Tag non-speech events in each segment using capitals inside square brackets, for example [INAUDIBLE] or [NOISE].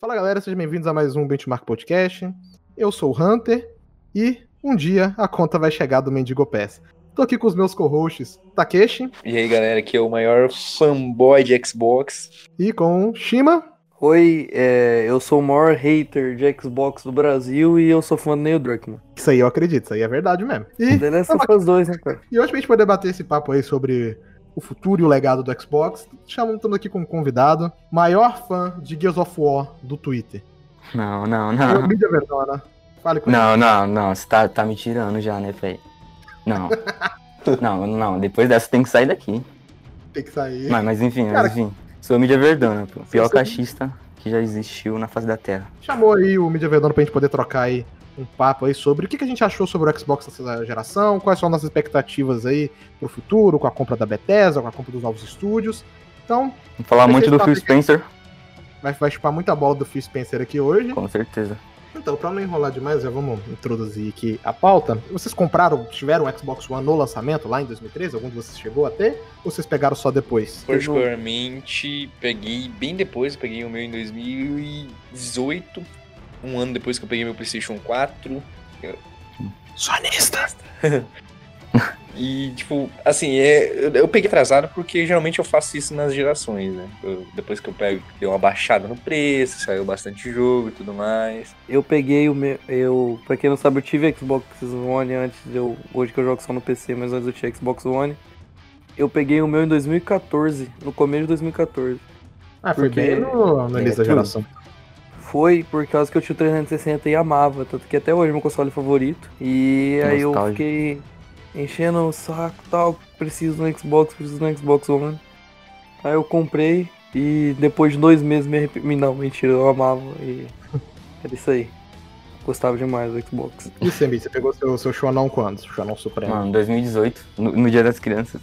Fala galera, sejam bem-vindos a mais um Benchmark Podcast. Eu sou o Hunter e um dia a conta vai chegar do Mendigo Pass. Tô aqui com os meus co-hosts Takeshi E aí, galera, aqui é o maior fanboy de Xbox. e com Shima. Oi, é, eu sou o maior hater de Xbox do Brasil e eu sou fã do Neil Druckmann. Isso aí eu acredito, isso aí é verdade mesmo. E, Last of Us 2, né, cara? e hoje pra gente poder bater esse papo aí sobre o futuro e o legado do Xbox, chamamos estamos aqui com um convidado, maior fã de Gears of War do Twitter. Não, não, É não. Mídia Verdona. Fale com ele. Não, não, não. Você tá, tá me tirando já, né, velho? Não. [LAUGHS] Não, não. Depois dessa tem que sair daqui. Tem que sair. Mas, mas enfim, Cara, mas enfim. Sou mídia verdona, pô. Pior cachista que já existiu na face da Terra. Chamou aí o Mídia Verdona pra gente poder trocar aí um papo aí sobre o que, a gente achou sobre o Xbox dessa geração, quais são as nossas expectativas aí pro futuro, com a compra da Bethesda, com a compra dos novos estúdios. Então, Vou falar muito do Phil? Spencer, vai, vai chupar muita bola do Phil Spencer aqui hoje. com certeza. Então, pra não enrolar demais, já vamos introduzir aqui a pauta. Vocês compraram, tiveram o Xbox One no lançamento lá em 2013? Algum de vocês chegou até? Ou vocês pegaram só depois? Particularmente, peguei bem depois, peguei o meu em 2018, um ano depois que eu peguei meu PlayStation 4. Sonista! [LAUGHS] [LAUGHS] E, tipo, assim, é, eu, eu peguei atrasado porque geralmente eu faço isso nas gerações, né? Eu- depois que eu pego, deu uma baixada no preço, saiu bastante jogo e tudo mais. Eu peguei o meu. Eu, pra quem não sabe, eu tive Xbox One antes de eu. Hoje que eu jogo só no PC, mas antes eu tinha Xbox One. Eu peguei o meu em 2014, no começo de 2014. Ah, foi Porque- bem no, no início da É, geração. Foi por causa que eu tinha o 360 e amava, tanto que até hoje é meu console favorito. E aí eu Nostálgico. fiquei enchendo o saco tal, preciso no Xbox, preciso no Xbox One. Aí eu comprei e depois de dois meses me arrependi. Não, mentira, eu amava e [LAUGHS] era isso aí. Gostava demais do Xbox. E você, Mi, você pegou seu, seu Shonão quando? Shonão Supremo. Mano, 2018, no, no Dia das Crianças.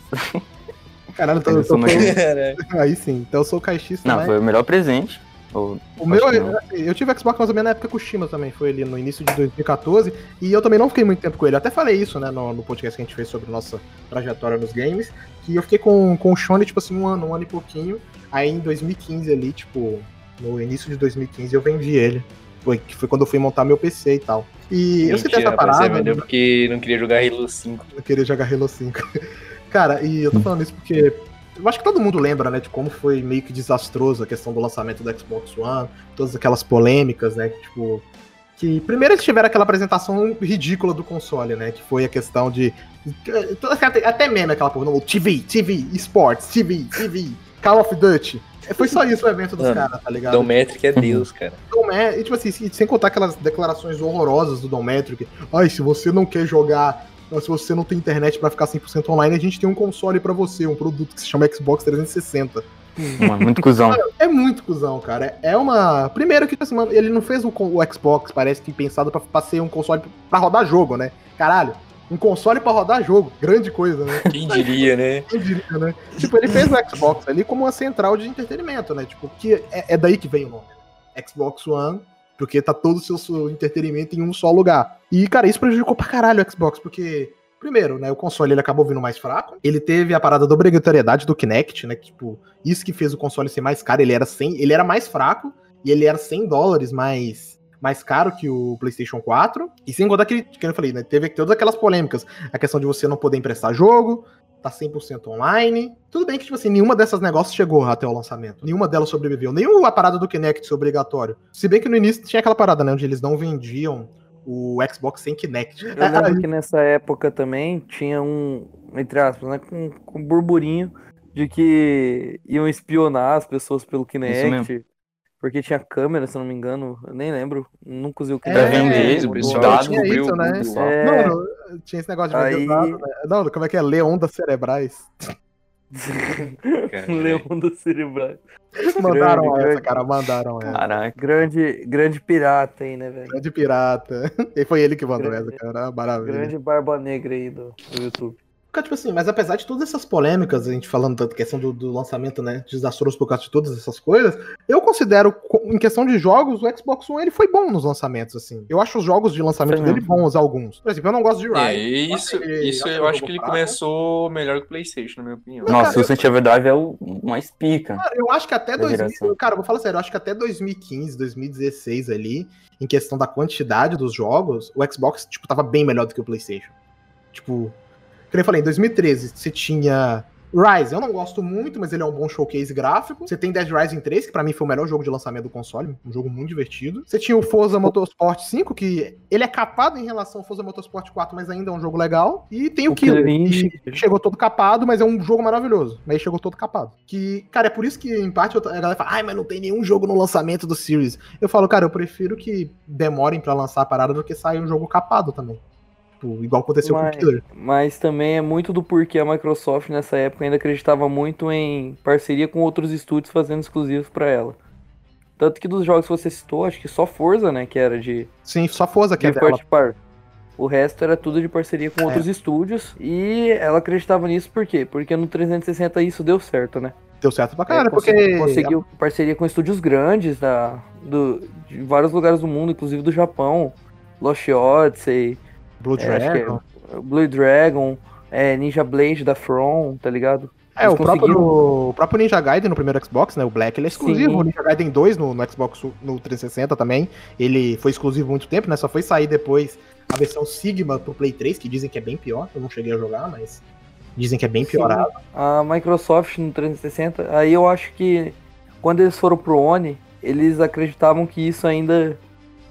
Caralho, [LAUGHS] eu tô, Eu eu tô, sou Aí sim, então eu sou o caixista, Não, né? foi o melhor presente. Ou- O meu, não. assim, eu tive Xbox mais ou menos na época com o Shima também, foi ali no início de 2014, e eu também não fiquei muito tempo com ele. Eu até falei isso, né, no, no podcast que a gente fez sobre nossa trajetória nos games, que eu fiquei com, com o Shone, tipo assim, um ano, um ano e pouquinho. Aí em 2015 ali, tipo, no início de 2015 eu vendi ele. Foi, que foi quando eu fui montar meu PC e tal. E eu sei Mentira, essa rapaz, você parada, vendeu porque não queria jogar Halo 5. eu queria jogar Halo 5. [LAUGHS] Cara, e eu tô falando isso porque eu acho que todo mundo lembra, né, de como foi meio que desastroso a questão do lançamento do Xbox One, todas aquelas polêmicas, né, que, tipo... Que primeiro eles tiveram aquela apresentação ridícula do console, né, que foi a questão de... Até, até meme aquela porra, não, TV, TV, Sports, TV, TV, Call of Duty. Foi só isso o evento dos caras, tá ligado? Dom Metric é Deus, cara. Dom Met- e tipo assim, sem contar aquelas declarações horrorosas do Dom Metric. Ai, se você não quer jogar, se você não tem internet pra ficar 100% online, a gente tem um console pra você, um produto que se chama Xbox 360. Mano, muito cuzão. É muito cuzão, cara. É uma. Primeiro que, assim, mano, ele não fez o, o Xbox, parece que pensado pra, pra ser um console pra rodar jogo, né? Caralho. Um console pra rodar jogo. Grande coisa, né? Quem diria, né? Quem diria, né? Tipo, ele fez o Xbox ali como uma central de entretenimento, né? Tipo, que é, é daí que vem o nome. né? Xbox One, porque tá todo o seu, seu entretenimento em um só lugar. E, cara, isso prejudicou pra caralho o Xbox, porque, primeiro, né, o console ele acabou vindo mais fraco. Ele teve a parada da obrigatoriedade do Kinect, né? Que, tipo, isso que fez o console ser mais caro. Ele era 100, ele era mais fraco e ele era 100 dólares mais mais caro que o PlayStation 4. E sem contar que, que eu falei, né? Teve todas aquelas polêmicas. A questão de você não poder emprestar jogo, tá 100% online. Tudo bem que, tipo assim, nenhuma dessas negócios chegou até o lançamento. Nenhuma delas sobreviveu. Nem a parada do Kinect ser obrigatório. Se bem que no início tinha aquela parada, né? Onde eles não vendiam o Xbox sem Kinect. Eu lembro [LAUGHS] que nessa época também tinha um, entre aspas, né, com, com burburinho de que iam espionar as pessoas pelo Kinect. Porque tinha câmera, se eu não me engano. Eu nem lembro. Nunca usei o É, Kinect. vender, mudou. os pessoal dados, isso, o né? É. Mano, tinha esse negócio de vender Aí- dado, né? Não, como é que é? Ler ondas cerebrais. Leão do cerebral. Mandaram Grande, essa, grande. cara, mandaram essa. Caraca. Grande, grande pirata aí, né, velho? Grande pirata. [LAUGHS] E foi ele que mandou Grande- essa, cara. Maravilha. Grande barba negra aí do, do YouTube. Cara, tipo assim, mas apesar de todas essas polêmicas, a gente falando da questão do, do lançamento, né, desastroso por causa de todas essas coisas, eu considero, co- em questão de jogos, o Xbox One ele foi bom nos lançamentos, assim. Eu acho os jogos de lançamento Foi dele bons, alguns. Por exemplo, eu não gosto de É, Rise. isso, ele- isso acho eu acho que ele começou melhor que o PlayStation, na minha opinião. Nossa, cara, o Sunset Overdrive é o mais pica. Cara, eu acho que até Da 2000, geração. cara, eu vou falar sério, eu acho que até 2015, 2016 ali, em questão da quantidade dos jogos, o Xbox, tipo, tava bem melhor do que o PlayStation. Tipo, como eu falei, em 2013 você tinha Rise, eu não gosto muito, mas ele é um bom showcase gráfico. Você tem Dead Rising 3, que pra mim foi o melhor jogo de lançamento do console, um jogo muito divertido. Você tinha o Forza Motorsport 5, que ele é capado em relação ao Forza Motorsport 4, mas ainda é um jogo legal. E tem o, O Killer, que chegou todo capado, mas é um jogo maravilhoso. Mas chegou todo capado. Que, cara, é por isso que, em parte, a galera fala, ai, mas não tem nenhum jogo no lançamento do Series. Eu falo, cara, eu prefiro que demorem pra lançar a parada do que sair um jogo capado também. Tipo, igual aconteceu com o Mas- Killer. Mas também é muito do porquê a Microsoft nessa época ainda acreditava muito em parceria com outros estúdios fazendo exclusivos pra ela. Tanto que dos jogos que você citou, acho que só Forza, né, que era de, Sim, só Forza que é de dela. party. O resto era tudo de parceria com outros estúdios. E ela acreditava nisso por quê? Porque no 360 isso deu certo, né? Deu certo pra caralho, É, porque... consegui- Conseguiu parceria com estúdios grandes da, do, de vários lugares do mundo, inclusive do Japão. Lost Odyssey, Blue é, que é Dragon. Blue Dragon, é, Ninja Blade da From, tá ligado? É, o próprio, o próprio Ninja Gaiden no primeiro Xbox, né? O Black, ele é exclusivo. Sim. O Ninja Gaiden 2 no, no Xbox no 360 também. Ele foi exclusivo muito tempo, né? Só foi sair depois a versão Sigma pro Play 3, que dizem que é bem pior. Eu não cheguei a jogar, mas dizem que é bem Sim. piorado. A Microsoft no 360, aí eu acho que quando eles foram pro One, eles acreditavam que isso ainda,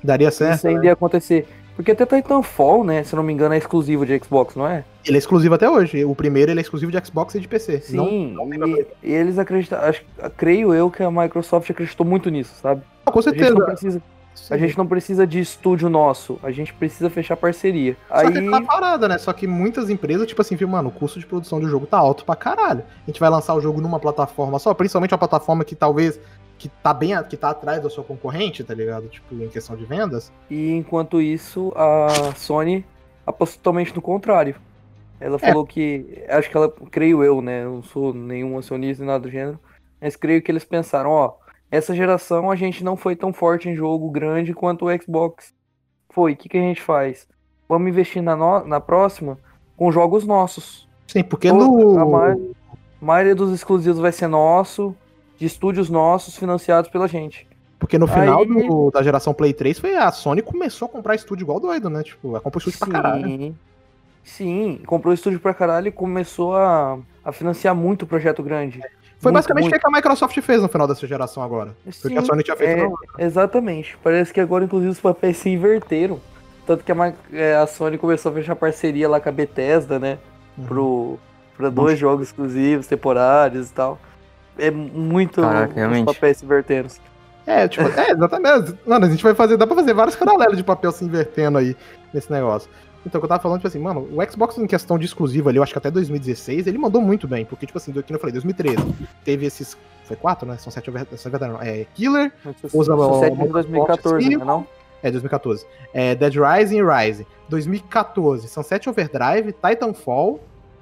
Daria certo. isso ainda né? ia acontecer. Porque até Titanfall, né, se não me engano, é exclusivo de Xbox, não é? Ele é exclusivo até hoje. O primeiro ele é exclusivo de Xbox e de PC. Não- Sim, não pra e, e eles acreditavam, acho, creio eu que a Microsoft acreditou muito nisso, sabe? com A gente, certeza. não precisa, a gente não precisa de estúdio nosso, a gente precisa fechar parceria. Só Aí, que tá parada, né? Só que muitas empresas, tipo assim, viu, mano, o custo de produção do jogo tá alto pra caralho. A gente vai lançar o jogo numa plataforma só, principalmente uma plataforma que talvez que tá bem, a- que tá atrás da sua concorrente, tá ligado? Tipo, em questão de vendas. e enquanto isso, a Sony apostou totalmente no contrário. Ela É. falou que, acho que ela, creio eu, né, eu não sou nenhum acionista nem nada do gênero, mas creio que eles pensaram, ó, essa geração a gente não foi tão forte em jogo grande quanto o Xbox foi. O que, que a gente faz? Vamos investir na, no- na próxima com jogos nossos. Sim, porque A no. ma- maioria dos exclusivos vai ser nosso, de estúdios nossos, financiados pela gente. Porque no final Aí- do- da geração Play 3 foi a Sony começou a comprar estúdio igual doido, né? Tipo, ela comprou estúdio pra caralho. Sim, sim, comprou estúdio pra caralho e começou a, a financiar muito projeto grande. Foi Muito, basicamente muito. o que a Microsoft fez no final dessa geração agora. O que a Sim, Sony tinha feito é, na. Exatamente. Parece que agora, inclusive, os papéis se inverteram. Tanto que a, é, a Sony começou a fechar parceria lá com a Bethesda, né? Uhum. Pro, pra dois jogos exclusivos, temporários e tal. É muito Caraca, os papéis se invertendo. É, tipo, é, exatamente. Mano, a gente vai fazer, dá pra fazer vários paralelos de papel se invertendo aí nesse negócio. Então, o que eu tava falando, tipo assim, mano, o Xbox em questão de exclusivo ali, eu acho que até 2016, ele mandou muito bem, porque, tipo assim, do que eu falei, 2013, teve esses, foi quatro, né? São sete são não, é Killer, Usa o- Sucesso de o- 2014, cinco. né, não? é 2014, é Dead Rising e Rise. 2014, Sunset Overdrive, Titanfall,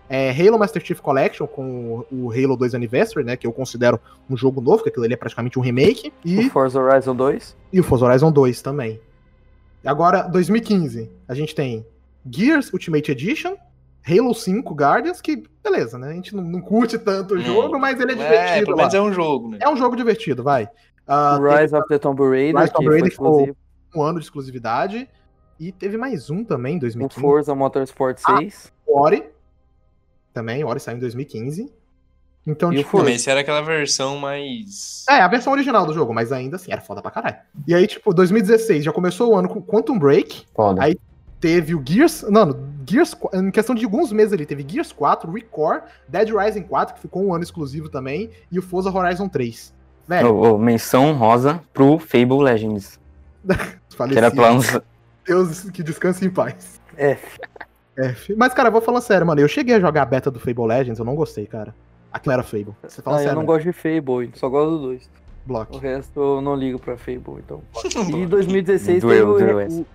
é, Halo Master Chief Collection com o Halo 2 Anniversary, né, que eu considero um jogo novo, que aquilo ali é praticamente um remake, e O Forza Horizon 2. e o Forza Horizon 2 também. Agora, 2015, a gente tem Gears Ultimate Edition, Halo 5 Guardians, que beleza, né? A gente não, não curte tanto o É. jogo, mas ele é É, divertido. lá. menos é um jogo, né? É um jogo divertido, vai. Ah, o Rise of the Tomb Raider, Rise the Raider foi ficou- teve um ano de exclusividade. E teve mais um também, em O 2015. Forza Motorsport Ah, 6. Ori. Também, Ori saiu em 2015. Então, E o tipo. Mas esse era aquela versão mais. É, a versão original do jogo, mas ainda assim, era foda pra caralho. E aí, tipo, 2016 já começou o ano com Quantum Break. Foda. Aí- Teve o Gears. Não, no Gears. Em questão de alguns meses ali, teve Gears 4, Recore, Dead Rising 4, que ficou um ano exclusivo também, e o Forza Horizon 3. Velho, Ô, ô, menção rosa pro Fable Legends. [LAUGHS] Que era lançar. Deus que descanse em paz. F. F. Mas, cara, eu vou falando sério, mano. Eu cheguei a jogar a beta do Fable Legends, eu não gostei, cara. Aquilo era Fable. Você fala Ah, eu sério, não né? gosto de Fable, só gosto do 2. O Block. resto eu não ligo pra Fable, então. E 2016 Doeu, teve, o, o-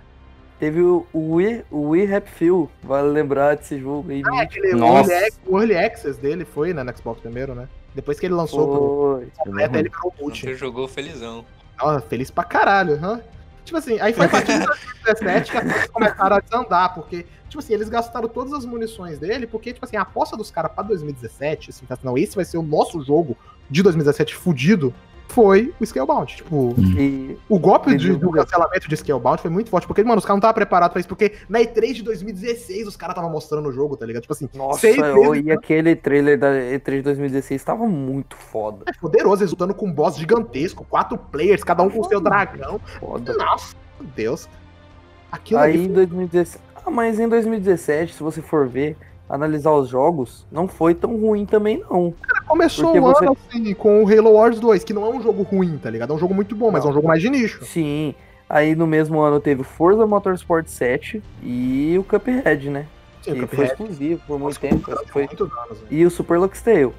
Teve o o We, o We Happy Few, vale lembrar desse jogo aí. Ah, aquele o Nossa. o early Access dele foi né, no Xbox primeiro, né? Depois que ele lançou pro Foi. completo, ele virou multi. Você jogou felizão. Ó, feliz pra caralho, hã? Tipo assim, aí foi a partir de 2017 que as coisas começaram a desandar, porque, tipo assim, eles gastaram todas as munições dele, porque, tipo assim, a aposta dos caras pra 2017, assim, tá, não, esse vai ser o nosso jogo de 2017 fudido, foi o Scalebound. Tipo, E o golpe de, do cancelamento de Scalebound foi muito forte, porque, mano, os caras não estavam preparados pra isso, porque na E3 de 2016 os caras estavam mostrando o jogo, tá ligado? Tipo assim, Nossa, seis eu, e aquele trailer da E3 de 2016 tava muito foda. é poderoso, eles lutando com um boss gigantesco, quatro players, cada um com o seu dragão. Foda. Nossa, meu Deus. Aquilo Aí ali em 2017. Ah, mas em 2017, se você for ver, analisar os jogos, não foi tão ruim também, não. começou porque o você- ano assim, com o Halo Wars 2, que não é um jogo ruim, tá ligado? É um jogo muito bom, mas é um jogo mais de nicho. Sim. Aí no mesmo ano teve o Forza Motorsport 7 e o Cuphead, né? Sim, que o foi Cuphead exclusivo por muito foi tempo. Foi... muitos anos, né? E o Super Lux Tale.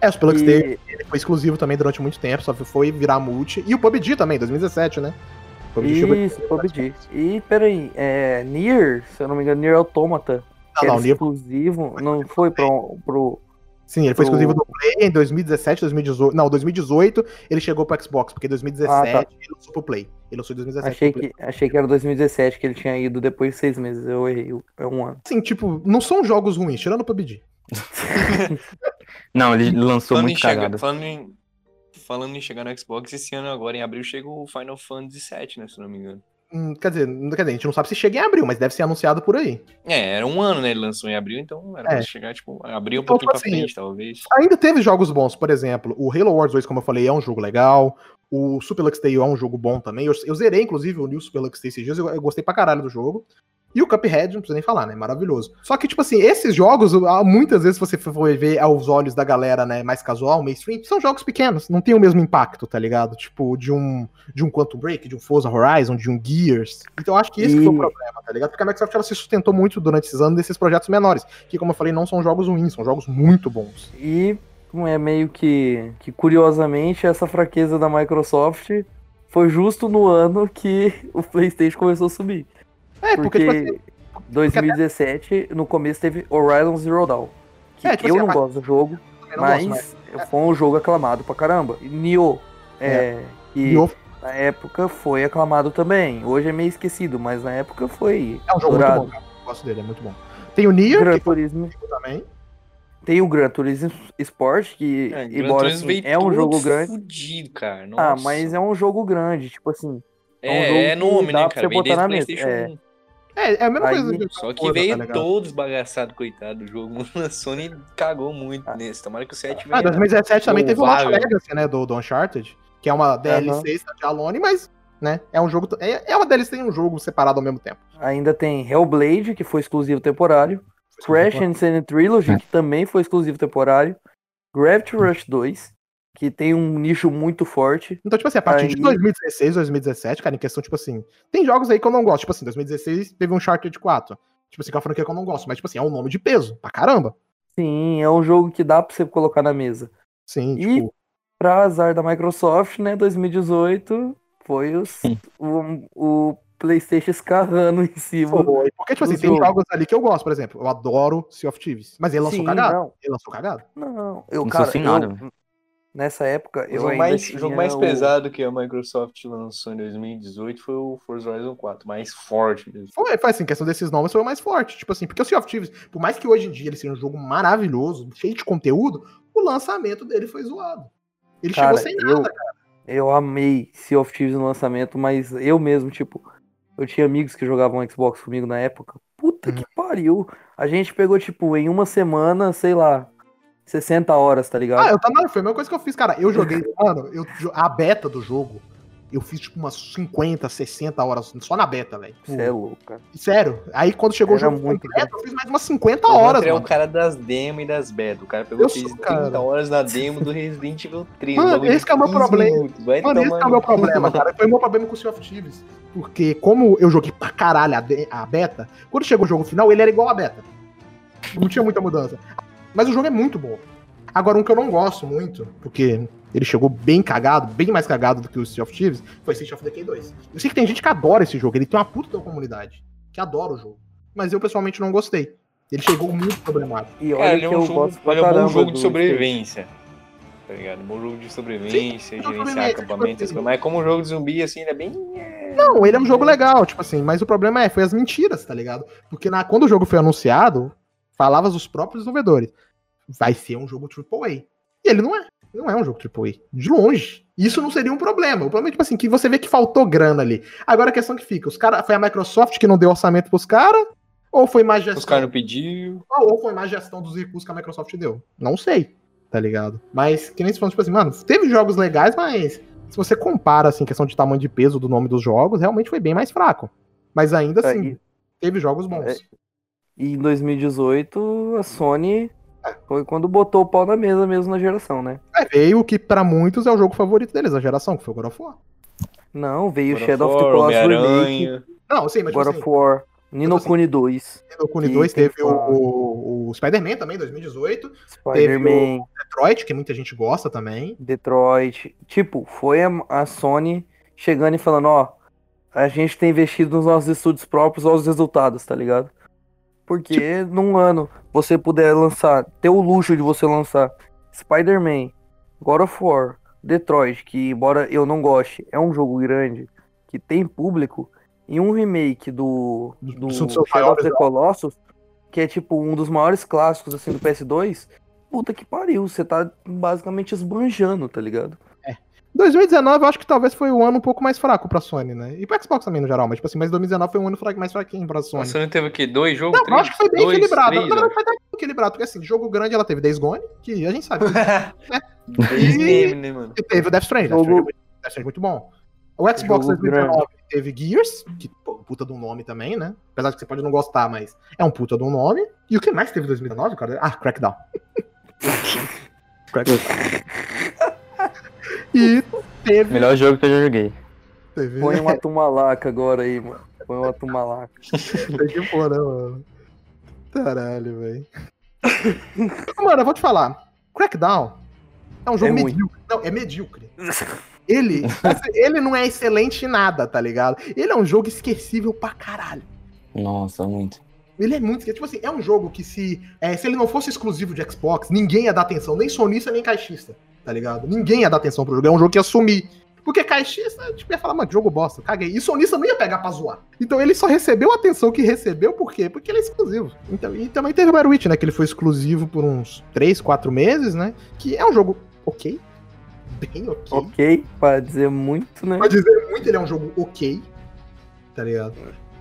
É, o Spelunks E- Day, ele foi exclusivo também durante muito tempo, só foi virar multi. E o PUBG também, 2017, né? PUBG Isso, PUBG. E peraí, é, Nier, se eu não me engano, Nier Automata, Não, era não, exclusivo, não foi pro, pro... Sim, ele foi exclusivo do Play em 2017, 2018. Não, 2018 ele chegou pro Xbox, porque em 2017 Ah, tá. ele lançou pro Play. Ele lançou em 2017. Achei que, achei que era 2017 que ele tinha ido depois de seis meses, eu errei, é um ano. Assim, tipo, não são jogos ruins, tirando o PUBG. [LAUGHS] Não, ele lançou Falando muito chegar, cagado. falando, em, falando em chegar no Xbox, esse ano agora, em abril, chega o Final Fantasy VII, né? Se não me engano. Hum, quer, dizer, quer dizer, a gente não sabe se chega em abril, mas deve ser anunciado por aí. É, era um ano, né? Ele lançou em abril, então era É. pra chegar, tipo, abril um Então, pouquinho pra assim, frente, talvez. Ainda teve jogos bons, por exemplo, o Halo Wars 2, como eu falei, é um jogo legal. O Super Lux Tale é um jogo bom também. Eu, eu zerei, inclusive, o New Super Lux Tale esses dias, eu, eu gostei pra caralho do jogo. E o Cuphead, não precisa nem falar, né? Maravilhoso. Só que, tipo assim, esses jogos, ah, muitas vezes, você for ver aos olhos da galera, né, mais casual, mainstream, são jogos pequenos, não tem o mesmo impacto, tá ligado? Tipo, de um, de um Quantum Break, de um Forza Horizon, de um Gears. Então, eu acho que esse que foi o E- problema, tá ligado? Porque a Microsoft ela se sustentou muito durante esses anos desses projetos menores, que, como eu falei, não são jogos ruins, são jogos muito bons. E é meio que, que curiosamente essa fraqueza da Microsoft foi justo no ano que [LAUGHS] o PlayStation começou a subir. É, porque, Porque, tipo assim, 2017, no começo teve Horizon Zero Dawn. Que É, tipo eu assim, não a- gosto do jogo, mas, gosto, foi um jogo aclamado pra caramba. Nioh, é, que Nioh na época foi aclamado também. Hoje é meio esquecido, mas na época foi é um jogo dourado. muito bom, cara. Eu gosto dele, é muito bom. Tem o Nier, Gran que foi Turismo também. Tem o Gran Turismo Sport, que, É, embora assim, é um jogo grande. Fudido, cara. Ah, mas é um jogo grande, tipo assim. é um É, jogo é que nome, dá né, pra cara? você botar na mesa, é. 1. É, é a mesma Aí- coisa. de Só que coisa, veio tá ligado? todo esbagaçado, coitado. O jogo [LAUGHS] a Sony cagou muito nesse. Tomara que o 7 Ah, venha. 2017 também teve o Lost. Legacy, né, do, do Uncharted, que é uma DLC standalone, mas, né, é um jogo, é, é uma DLC e um jogo separado ao mesmo tempo. Ainda tem Hellblade, que foi exclusivo temporário. Crash and Sand Trilogy, que também foi exclusivo temporário. Gravity Rush 2, que tem um nicho muito forte. Então, tipo assim, a partir de Aí- 2016, 2017, cara, em questão, tipo assim, tem jogos aí que eu não gosto. Tipo assim, 2016 teve um Uncharted 4. Tipo assim, que é uma franquia que eu não gosto, mas, tipo assim, é um nome de peso, pra caramba. Sim, é um jogo que dá pra você colocar na mesa. Sim, E- tipo, Pra azar da Microsoft, né, 2018 foi os, o, o PlayStation escarrando em cima. foi. Porque, tipo assim, do tem jogo. jogos ali que eu gosto, por exemplo. Eu adoro Sea of Thieves. Mas ele lançou Sim, cagado. não. Ele lançou cagado. Não, eu, Não cara, sou sem eu- nada. Nessa época, O eu jogo ainda mais, tinha o jogo mais o- pesado que a Microsoft lançou em 2018 foi o Forza Horizon 4, mais forte mesmo. Foi, foi assim, questão desses nomes foi o mais forte. Tipo assim, porque o Sea of Thieves, por mais que hoje em dia ele seja um jogo maravilhoso, cheio de conteúdo, o lançamento dele foi zoado. Ele Cara, chegou sem eu, nada, eu amei Sea of Thieves no lançamento, mas eu mesmo, tipo, eu tinha amigos que jogavam Xbox comigo na época. Puta Uhum. que pariu. A gente pegou, tipo, em uma semana, sei lá, 60 horas, tá ligado? Ah, eu tava, foi a mesma coisa que eu fiz, cara. Eu joguei, [LAUGHS] mano, eu, a beta do jogo, eu fiz tipo umas 50, 60 horas só na beta, velho. Você é louco, cara. Sério. Aí quando chegou Era o jogo muito completo, eu fiz mais umas 50 O horas, Hunter é o mano. cara das demos e das beta. O cara pegou Eu sou, 30 cara. horas na demo do Resident Evil 3. Mano, esse que é o meu 15 problema. minutos. Vai Mano, esse que é o meu problema, mano. cara. Foi o meu problema com o Sea of Thieves. Porque como eu joguei pra caralho a, de- a beta, quando chegou o jogo final, ele era igual a beta. Não tinha muita mudança. Mas o jogo é muito bom. Agora, um que eu não gosto muito, porque ele chegou bem cagado, bem mais cagado do que o Sea of Thieves, foi Sea of Decay 2. Eu sei que tem gente que adora esse jogo, ele tem uma puta da comunidade. que adora o jogo. Mas eu pessoalmente não gostei. Ele chegou muito problemático. E olha Cara, ele é um eu jogo, gosto pra ele é um bom caramba jogo de sobrevivência. Tá ligado? Um bom jogo de sobrevivência, Sim, gerenciar acampamentos, tipo assim. mas como um jogo de zumbi, assim, ele é bem. Não, ele é um jogo legal, tipo assim, mas o problema é, foi as mentiras, tá ligado? Porque na, quando o jogo foi anunciado, falava os próprios desenvolvedores, vai ser um jogo AAA. E ele não é. Não é um jogo AAA. De longe. Isso não seria um problema. O problema é, tipo assim, que você vê que faltou grana ali. Agora a questão que fica, os cara, foi a Microsoft que não deu orçamento pros caras? Ou foi má Os gestão? caras não pediu. Ou foi má gestão dos recursos que a Microsoft deu? Não sei, tá ligado? Mas, que nem se falou, tipo assim, mano, teve jogos legais, mas se você compara, assim, questão de tamanho de peso do nome dos jogos, realmente foi bem mais fraco. Mas ainda assim, Aí, teve jogos bons. É. e em 2018, a Sony É. foi quando botou o pau na mesa mesmo na geração, né? Aí veio o que pra muitos é o jogo favorito deles, a geração, que foi o God of War. Não, veio God of Shadow of the Colossus Remake. Não, sim, mas God tipo of assim, War, Nino assim, Kuni 2, no Kuni que 2 tem teve o, o, o Spider-Man também, 2018. Spider-Man, Detroit, que muita gente gosta também. Detroit. Tipo, foi a, a Sony chegando e falando, ó, a gente tem investido nos nossos estúdios próprios, olha os resultados, tá ligado? Porque num ano você puder lançar, ter o luxo de você lançar Spider-Man, God of War, Detroit, que embora eu não goste, é um jogo grande, que tem público, e um remake do, Do- do Shadow of maiores the Colossus, que é tipo um dos maiores clássicos assim do PS2, puta que pariu, você tá basicamente esbanjando, tá ligado? 2019 eu acho que talvez foi o ano um pouco mais fraco pra Sony, né? E pra Xbox também no geral, mas tipo assim, mas 2019 foi um ano fra- mais fraquinho pra Sony. Nossa, não teve o quê? Dois jogos? Não, eu três? acho que foi bem Dois, equilibrado. três, verdade, foi até equilibrado, porque assim, jogo grande ela teve Days Gone, que a gente sabe [LAUGHS] Três E- memes, né, mano? E teve o Death Stranding. Death Jogo- Stranding é muito- Death Stranding é muito bom. O Xbox Jogo 2019 teve Gears, que pô, puta de um nome também, né? Apesar de que você pode não gostar, mas é um puta de um nome. E o que mais teve em 2019, cara? Ah, Crackdown. [LAUGHS] Crackdown. [LAUGHS] e teve. Melhor jogo que eu já joguei. teve Põe uma tumalaca agora aí, mano. Põe uma tumalaca. Tem que pôr, né, mano? Caralho, velho. mano, eu vou te falar. Crackdown é um jogo É ruim. medíocre. Não, é medíocre. Ele, ele não é excelente em nada, tá ligado? Ele é um jogo esquecível pra caralho. Nossa, muito. Ele é muito. Tipo assim, é um jogo que se, é, se ele não fosse exclusivo de Xbox, ninguém ia dar atenção, nem sonista, nem caixista, tá ligado? Ninguém ia dar atenção pro jogo. É um jogo que ia sumir. Porque caixista, tipo, ia falar, mano, que jogo bosta, caguei. E sonista não ia pegar pra zoar. Então ele só recebeu a atenção que recebeu, por quê? Porque ele é exclusivo. Então, e também teve o Battle Witch, né? Que ele foi exclusivo por uns 3, 4 meses, né? Que é um jogo ok. Bem ok. ok, pra dizer muito, né? Pra dizer muito, ele é um jogo ok. Tá ligado?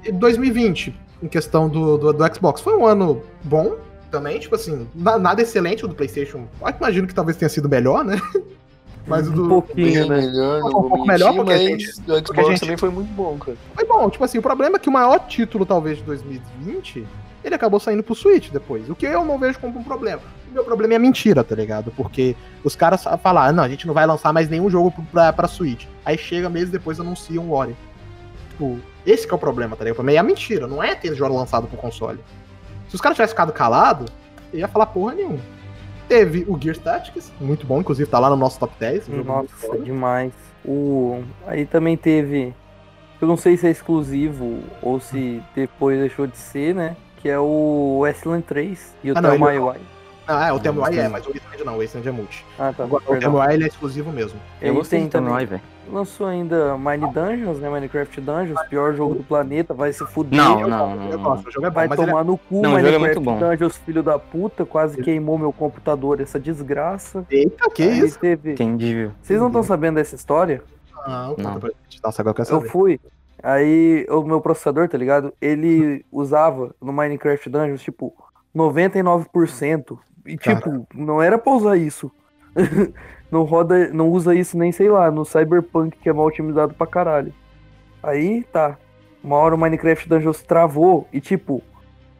E 2020, em questão do, do, do Xbox, foi um ano bom também. Tipo assim, na- nada excelente o do PlayStation. Eu imagino que talvez tenha sido melhor, né? [LAUGHS] Mas o Um do. pouquinho, né? melhor, vou pouco melhor, porque a mas gente- do Xbox porque a gente- também foi muito bom, cara. Foi bom. Tipo assim, o problema é que o maior título, talvez, de 2020, ele acabou saindo pro Switch depois. O que eu não vejo como um problema. O meu problema é a mentira, tá ligado? Porque os caras falaram, não, a gente não vai lançar mais nenhum jogo pra, pra Switch. Aí chega meses depois anunciam um Ori. Tipo, esse que é o problema, tá ligado? O problema é a mentira, não é ter jogo lançado pro console. Se os caras tivessem ficado calados, eu ia falar porra nenhuma. Teve o Gears Tactics, muito bom, inclusive tá lá no nosso top 10. um jogo muito Nossa, demais. O... Aí também teve. Eu não sei se é exclusivo ou se depois deixou de ser, né? Que é o Westland 3 e o Ah, My Why. Ah, é, o Why é, mas o Wasteland não, o Wasteland é multi. Ah, tá. Agora, o Why ele é exclusivo mesmo. Eu gostei tem também, também. velho. Lançou ainda Mine Dungeons, né? Minecraft Dungeons, pior jogo do planeta, vai se fuder. Não, Eu não, Eu não. gosto, o jogo é bom, Vai mas ele é- tomar no cu, Não, é Minecraft muito bom. Dungeons, filho da puta, quase queimou meu computador, essa desgraça. Eita, que Aí isso? teve. Entendível. Vocês não estão sabendo dessa história? Não, Não. conta pra gente. Nossa, agora eu quero Eu saber. fui. Aí o meu processador, tá ligado? Ele [LAUGHS] usava no Minecraft Dungeons, tipo, 99%. E tipo, não era pra usar isso. [LAUGHS] não roda, não usa isso nem, sei lá, no Cyberpunk, que é mal otimizado pra caralho. Aí tá. Uma hora o Minecraft Dungeons travou e tipo,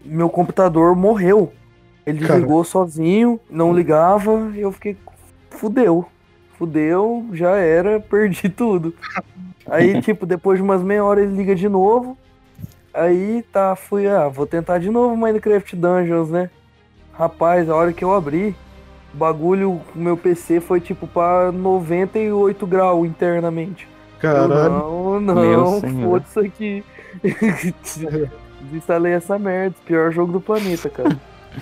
meu computador morreu. Ele Cara. ligou sozinho, não ligava, e eu fiquei. Fudeu. Fudeu, já era, [LAUGHS] perdi tudo. Aí, [LAUGHS] tipo, depois de umas meia hora ele liga de novo. Aí tá, fui, ah, vou tentar de novo Minecraft Dungeons, né? Rapaz, a hora que eu abri, o bagulho, o meu PC foi tipo pra 98 graus internamente. Eu, Caralho. não, Meu não, senhor. foda isso aqui. [LAUGHS] Desinstalei essa merda, pior jogo do planeta, cara.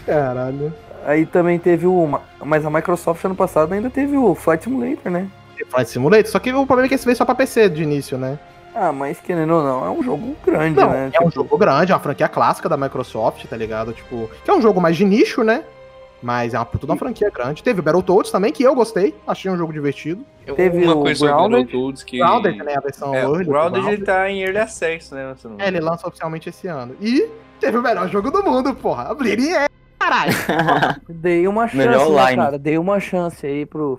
Caralho. Aí também teve o. ma- Mas a Microsoft ano passado ainda teve o Flight Simulator, né? Flight Simulator, só que o problema é que esse veio só pra PC de início, né? Ah, mas querendo ou não, é um jogo grande, Não, né? é um Tipo, jogo grande, é uma franquia clássica da Microsoft, tá ligado? Tipo, que é um jogo mais de nicho, né? Mas é uma puta uma franquia grande. Teve o Battletoads também, que eu gostei. Achei um jogo divertido. Teve uma o coisa sobre Grounded. Battletoads que... Grounded, né? A versão É, o Grounded Grounded. ele tá em Early Access, né? É, ele lança oficialmente esse ano. E teve o melhor jogo do mundo, porra. A Bleeding é. Caralho. [LAUGHS] Dei uma chance, né, cara? Dei uma chance aí pro,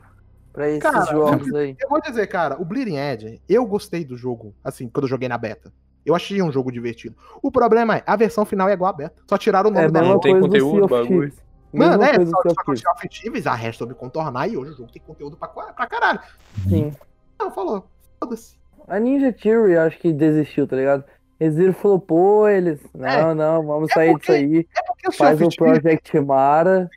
pra esses Cara, jogos aí. Eu vou dizer, cara, o Bleeding Edge, eu gostei do jogo, assim, quando eu joguei na beta. Eu achei um jogo divertido. O problema é, a versão final é igual a beta. Só tiraram o nome É da não tem conteúdo, bagulho. Mano, é, só, que of Thieves, a resto soube contornar e hoje o jogo tem conteúdo pra, pra caralho. Sim. Não, falou. Foda-se. A Ninja Theory acho que desistiu, tá ligado? Eles viram e falou, pô, eles. Não, É. não, vamos É sair porque- disso aí. É porque o Sea Faz o Project Mara.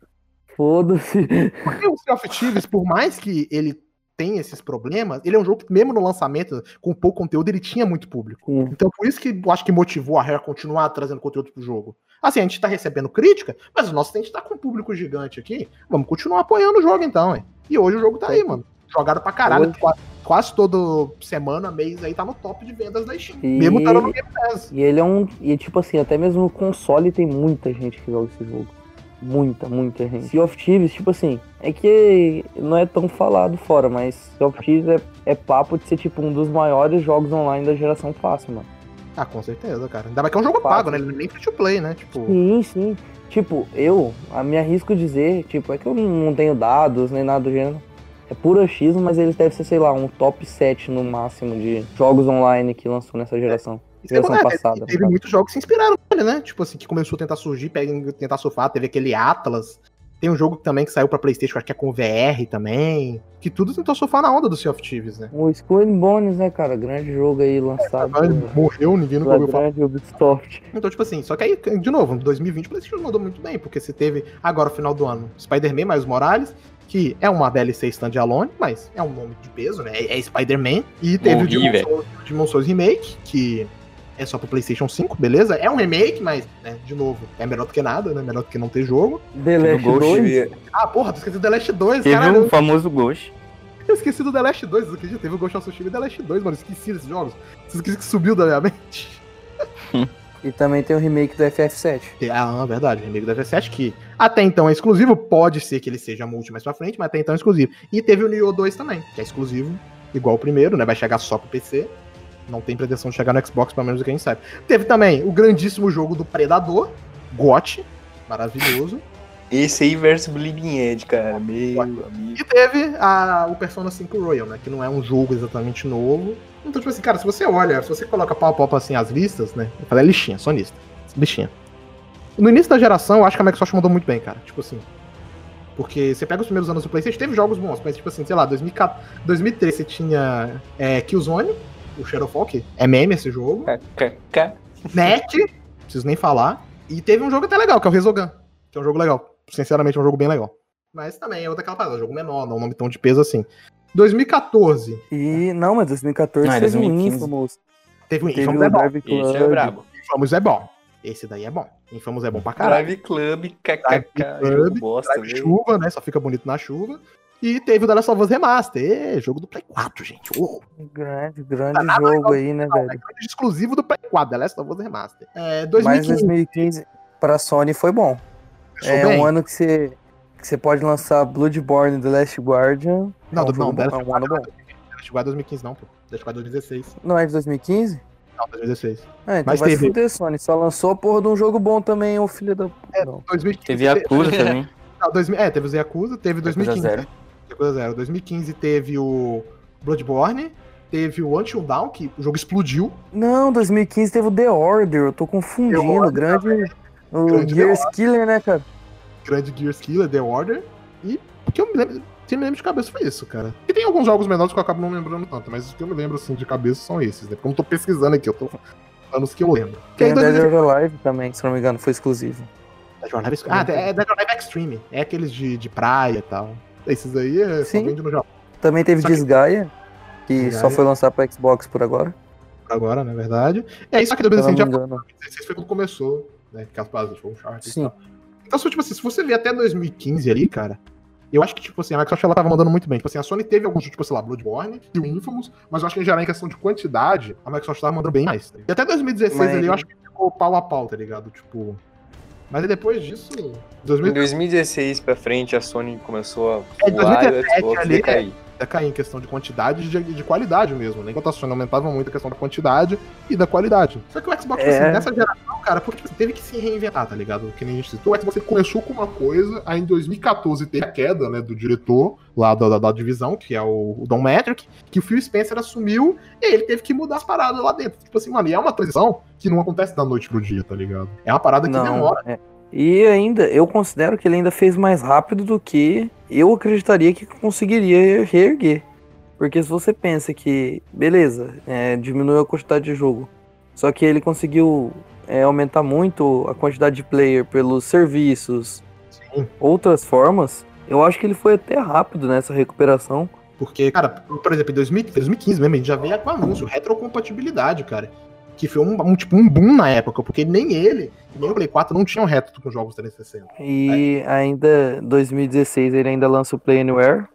Foda-se. porque o Sea of Thieves, por mais que ele tenha esses problemas, ele é um jogo que mesmo no lançamento, com pouco conteúdo, ele tinha muito público. Sim. Então por isso que eu acho que motivou a Rare a continuar trazendo conteúdo pro jogo. Assim, a gente tá recebendo crítica, mas o nosso a gente tá com um público gigante aqui. Vamos continuar apoiando o jogo então, hein? E hoje o jogo tá aí, mano. Jogado pra caralho. Hoje- Quase, quase toda semana, mês aí, tá no top de vendas da Steam. E- Mesmo tá no Game Pass. E ele é um. E tipo assim, até mesmo no console tem muita gente que joga esse jogo. Muita, muita gente. Sea of Thieves, tipo assim, é que não é tão falado fora, mas Sea of Thieves é, é papo de ser tipo um dos maiores jogos online da geração fácil, mano. Ah, com certeza, cara. Ainda mais que é um jogo Fácil. pago, né? Ele é nem free to play, né? Tipo. Sim, sim. Tipo, eu, a me arrisco dizer, tipo, é que eu não tenho dados nem nada do gênero. É puro achismo, mas ele deve ser, sei lá, um top 7 no máximo de jogos online que lançou nessa geração. Sem Geração contar, passada, Teve muitos jogos que se inspiraram nele, né? Tipo assim, que começou a tentar surgir, tentar surfar. Teve aquele Atlas. Tem um jogo também que saiu pra Playstation, acho que é com VR também. Que tudo tentou surfar na onda do Sea of Thieves, né? O Skull and Bones, né, cara? Grande jogo aí lançado pela- morreu, ninguém nunca ouviu falar. grande Ubisoft. Então, tipo assim, só que aí, de novo, 2020 o PlayStation mandou muito bem, porque você teve agora, no final do ano, Spider-Man mais Morales, que é uma DLC standalone, mas é um nome de peso, né? É, é Spider-Man. E teve o Morri, Demon velho. Souls, Demon Souls Remake, que é só pro PlayStation 5, beleza? É um remake, mas, né, de novo, é melhor do que nada, né? Melhor do que não ter jogo. The Last Ghost 2. Ah, porra, tu esqueci do The Last 2, Teve caralho. o famoso Ghost. Eu esqueci do The Last 2, você acredita? Teve o Ghost of Tsushima e The Last 2, mano. Esqueci desses jogos. Você esqueci que subiu da minha mente. E também tem o remake do FF7. Ah, verdade, o remake do FF7, que até então é exclusivo, pode ser que ele seja multi mais pra frente, mas até então é exclusivo. E teve o Nioh 2 também, que é exclusivo, igual o primeiro, né? Vai chegar só pro PC. Não tem pretensão de chegar no Xbox, pelo menos o que a gente sabe. Teve também o grandíssimo jogo do Predador, GOT, maravilhoso. Esse aí versus Bleeding Edge, cara. Meu amigo. E teve a, o Persona 5 Royal, né? Que não é um jogo exatamente novo. Então, tipo assim, cara, se você olha, se você coloca pau a pau assim as listas, né? Eu falei, é lixinha, só lista. Lixinha. No início da geração, eu acho que a Microsoft mandou muito bem, cara. Tipo assim. Porque você pega os primeiros anos do PlayStation, teve jogos bons, mas tipo assim, sei lá, 2004, 2003 você tinha é, Killzone, o Shadowfall, que é meme esse jogo. KKK. NEC, não preciso nem falar. E teve um jogo até legal, que é o Resogun, que é um jogo legal. Sinceramente, é um jogo bem legal. Mas também é outra aquela parada, é um jogo menor, não é um nome tão de peso assim. 2014, E não, mas 2014 Não, é teve um 2015. Infamous. teve o Teve Infamous o é bom. Drive Club. Esse é brabo. Infamous é bom. Esse daí é bom. Infamous é bom pra caralho. Drive Club, Drive KKK. Club, Jogo bosta, Drive chuva, né? Só fica bonito na chuva. E teve o The Last of Us Remaster. Ê, jogo do Play 4, gente. Uou. Grande, grande Tá nada jogo legal, aí, né, Não, é velho? grande exclusivo do Play 4, The Last of Us Remaster. É, Mas 2015. 2015 pra Sony foi bom. É bem. um ano que você, que você pode lançar Bloodborne The Last Guardian. Não, é um não, The Last é um ano bom. The Last Guard 2015 não, pô. The Last Guard 2016. Não é de 2015? Não, 2016. Ah, então Mas vai teve- fuder, Sony. Só lançou a porra de um jogo bom também, ô filho da... [LAUGHS] Não. 2015 Teve a Yakuza também. Não, 2000 é, teve o Yakuza, teve Yakuza 2015. Yakuza Zero. 2015 teve o Bloodborne, teve o Until Dawn, que o jogo explodiu. Não, 2015 teve o The Order, eu tô confundindo. Order grande. O Grande Gears Killer, né, cara? Grande Gears Killer, The Order. E o que eu me lembro, que eu me lembro de cabeça foi isso, cara. E tem alguns jogos menores que eu acabo não lembrando tanto, mas os que eu me lembro assim de cabeça são esses, né? Porque eu não tô pesquisando aqui, eu tô falando os que eu lembro. Tem aí o Dead 2016 or Alive também, se não me engano, foi exclusivo. Dead or Alive- Ah, é Dead or Alive Extreme. É aqueles de, de praia e tal. Esses aí é só Sim. vende no Japão. Também teve Só que- Desgaia, que só foi lançado pra Xbox por agora. agora, na verdade. É isso que 2016 me já engano. 2016 foi quando começou, né? Que as bases foi um chart Sim. Então, se, tipo assim, se você ver até 2015 ali, cara, eu acho que, tipo assim, a Microsoft ela tava mandando muito bem. Tipo assim, a Sony teve alguns, tipo, sei lá, Bloodborne e o Infamous, mas eu acho que em geral, em questão de quantidade, a Microsoft tava mandando bem mais. tá? E até 2016 Mas- ali, eu acho que ficou pau a pau, tá ligado? Tipo. Mas depois disso. Em 2016 2016 pra frente, a Sony começou a É, voar e o 2017 Xbox ali, decair. Ia cair em questão de quantidade e de, de qualidade mesmo, né? Enquanto a Sony aumentava muito a questão da quantidade e da qualidade. Só que o Xbox, É. assim, nessa geração, cara, porque tipo, teve que se reinventar, tá ligado? Que nem a gente citou, o Xbox começou com uma coisa, aí em 2014 teve a queda, né, do diretor lá da, da, da divisão, que é o, o Don Metric, que o Phil Spencer assumiu e ele teve que mudar as paradas lá dentro. Tipo assim, mano, e é uma transição que não acontece da noite pro dia, tá ligado? É uma parada que Não. demora. é. E ainda, eu considero que ele ainda fez mais rápido do que eu acreditaria que conseguiria reerguer. Porque se você pensa que, beleza, é, diminuiu a quantidade de jogo, só que ele conseguiu é, aumentar muito a quantidade de player pelos serviços, Sim. outras formas, eu acho que ele foi até rápido nessa recuperação. Porque, cara, por exemplo, em 2000 2015 mesmo, a gente já veio com anúncio, retrocompatibilidade, cara. Que foi um, um, tipo um boom na época, porque nem ele, nem o Play 4 não tinham retro com jogos 360. E ainda 2016 ele ainda lança o Play Anywhere.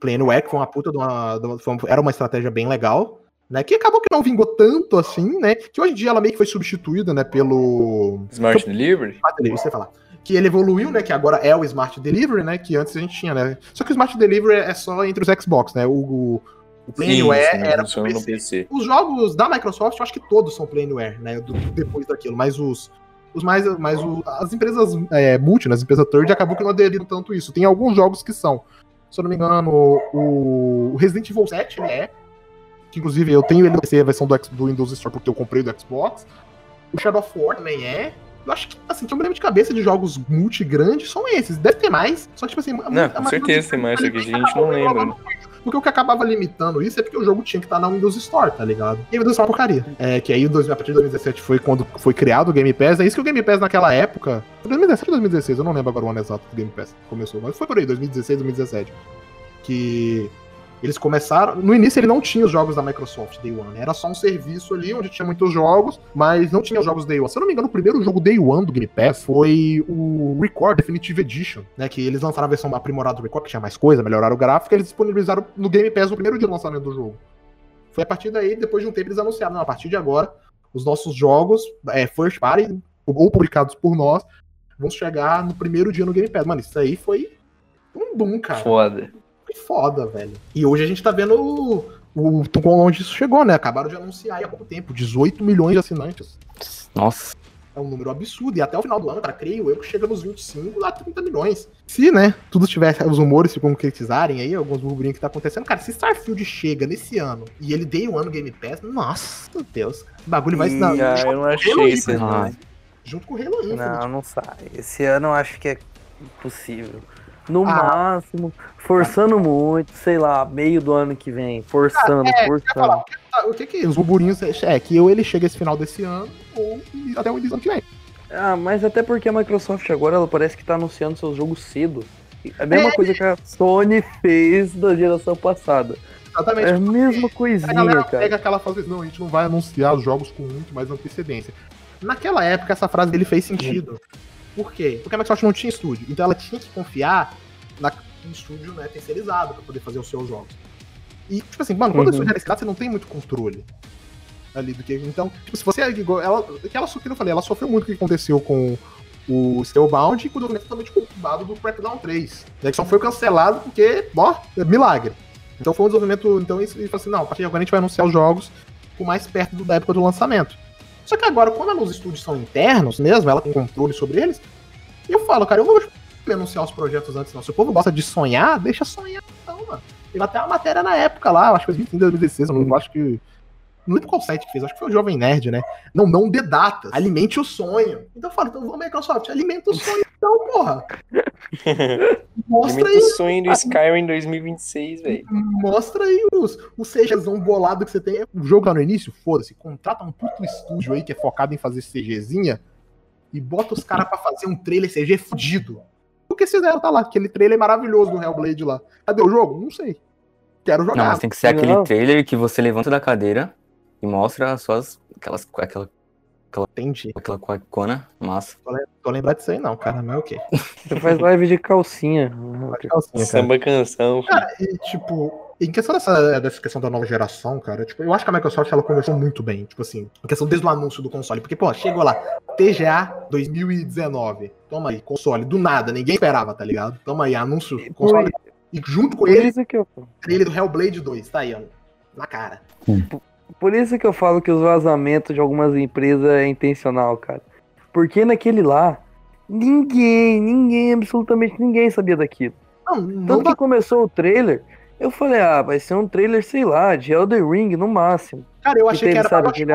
Play Anywhere, que foi uma puta de uma, de uma- Era uma estratégia bem legal, né? Que acabou que não vingou tanto assim, né? Que hoje em dia ela meio que foi substituída, né? Pelo. Smart Delivery? Smart Delivery, ia falar. Que ele evoluiu, né? Que agora é o Smart Delivery, né? Que antes a gente tinha, né? Só que o Smart Delivery é só entre os Xbox, né? O, o, o sim, era pro no PC. PC. Os jogos da Microsoft, eu acho que todos são Play Anywhere, né? do- depois daquilo, mas os. Os mais, mais o- as empresas é, multi, né, as empresas third, acabou que não aderiram tanto isso. Tem alguns jogos que são. Se eu não me engano, o, o Resident Evil 7 ele é. Que inclusive eu tenho ele PC, a versão do, do Windows Store, porque eu comprei do Xbox. O Shadow of War também é. Eu acho que, assim, que eu me lembro de cabeça de jogos multi grandes são esses. Deve ter mais. Só que, tipo assim. a- Não, a- com a- certeza tem mais, só que a gente não lembra. Porque o que acabava limitando isso é porque o jogo tinha que estar na Windows Store, tá ligado? E a Windows Store é uma porcaria. É, que aí, o a partir de 2017 foi quando foi criado o Game Pass. É isso que o Game Pass naquela época. Foi 2017 ou 2016, eu não lembro agora o ano exato do Game Pass começou, mas foi por aí, 2016, 2017. Que eles começaram. No início ele não tinha os jogos da Microsoft Day One, né? era só um serviço ali onde tinha muitos jogos, mas não tinha os jogos Day One. Se eu não me engano, o primeiro jogo Day One do Game Pass foi o Record Definitive Edition, né? Que eles lançaram a versão aprimorada do Record, que tinha mais coisa, melhoraram o gráfico, eles disponibilizaram no Game Pass no primeiro dia do lançamento do jogo. Foi a partir daí, depois de um tempo, eles anunciaram, a partir de agora, os nossos jogos, é, first party, ou publicados por nós, vão chegar no primeiro dia no Game Pass. Mano, isso aí foi um boom, cara. Foda. Foda, velho. E hoje a gente tá vendo o, o, o quão longe isso chegou, né? Acabaram de anunciar aí há pouco tempo, 18 milhões de assinantes. Nossa, É um número absurdo. E até o final do ano, cara, creio eu que chega nos 25 a 30 milhões. Se, né, tudo tiver os rumores se concretizarem aí, alguns burburinhos que tá acontecendo. Cara, se Starfield chega nesse ano e ele dei o ano Game Pass, nossa Deus, cara. O bagulho vai se dar. Ah, eu não achei isso, não. né? Junto com o Halo Infinite. Não, não sai. Esse ano eu acho que é impossível. No Ah. máximo, forçando muito, sei lá, meio do ano que vem. Forçando, é, ia falar, forçando. o que, tá- o que que os burburinhos é que ou ele chega esse final desse ano ou até o início do ano que vem. Ah, mas até porque a Microsoft agora ela parece que tá anunciando seus jogos cedo. É a mesma coisa que a Sony fez da geração passada. Exatamente. É a mesma A coisinha, galera cara. pega aquela fase, não, a gente não vai anunciar os jogos com muito mais antecedência. Naquela época, essa frase dele fez sentido. Por quê? Porque a Microsoft não tinha estúdio. Então ela tinha que confiar na, no estúdio né, terceirizado pra poder fazer os seus jogos. E, tipo assim, mano, quando Uhum. o é terceirizado, você não tem muito controle ali do que. Então, tipo, se você é. Ela, que ela, que eu falei, ela sofreu muito o que aconteceu com o Stillbound e com o documento totalmente conturbado do Crackdown 3. Né, que só foi cancelado porque, ó, é milagre. Então foi um desenvolvimento. Então isso ele falou assim: não, a partir de agora a gente vai anunciar os jogos com mais perto do- da época do lançamento. Só que agora, quando os estúdios são internos mesmo, ela tem controle sobre eles, eu falo, cara, eu não vou anunciar os projetos antes, não. Se o povo gosta de sonhar, deixa sonhar, então, mano. Teve até uma matéria na época lá, acho que foi 2015, 2016, eu não acho que. Não lembro qual site que fez, acho que foi o Jovem Nerd, né? Não, não dê datas. Alimente o sonho. Então eu falo, então vamos, Microsoft, alimenta o sonho, então, porra. [LAUGHS] Mostra aí o sonho do Skyrim em 2026, velho. Mostra aí os, os CGzão bolado que você tem. O jogo lá no início, foda-se, contrata um puto estúdio aí que é focado em fazer CGzinha e bota os caras pra fazer um trailer CG fudido. O que vocês fizeram tá lá? Aquele trailer maravilhoso do Hellblade lá. Cadê o jogo? Não sei. Quero não, jogar. mas tem que ser aquele Não. trailer que você levanta da cadeira E mostra as, aquelas, aquela, Entendi. aquela cuecona massa. Tô, lem- tô lembrado disso aí não, cara. Mas é o quê? Você faz live de calcinha. Calcinha. Samba canção. Cara, e tipo, em questão dessa, dessa questão da nova geração, cara, tipo, eu acho que a Microsoft ela começou muito bem, tipo assim, em questão desde o anúncio do console, porque, pô, chegou lá, TGA 2019, toma aí, console, do nada, ninguém esperava, tá ligado? Toma aí, anúncio, console, e junto com Por ele, isso que eu, trailer do Hellblade 2, tá aí, ó, na cara. por isso que eu falo que os vazamentos de algumas empresas é intencional, cara. Porque naquele lá, ninguém, ninguém, absolutamente ninguém sabia daquilo. Não, não Tanto que começou o trailer, eu falei, ah, vai ser um trailer, sei lá, de Elder Ring no máximo. cara, eu Que achei que teve, era sabe, Bioshock,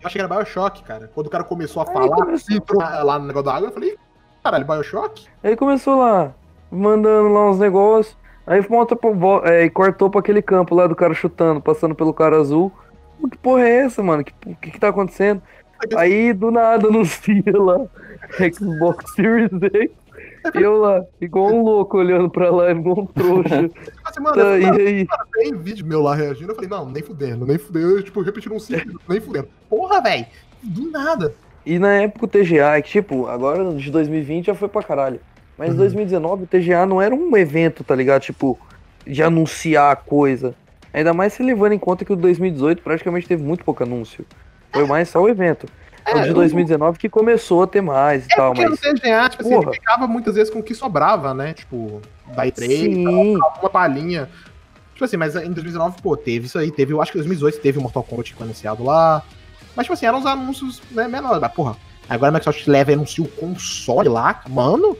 eu achei que era Bioshock, cara, quando o cara começou a Aí falar, começou. entrou lá no negócio da água, eu falei, caralho, Bioshock? Aí começou lá, mandando lá uns negócios. Aí volta pro, é, e cortou pra aquele campo lá do cara chutando, passando pelo cara azul. Que porra é essa, mano? Que, que que tá acontecendo? Aí do nada [LAUGHS] anuncia lá Xbox Series X. [LAUGHS] Eu lá, igual um louco olhando pra lá, igual um trouxa. [LAUGHS] Assim, mano, Tá, eu e aí? tem vídeo meu lá reagindo, eu falei, não, nem fudendo, nem fudendo, eu, tipo, repetindo um ciclo, [LAUGHS] nem fudendo. Porra, velho, do nada. E na época o TGA, que tipo, agora de 2020 já foi pra caralho. Mas em Uhum. 2019 o TGA não era um evento, tá ligado? Tipo, de anunciar a coisa. Ainda mais se levando em conta que o 2018 praticamente teve muito pouco anúncio. Foi mais só o evento. O de eu- 2019 que começou a ter mais e É tal, porque mas. no TGA, tipo assim, ele ficava muitas vezes com o que sobrava, né? Tipo, da E3, Sim, uma palhinha. Tipo assim, mas em 2019, pô, teve isso aí, teve, eu acho que em 2018 teve o Mortal Kombat que foi anunciado lá. Mas, tipo assim, eram uns anúncios, né, menores. Mas, porra, agora a Microsoft leva e anuncia o console lá, mano.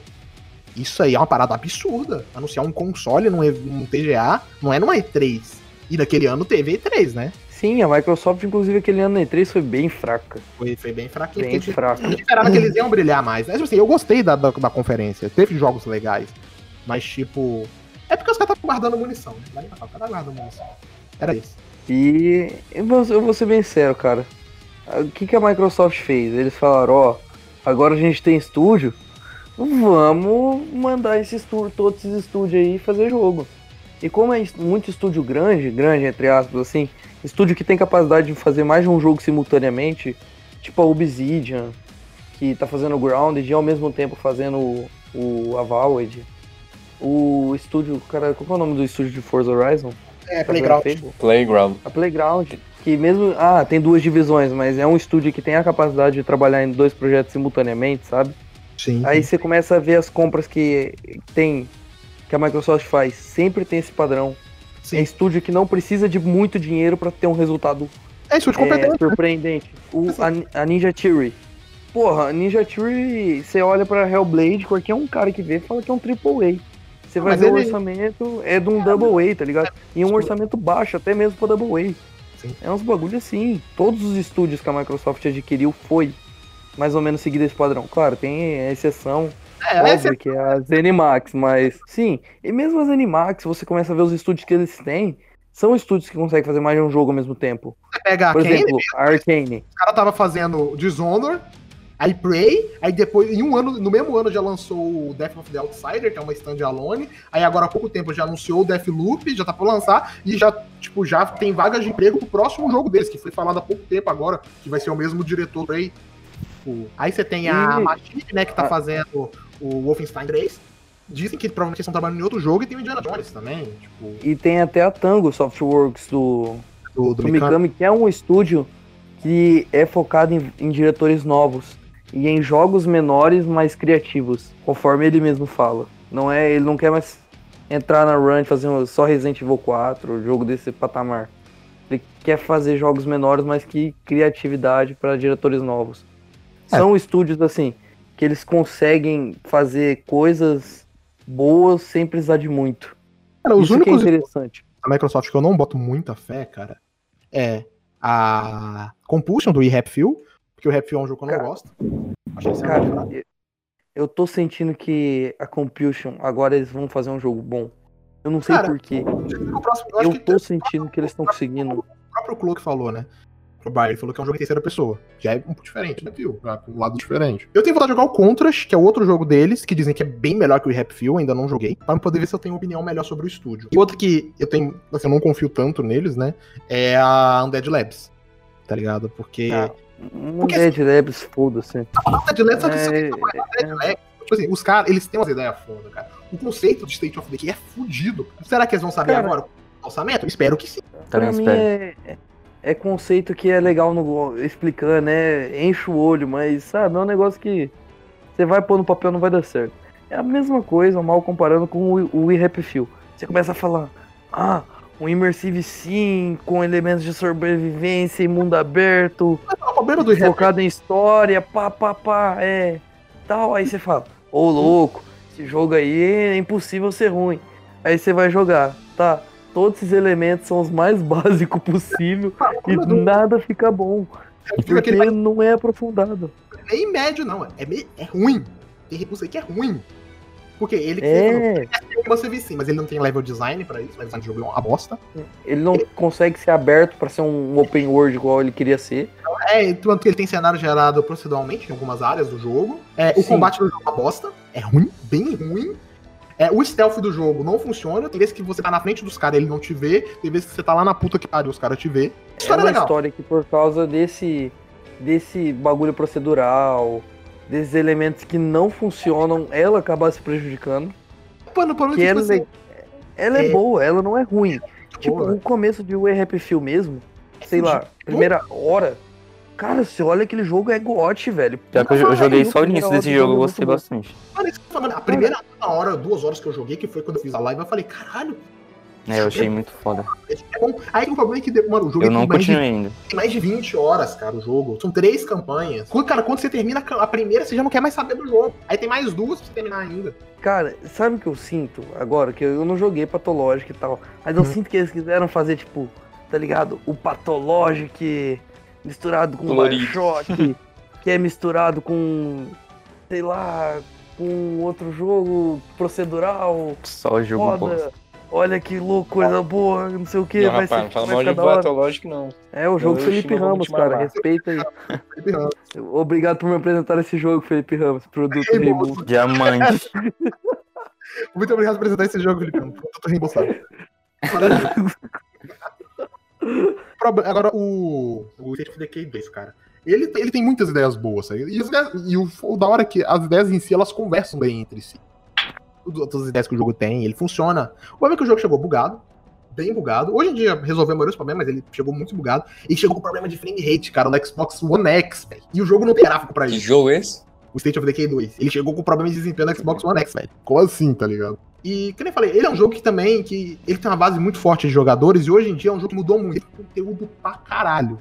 Isso aí é uma parada absurda. Anunciar um console num, num TGA, não é numa E3. E naquele ano teve E3, né? Sim, a Microsoft, inclusive, aquele ano na E3 foi bem fraca. Foi, foi bem fraquinho. Bem porque fraca. Eu esperava que eles iam brilhar mais. Mas, assim, eu gostei da, da, da conferência. Teve jogos legais. Mas, tipo. É porque os caras estavam guardando munição. Né? Natal, cada guarda munição. Era isso. E eu vou, eu vou ser bem sério, cara. O que, que a Microsoft fez? Eles falaram, ó, agora a gente tem estúdio, vamos mandar esses estúdio, todos esses estúdios aí fazer jogo. E como é muito estúdio grande, grande entre aspas, assim, estúdio que tem capacidade de fazer mais de um jogo simultaneamente, tipo a Obsidian, que tá fazendo o Grounded e ao mesmo tempo fazendo o, o Avowed. O estúdio, cara, qual que é o nome do estúdio de Forza Horizon? É, Tá Fable? Playground. A Playground, que mesmo. Ah, tem duas divisões, mas é um estúdio que tem a capacidade de trabalhar em dois projetos simultaneamente, sabe? Sim. Aí você começa a ver as compras que tem, que a Microsoft faz. Sempre tem esse padrão. É sim. estúdio que não precisa de muito dinheiro pra ter um resultado É de é, competência. surpreendente. O, a, a Ninja Theory. Porra, a Ninja Theory, você olha pra Hellblade, qualquer um cara que vê fala que é um AAA. Você vai Mas ver o ele- orçamento, é de um Double A, tá ligado? E um orçamento baixo, até mesmo pra Double A. Sim. É uns bagulho assim. Todos os estúdios que a Microsoft adquiriu foi mais ou menos seguido esse padrão. Claro, tem a exceção, É, óbvio, essa- que é a Zenimax, mas sim. E mesmo a Zenimax, você começa a ver os estúdios que eles têm, são estúdios que conseguem fazer mais de um jogo ao mesmo tempo. você pega a Por Kane, exemplo, a Arcane. o cara tava fazendo Dishonor, aí Prey, aí depois, em um ano, no mesmo ano já lançou o Death of the Outsider, que é uma standalone, aí agora há pouco tempo já anunciou o Deathloop, já tá por lançar, e já, tipo, já tem vagas de emprego pro próximo jogo deles, que foi falado há pouco tempo agora, que vai ser o mesmo diretor Prey. Tipo, Aí você tem a E- Machine, né, que tá fazendo o Wolfenstein 3, dizem que provavelmente eles estão trabalhando em outro jogo, e tem o Indiana Jones também, tipo, E tem até a Tango Softworks do, do, do do Mikami. Que é um estúdio que é focado em, em diretores novos e em jogos menores, mais criativos, conforme ele mesmo fala. Não é, ele não quer mais entrar na run e fazer um- só Resident Evil 4, jogo desse patamar. Ele quer fazer jogos menores, mas que criatividade para diretores novos. É. São estúdios assim que eles conseguem fazer coisas boas sem precisar de muito. Cara, os Isso que é únicos interessante. a Microsoft que eu não boto muita fé, cara, é a Compulsion do eRap Fuel, porque o Rap Fuel é um jogo que eu não Cara, gosto. Achei que Cara, eu- eu tô sentindo que a Compulsion, agora eles vão fazer um jogo bom. Eu não sei porquê. Eu Eu que tô sentindo que eles estão conseguindo. o próprio Cloak falou, né? O Bayer ele falou que é um jogo em terceira pessoa. Já é um pouco diferente, né, Phil? Já é um lado diferente. Eu tenho vontade de jogar o Contras, que é outro jogo deles, que dizem que é bem melhor que o Rap Fuel, ainda não joguei, pra poder ver se eu tenho uma opinião melhor sobre o estúdio. E outro que eu tenho, assim, eu não confio tanto neles, né? É a Undead Labs. tá ligado? Porque. Ah, Um Porque- Dead Labs, foda-se. Não, Dead Labs, só que você É, tem que Dead Labs, Tipo assim, os caras, eles têm umas ideias foda, cara. O conceito de State of Decay é fudido. Será que eles vão saber Cara. agora o orçamento? Espero que sim. Também pra mim espero. é, é- é conceito que é legal no, explicando, né? Enche o olho, mas sabe, é um negócio que você vai pôr no papel não vai dar certo. É a mesma coisa, mal comparando com o, o Few. Você começa a falar, ah, um Immersive Sim, com elementos de sobrevivência em mundo aberto, Rap focado em história, pá, pá, pá, é. Tal, aí você fala, ô louco, esse jogo aí é impossível ser ruim. Aí você vai jogar, tá? Todos esses elementos são os mais [LAUGHS] básicos possível e nada fica bom. É que Porque ele não é aprofundado. vai nem médio, não. É, meio, é ruim. Tem recurso aí que é ruim. Porque ele É, você vê sim, mas ele não tem level design pra isso, o design do jogo é uma bosta. ele não consegue ser aberto pra ser um open world igual ele queria ser. É, tanto que ele tem cenário gerado proceduralmente em algumas áreas do jogo. É, o Sim. combate do jogo é uma bosta. É ruim, bem ruim. É, o stealth do jogo não funciona. Tem vezes que você tá na frente dos caras e ele não te vê. Tem vezes que você tá lá na puta que pariu os caras te vê. É História uma legal. história que por causa desse desse bagulho procedural, desses elementos que não funcionam, ela acaba se prejudicando. Mano, o problema Que é que, ela, tipo assim, ela é, é- boa, ela não é ruim. Tipo, boa. o começo de We Happy Few mesmo, sei lá, fudido. primeira hora. Cara, você olha aquele jogo é gote, velho. Pior que eu, eu joguei só o início desse jogo, eu gostei bastante. Mano, isso que eu tô falando, a primeira uma hora, duas horas que eu joguei, que foi quando eu fiz a live, eu falei, caralho, É, eu achei muito foda. é. Aí o problema é que, mano, o jogo Eu tem não mais de continuei ainda. Tem mais de 20 horas, cara, o jogo. São três campanhas. Quando, cara, quando você termina a primeira, você já não quer mais saber do jogo. Aí tem mais duas pra você terminar ainda. Cara, sabe o que eu sinto agora? Que eu não joguei patológico e tal. Mas eu Hum. sinto que eles quiseram fazer, tipo, tá ligado? O patológico que- misturado com. Bioshock, [LAUGHS] que é misturado com, sei lá, com outro jogo procedural. Só o jogo. Foda. Olha que louco, coisa boa, não sei o que. Não, vai rapaz, ser, não fala vai mal de hora. Batológico, não. É o jogo Eu, Felipe Ramos, cara. Respeita aí. [LAUGHS] Obrigado por me apresentar esse jogo, Felipe Ramos. Produto Remote. Diamante. [LAUGHS] Muito obrigado por apresentar esse jogo, Felipe. Eu tô reembolsado. Proble- Agora, o, o State of Decay 2, cara. Ele, tem- ele tem muitas ideias boas, sabe? E, ideias- e o, o da hora é que as ideias em si, elas conversam bem entre si. Todas as ideias que o jogo tem, ele funciona. O problema é que o jogo chegou bugado, bem bugado. Hoje em dia resolveu a maioria dos problemas, mas ele chegou muito bugado. E chegou com problema de frame rate, cara, no Xbox One X, velho. E o jogo não tem gráfico pra Que isso. jogo é esse? o State of Decay 2. Ele chegou com problema de desempenho no Xbox One X, velho. Como assim, tá ligado? E, como eu falei, ele é um jogo que também, que ele tem uma base muito forte de jogadores, e hoje em dia é um jogo que mudou muito. Tem conteúdo pra caralho.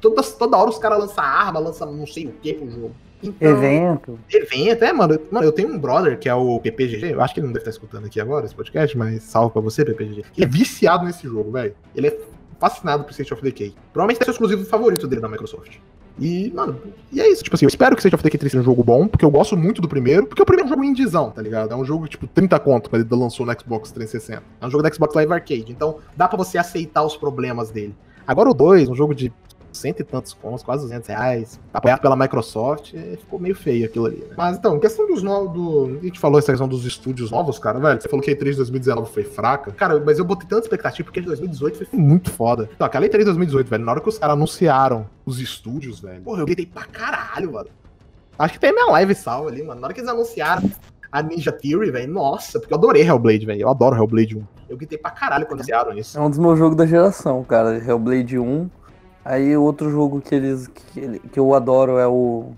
Toda, toda hora os caras lançam arma, lançam não sei o que pro jogo. Então, Evento. Evento, é, mano. Mano, eu tenho um brother que é o PPGG. Eu acho que ele não deve estar escutando aqui agora esse podcast, mas salve pra você, PPGG. Ele é viciado nesse jogo, velho. Ele é fascinado por State of Decay. Provavelmente é o exclusivo favorito dele na Microsoft. E, mano, e é isso. Tipo assim, eu espero que State of Decay 3 seja um jogo bom, porque eu gosto muito do primeiro, porque o primeiro é jogo indizão, tá ligado? É um jogo, tipo, 30 conto quando ele lançou no Xbox 360. É um jogo da Xbox Live Arcade. Então, dá pra você aceitar os problemas dele. Agora o 2, um jogo de cento e tantos contos, quase 200 reais, apoiado pela Microsoft, é, ficou meio feio aquilo ali, né? Mas então, questão dos novos, do... a gente falou essa questão dos estúdios novos, cara, velho, você falou que a E3 de 2019 foi fraca, cara, mas eu botei tanta expectativa porque a de 2018 foi muito foda. Então, aquela E3 de 2018, velho, na hora que os caras anunciaram os estúdios, velho, porra, eu gritei pra caralho, mano. Acho que tem minha live salva ali, mano, na hora que eles anunciaram a Ninja Theory, velho, nossa, porque eu adorei Hellblade, velho, eu adoro Hellblade 1. Eu gritei pra caralho quando anunciaram isso. É um dos meus jogos da geração, cara. Hellblade 1. Aí outro jogo que eles que, ele- que eu adoro é o.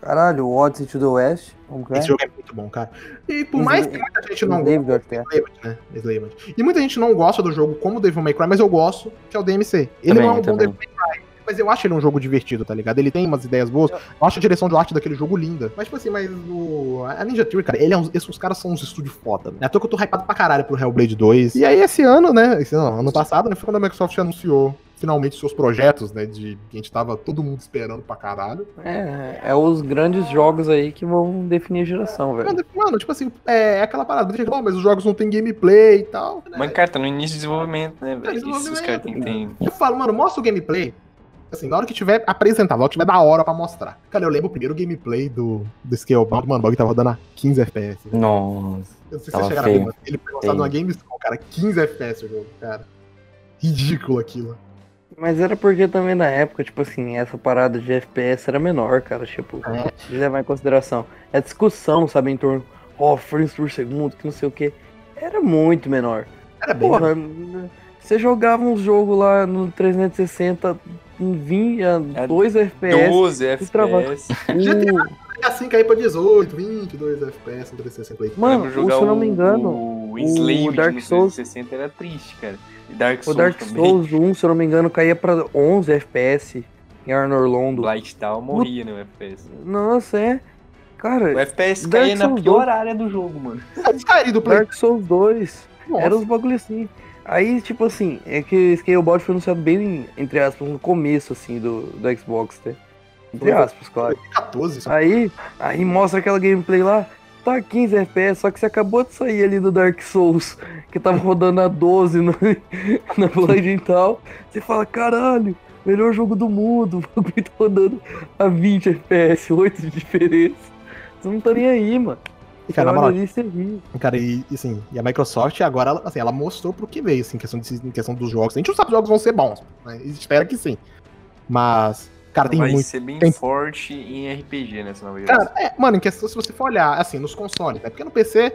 Caralho, o Odyssey to the West. Como que é? Esse jogo é muito bom, cara. E por mais que muita gente não é. Slaved, né? E muita gente não gosta do jogo como Devil May Cry, mas eu gosto, que é o DMC. Ele Também, não é um bom também. Devil May Cry, mas eu acho ele um jogo divertido, tá ligado? Ele tem umas ideias boas. Eu acho a direção de arte daquele jogo linda. Mas, tipo assim, mas o... a Ninja Theory, cara, ele é uns... esses caras são uns estúdios foda. Né? É à toa que eu tô hypado pra caralho pro Hellblade 2. E aí, esse ano, né? Esse ano, ano passado, né? Foi quando a Microsoft anunciou finalmente seus projetos, né? De que a gente tava todo mundo esperando pra caralho. É, é os grandes jogos aí que vão definir a geração, velho. Mano, mano, tipo assim, é aquela parada. Deixa, oh, mas os jogos não tem gameplay e tal. né? Mas, cara, tá no início de desenvolvimento, né, velho? Isso os caras têm. Eu falo, mano, mostra o gameplay. Assim, na hora que tiver apresentável, na hora que tiver da hora pra mostrar. Cara, eu lembro o primeiro gameplay do, do Scalebound, mano, o bagulho tava rodando a 15 FPS. né? Nossa. Eu não sei se vocês chegaram a ver, mano. Ele foi lançado numa Gamescom, cara, 15 FPS o jogo, cara. Ridículo aquilo. Mas era porque também na época, tipo assim, essa parada de FPS era menor, cara. Tipo, É. de levar em consideração. A discussão, sabe, em torno, ó, frames por segundo, que não sei o que. Era muito menor. Era bem. Porra, você jogava uns jogos lá no 360, vinha É 2 FPS. 12 trava- FPS. o- assim cair pra 18, 22 FPS no 360 aí. Mano, o- se eu não me engano, O, o Enslaved Dark no Souls- 360 era triste, cara. E Dark o Souls Dark também. Souls 1, se eu não me engano, caía pra 11 FPS em Arnor Londo. Blight Town morria no FPS. Nossa, é. Cara, O FPS Dark caía na Souls pior 2. área do jogo, mano. Do Play. Dark Souls 2. Nossa. Era uns bagulho assim. Aí, tipo assim, é que Scalebound foi anunciado bem, entre aspas, no começo, assim, do, do Xbox, né? Entre aspas, claro. 14, só. Aí, aí mostra aquela gameplay lá, tá 15 FPS, só que você acabou de sair ali do Dark Souls, que tava rodando a 12 no, [LAUGHS] na Blade e tal. Você fala, caralho, melhor jogo do mundo, o bagulho tá rodando a 20 FPS, 8 de diferença. Você não tá nem aí, mano. E, cara, na moral, e. Cara, e, assim, e a Microsoft agora, ela, assim, ela mostrou pro que veio, assim, em questão, de, em questão dos jogos. A gente não sabe se os jogos vão ser bons, né? Espera que sim. Mas, cara, tem Vai muito. ser bem tem- forte em RPG nessa nova geração. Cara, é, mano, em questão, se você for olhar, assim, nos consoles, né? Porque no PC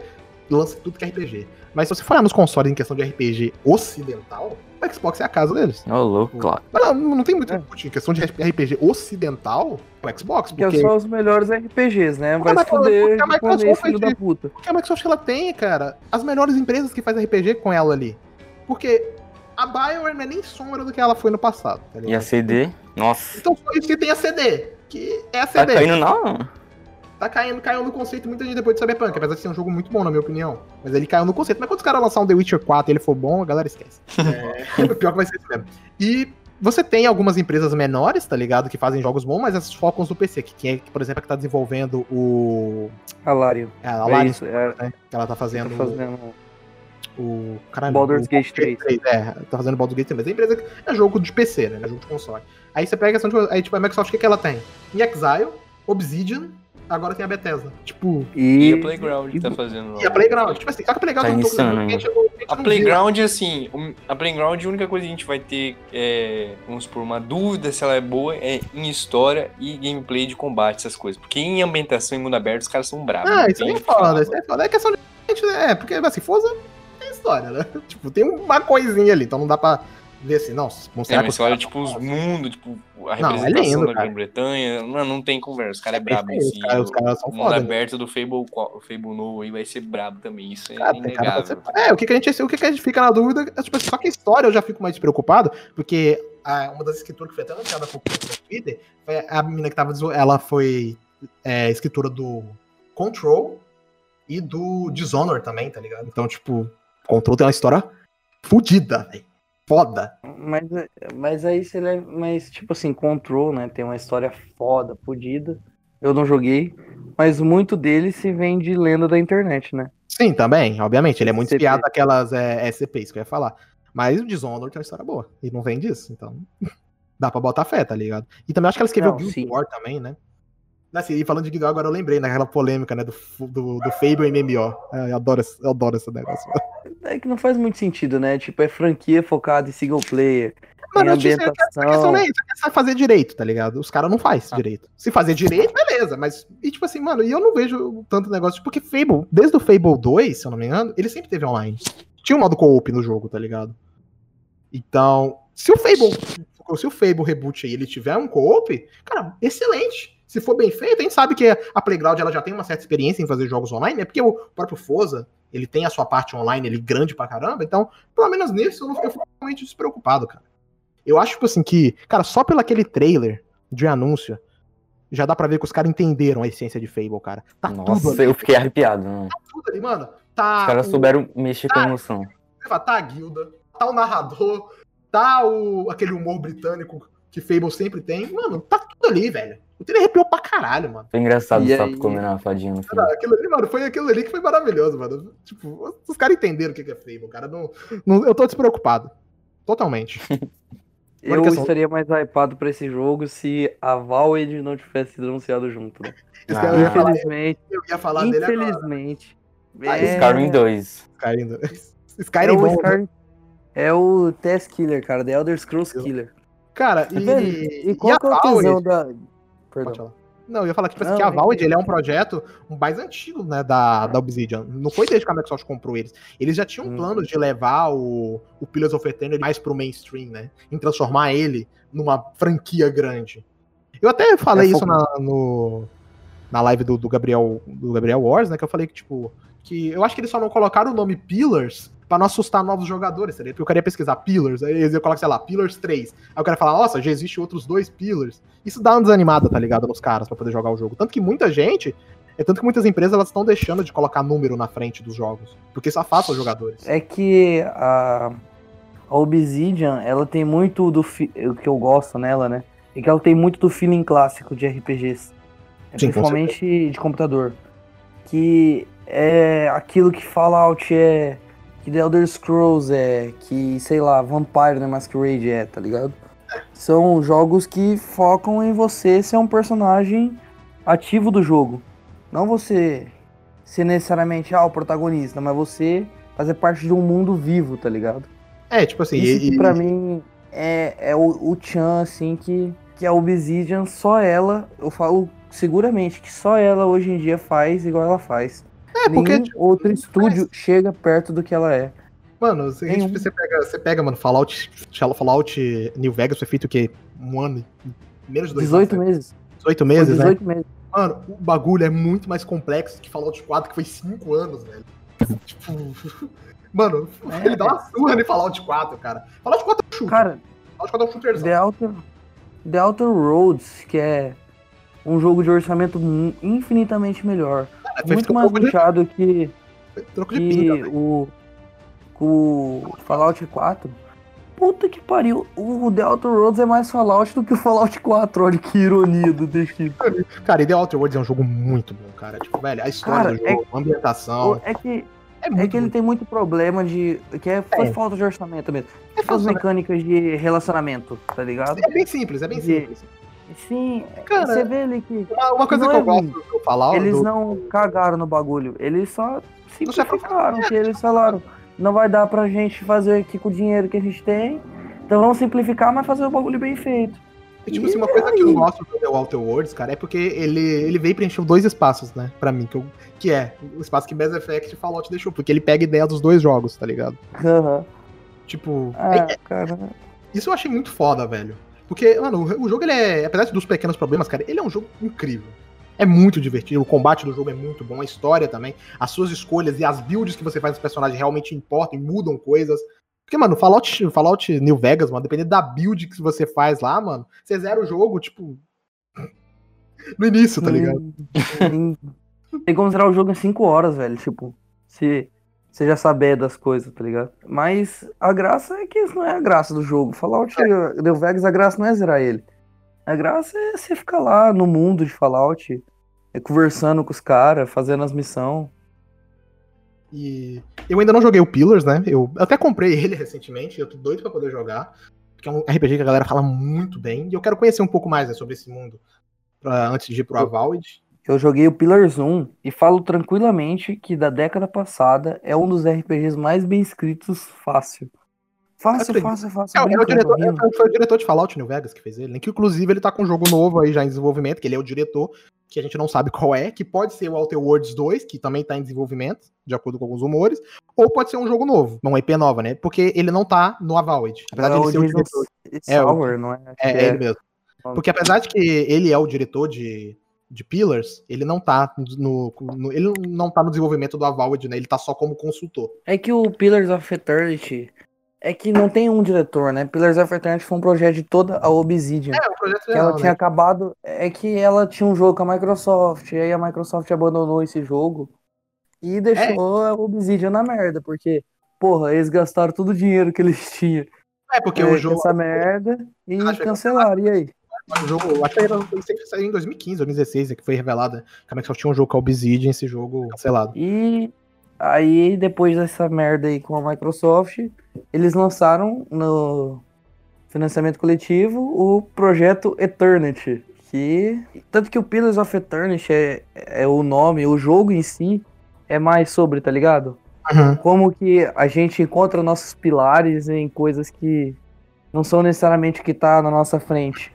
lança tudo que é RPG. Mas se você for olhar nos consoles em questão de RPG ocidental, o Xbox é a casa deles. Ô, louco, claro. Não, não tem muito É. Em questão de RPG ocidental, é o Xbox. Que Porque, são os melhores RPGs, né? Vai Mas, se fuder, porque a Microsoft filho da puta. porque a Microsoft ela tem, cara, as melhores empresas que fazem RPG com ela ali. Porque a BioWare não é nem sombra do que ela foi no passado, tá E a CD? Nossa. Então só isso que tem a CD, que é a Tá CD. caindo não? Tá caindo, caiu no conceito muita gente depois de Cyberpunk, apesar de ser um jogo muito bom, na minha opinião. Mas ele caiu no conceito. Mas quando os caras lançar um The Witcher 4 e ele for bom, a galera esquece. É, [LAUGHS] pior que vai ser isso mesmo. E você tem algumas empresas menores, tá ligado? Que fazem jogos bons, mas elas focam no PC. Que, que é, por exemplo, a que tá desenvolvendo o. Alario. é, A É isso, é, né? Que ela tá tá fazendo. fazendo o. Caralho, Baldur's o Gate 3. É, tá fazendo Baldur's Gate 3. Mas a empresa é jogo de PC, né? É jogo de console. Aí você pega a questão de. Aí, tipo, a Microsoft, o que, que ela tem? Em Exile, Obsidian, agora tem a Bethesda. Tipo. E E, a Playground tá fazendo. E a Playground, tipo assim, só que a Playground Tá não tô insano, a gente, a gente A não Playground, assim, um- a Playground, a única coisa que a gente vai ter, é, vamos supor, uma dúvida se ela é boa é em história e gameplay de combate, essas coisas. Porque em ambientação em mundo aberto, os caras são bravos. Ah, isso é foda, isso aí é foda. É questão de. É, porque assim, Forza história, né? [LAUGHS] Tipo, tem uma coisinha ali, então não dá pra ver assim, não, É, mas você olha, tipo, os mundos, tipo, a Não, é representação lindo, da cara. Grã-Bretanha, não, não tem conversa, os caras é É brabo em perfeito, si. os caras- os o- caras são o mundo foda, né? aberto do Fable, o Fable novo aí vai ser brabo também, isso é Cara, cara inegável. ser- É, o que, que a gente, o que, que a gente fica na dúvida é, tipo, assim, só que a história eu já fico mais preocupado, porque a- uma das escritoras que foi até anunciada no Twitter, foi a menina que tava, ela foi é, escritora do Control e do Dishonor também, tá ligado? Então, tipo, Control tem uma história fodida, velho. Foda. mas, mas aí você leva. Mas, tipo assim, Control, né? Tem uma história foda, fodida. Eu não joguei. Mas muito dele se vem de lenda da internet, né? Sim, também, obviamente. Ele é muito SCP. espiado daquelas é, SCPs que eu ia falar. Mas o Dishonor tem uma história boa. E não vem disso, então. [LAUGHS] Dá pra botar fé, tá ligado? E também acho que ela escreveu Não, Guild. War também, né? Assim, e falando de Guild War, agora eu lembrei naquela polêmica, né? Do, do, do Fable MMO. É, Eu adoro, esse- eu adoro esse negócio. É que não faz muito sentido, né? Tipo, é franquia focada em single player. Mano, em eu disse, a questão ambientação. não é isso, é fazer direito, tá ligado? Os caras não fazem direito. Se fazer direito, beleza, mas. E tipo assim, mano, e eu não vejo tanto negócio. Porque Fable, desde o Fable 2, se eu não me engano, ele sempre teve online. Tinha um modo co-op no jogo, tá ligado? Então, se o Fable. Se o Fable reboot aí ele tiver um co-op, cara, excelente. Se for bem feito, a gente sabe que a Playground ela já tem uma certa experiência em fazer jogos online, né? Porque o próprio Forza, ele tem a sua parte online, ele grande pra caramba, então, pelo menos nisso eu, não, eu fico realmente despreocupado, cara. Eu acho, tipo assim, que, cara, só pelo aquele trailer de anúncio, já dá pra ver que os caras entenderam a essência de Fable, cara. Tá tudo Nossa, ali, eu fiquei arrepiado. Não. tá tudo ali, mano. Tá Os caras o- souberam mexer com a emoção. Tá a guilda, tá o narrador, tá o, aquele humor britânico que Fable sempre tem. Mano, tá tudo ali, velho. O trailer arrepiou pra caralho, mano. Foi engraçado E o sapo aí? comendo a fadinha no fim. Cara, aquilo ali, mano, foi aquilo ali que foi maravilhoso, mano. Tipo, os caras entenderam o que que é Fable, cara. Não, não- eu tô despreocupado. Totalmente. [LAUGHS] Eu questão- estaria mais hypado pra esse jogo se a Valve não tivesse sido anunciado junto. Né? [LAUGHS] Ah. eu, Infelizmente, eu ia falar dele agora. infelizmente. Ah, é, Skyrim 2. Skyrim. [LAUGHS] é Skyrim o bom, né? Skyrim- É o Test Killer, cara, The Elder Scrolls Killer. Cara, e, Velho, e, e qual a que é o Valve- tesão da. Perdão. Não, eu ia falar que, tipo, assim, Não, que a é que- ele é um projeto mais antigo, né, da, da Obsidian. Não foi desde que a Microsoft comprou eles. Eles já tinham Hum. planos de levar o, o Pillars of Eternity mais pro mainstream, né? Em transformar ele numa franquia grande. Eu até falei É isso na, no, na live do, do Gabriel do Gabriel Wars, né? Que eu falei que, tipo, que eu acho que eles só não colocaram o nome Pillars pra não assustar novos jogadores, tá ligado? Porque eu queria pesquisar Pillars, aí iam colocar, sei lá, Pillars 3. Aí eu quero falar, nossa, já existe outros dois Pillars. Isso dá uma desanimada, tá ligado, nos caras pra poder jogar o jogo. Tanto que muita gente, é tanto que muitas empresas elas estão deixando de colocar número na frente dos jogos, porque isso afasta os jogadores. É que a, a Obsidian, ela tem muito do fi- o que eu gosto nela, né? É que ela tem muito do feeling clássico de RPGs. É, Sim, com principalmente de computador. Que é aquilo que Fallout é, que The Elder Scrolls é, que, sei lá, Vampire the Masquerade é, tá ligado? São jogos que focam em você ser um personagem ativo do jogo. Não você ser necessariamente ah, o protagonista, mas você fazer parte de um mundo vivo, tá ligado? É, tipo assim, Isso e, que pra mim é, é o, o Chan, assim, que, que a Obsidian, só ela, eu falo seguramente que só ela hoje em dia faz igual ela faz. É porque, Nenhum tipo, outro estúdio chega perto do que ela é. mano, se Nenhum. você, pega, você pega, mano, Fallout, Fallout New Vegas foi feito o quê? Um ano? Menos de dois 18 anos, né? meses. 18 Foi meses, né? 18 meses. Mano, o bagulho é muito mais complexo que Fallout 4, que foi 5 anos, velho. [LAUGHS] tipo. Mano, É. ele dá uma surra em Fallout 4, cara. Fallout 4 é um chute. Cara, Fallout 4 é um shooterzão. The Outer, The Outer Roads, que é um jogo de orçamento infinitamente melhor. É, Muito mais puxado que, troco de que pinga, velho. o, o Fallout 4. Puta que pariu, o The Outer Roads é mais Fallout do que o Fallout 4. Olha que ironia do destino. [LAUGHS] Cara, e The Outer Worlds é um jogo muito bom, cara. Tipo, velho, a história Cara, do jogo, a ambientação. É que, É, é muito que ele muito. tem muito problema de. que é, foi É. falta de orçamento mesmo. É, né? mecânicas de relacionamento, tá ligado? é bem simples, é bem De- simples. Sim, Cara, você vê ali que Uma, uma coisa que é eu gosto ruim. do Fallout. eles do- não cagaram no bagulho. Eles só simplificaram, que eles falaram. Não vai dar pra gente fazer aqui com o dinheiro que a gente tem. Então vamos simplificar, mas fazer o bagulho bem feito. E, tipo assim, uma coisa que eu gosto do The Outer Worlds, cara, é porque ele, ele veio preencher dois espaços, né, pra mim, que, eu- que é o espaço que Mass Effect e Fallout deixou, porque ele pega ideia dos dois jogos, tá ligado? Aham. Tipo, Ah, é- cara. isso eu achei muito foda, velho. Porque, mano, o, jogo, ele é, apesar dos pequenos problemas, cara, ele é um jogo incrível. É muito divertido, o combate do jogo é muito bom, a história também, as suas escolhas e as builds que você faz dos personagens realmente importam e mudam coisas. Porque, mano, Fallout, Fallout New Vegas, mano, dependendo da build que você faz lá, mano, você zera o jogo, tipo. [LAUGHS] No início, tá ligado? Hum, Tem como zerar o jogo em 5 horas, velho. Tipo, se você já saber das coisas, tá ligado? Mas a graça é que isso não é a graça do jogo. Fallout New Vegas, a graça não é zerar ele. A graça é você ficar lá no mundo de Fallout, é, conversando com os caras, fazendo as missões. E eu ainda não joguei o Pillars, né? Eu até comprei ele [LAUGHS] recentemente, eu tô doido pra poder jogar. Porque é um RPG que a galera fala muito bem. E eu quero conhecer um pouco mais né, sobre esse mundo pra- antes de ir pro Avowed. Eu joguei o Pillars 1 e falo tranquilamente que da década passada é um dos RPGs mais bem escritos fácil. Fácil, fácil, fácil. É, é o diretor, é, foi o diretor de Fallout New Vegas que fez ele, né? Que inclusive ele tá com um jogo novo aí já em desenvolvimento, que ele é o diretor, que a gente não sabe qual é, que pode ser o Outer Worlds 2, que também tá em desenvolvimento, de acordo com alguns rumores, ou pode ser um jogo novo, uma IP nova, né? Porque ele não tá no Avowed. Apesar de É ele o ser o diretor. É, Sauer, não é? É, é ele mesmo. Porque apesar de que ele é o diretor de, de Pillars, ele não tá no, no- ele não tá no desenvolvimento do Avowed, né? Ele tá só como consultor. É que o Pillars of Eternity é que não tem um diretor, né? Pillars of Eternity foi um projeto de toda a Obsidian. É, o projeto que ela geral, tinha né? acabado. É que ela tinha um jogo com a Microsoft, e aí a Microsoft abandonou esse jogo e deixou a Obsidian na merda, porque, porra, eles gastaram todo o dinheiro que eles [LAUGHS] tinham É, porque é, o jogo, essa merda e cancelaram. E aí? O jogo, acho que era, em 2015, 2016, é que foi revelado né? que a Microsoft tinha um jogo com a Obsidian, esse jogo cancelado. E aí, depois dessa merda aí com a Microsoft, eles lançaram no financiamento coletivo o projeto Eternity. Que. Tanto que o Pillars of Eternity é, é o nome, o jogo em si é mais sobre, tá ligado? Uhum. Como que a gente encontra nossos pilares em coisas que não são necessariamente o que tá na nossa frente.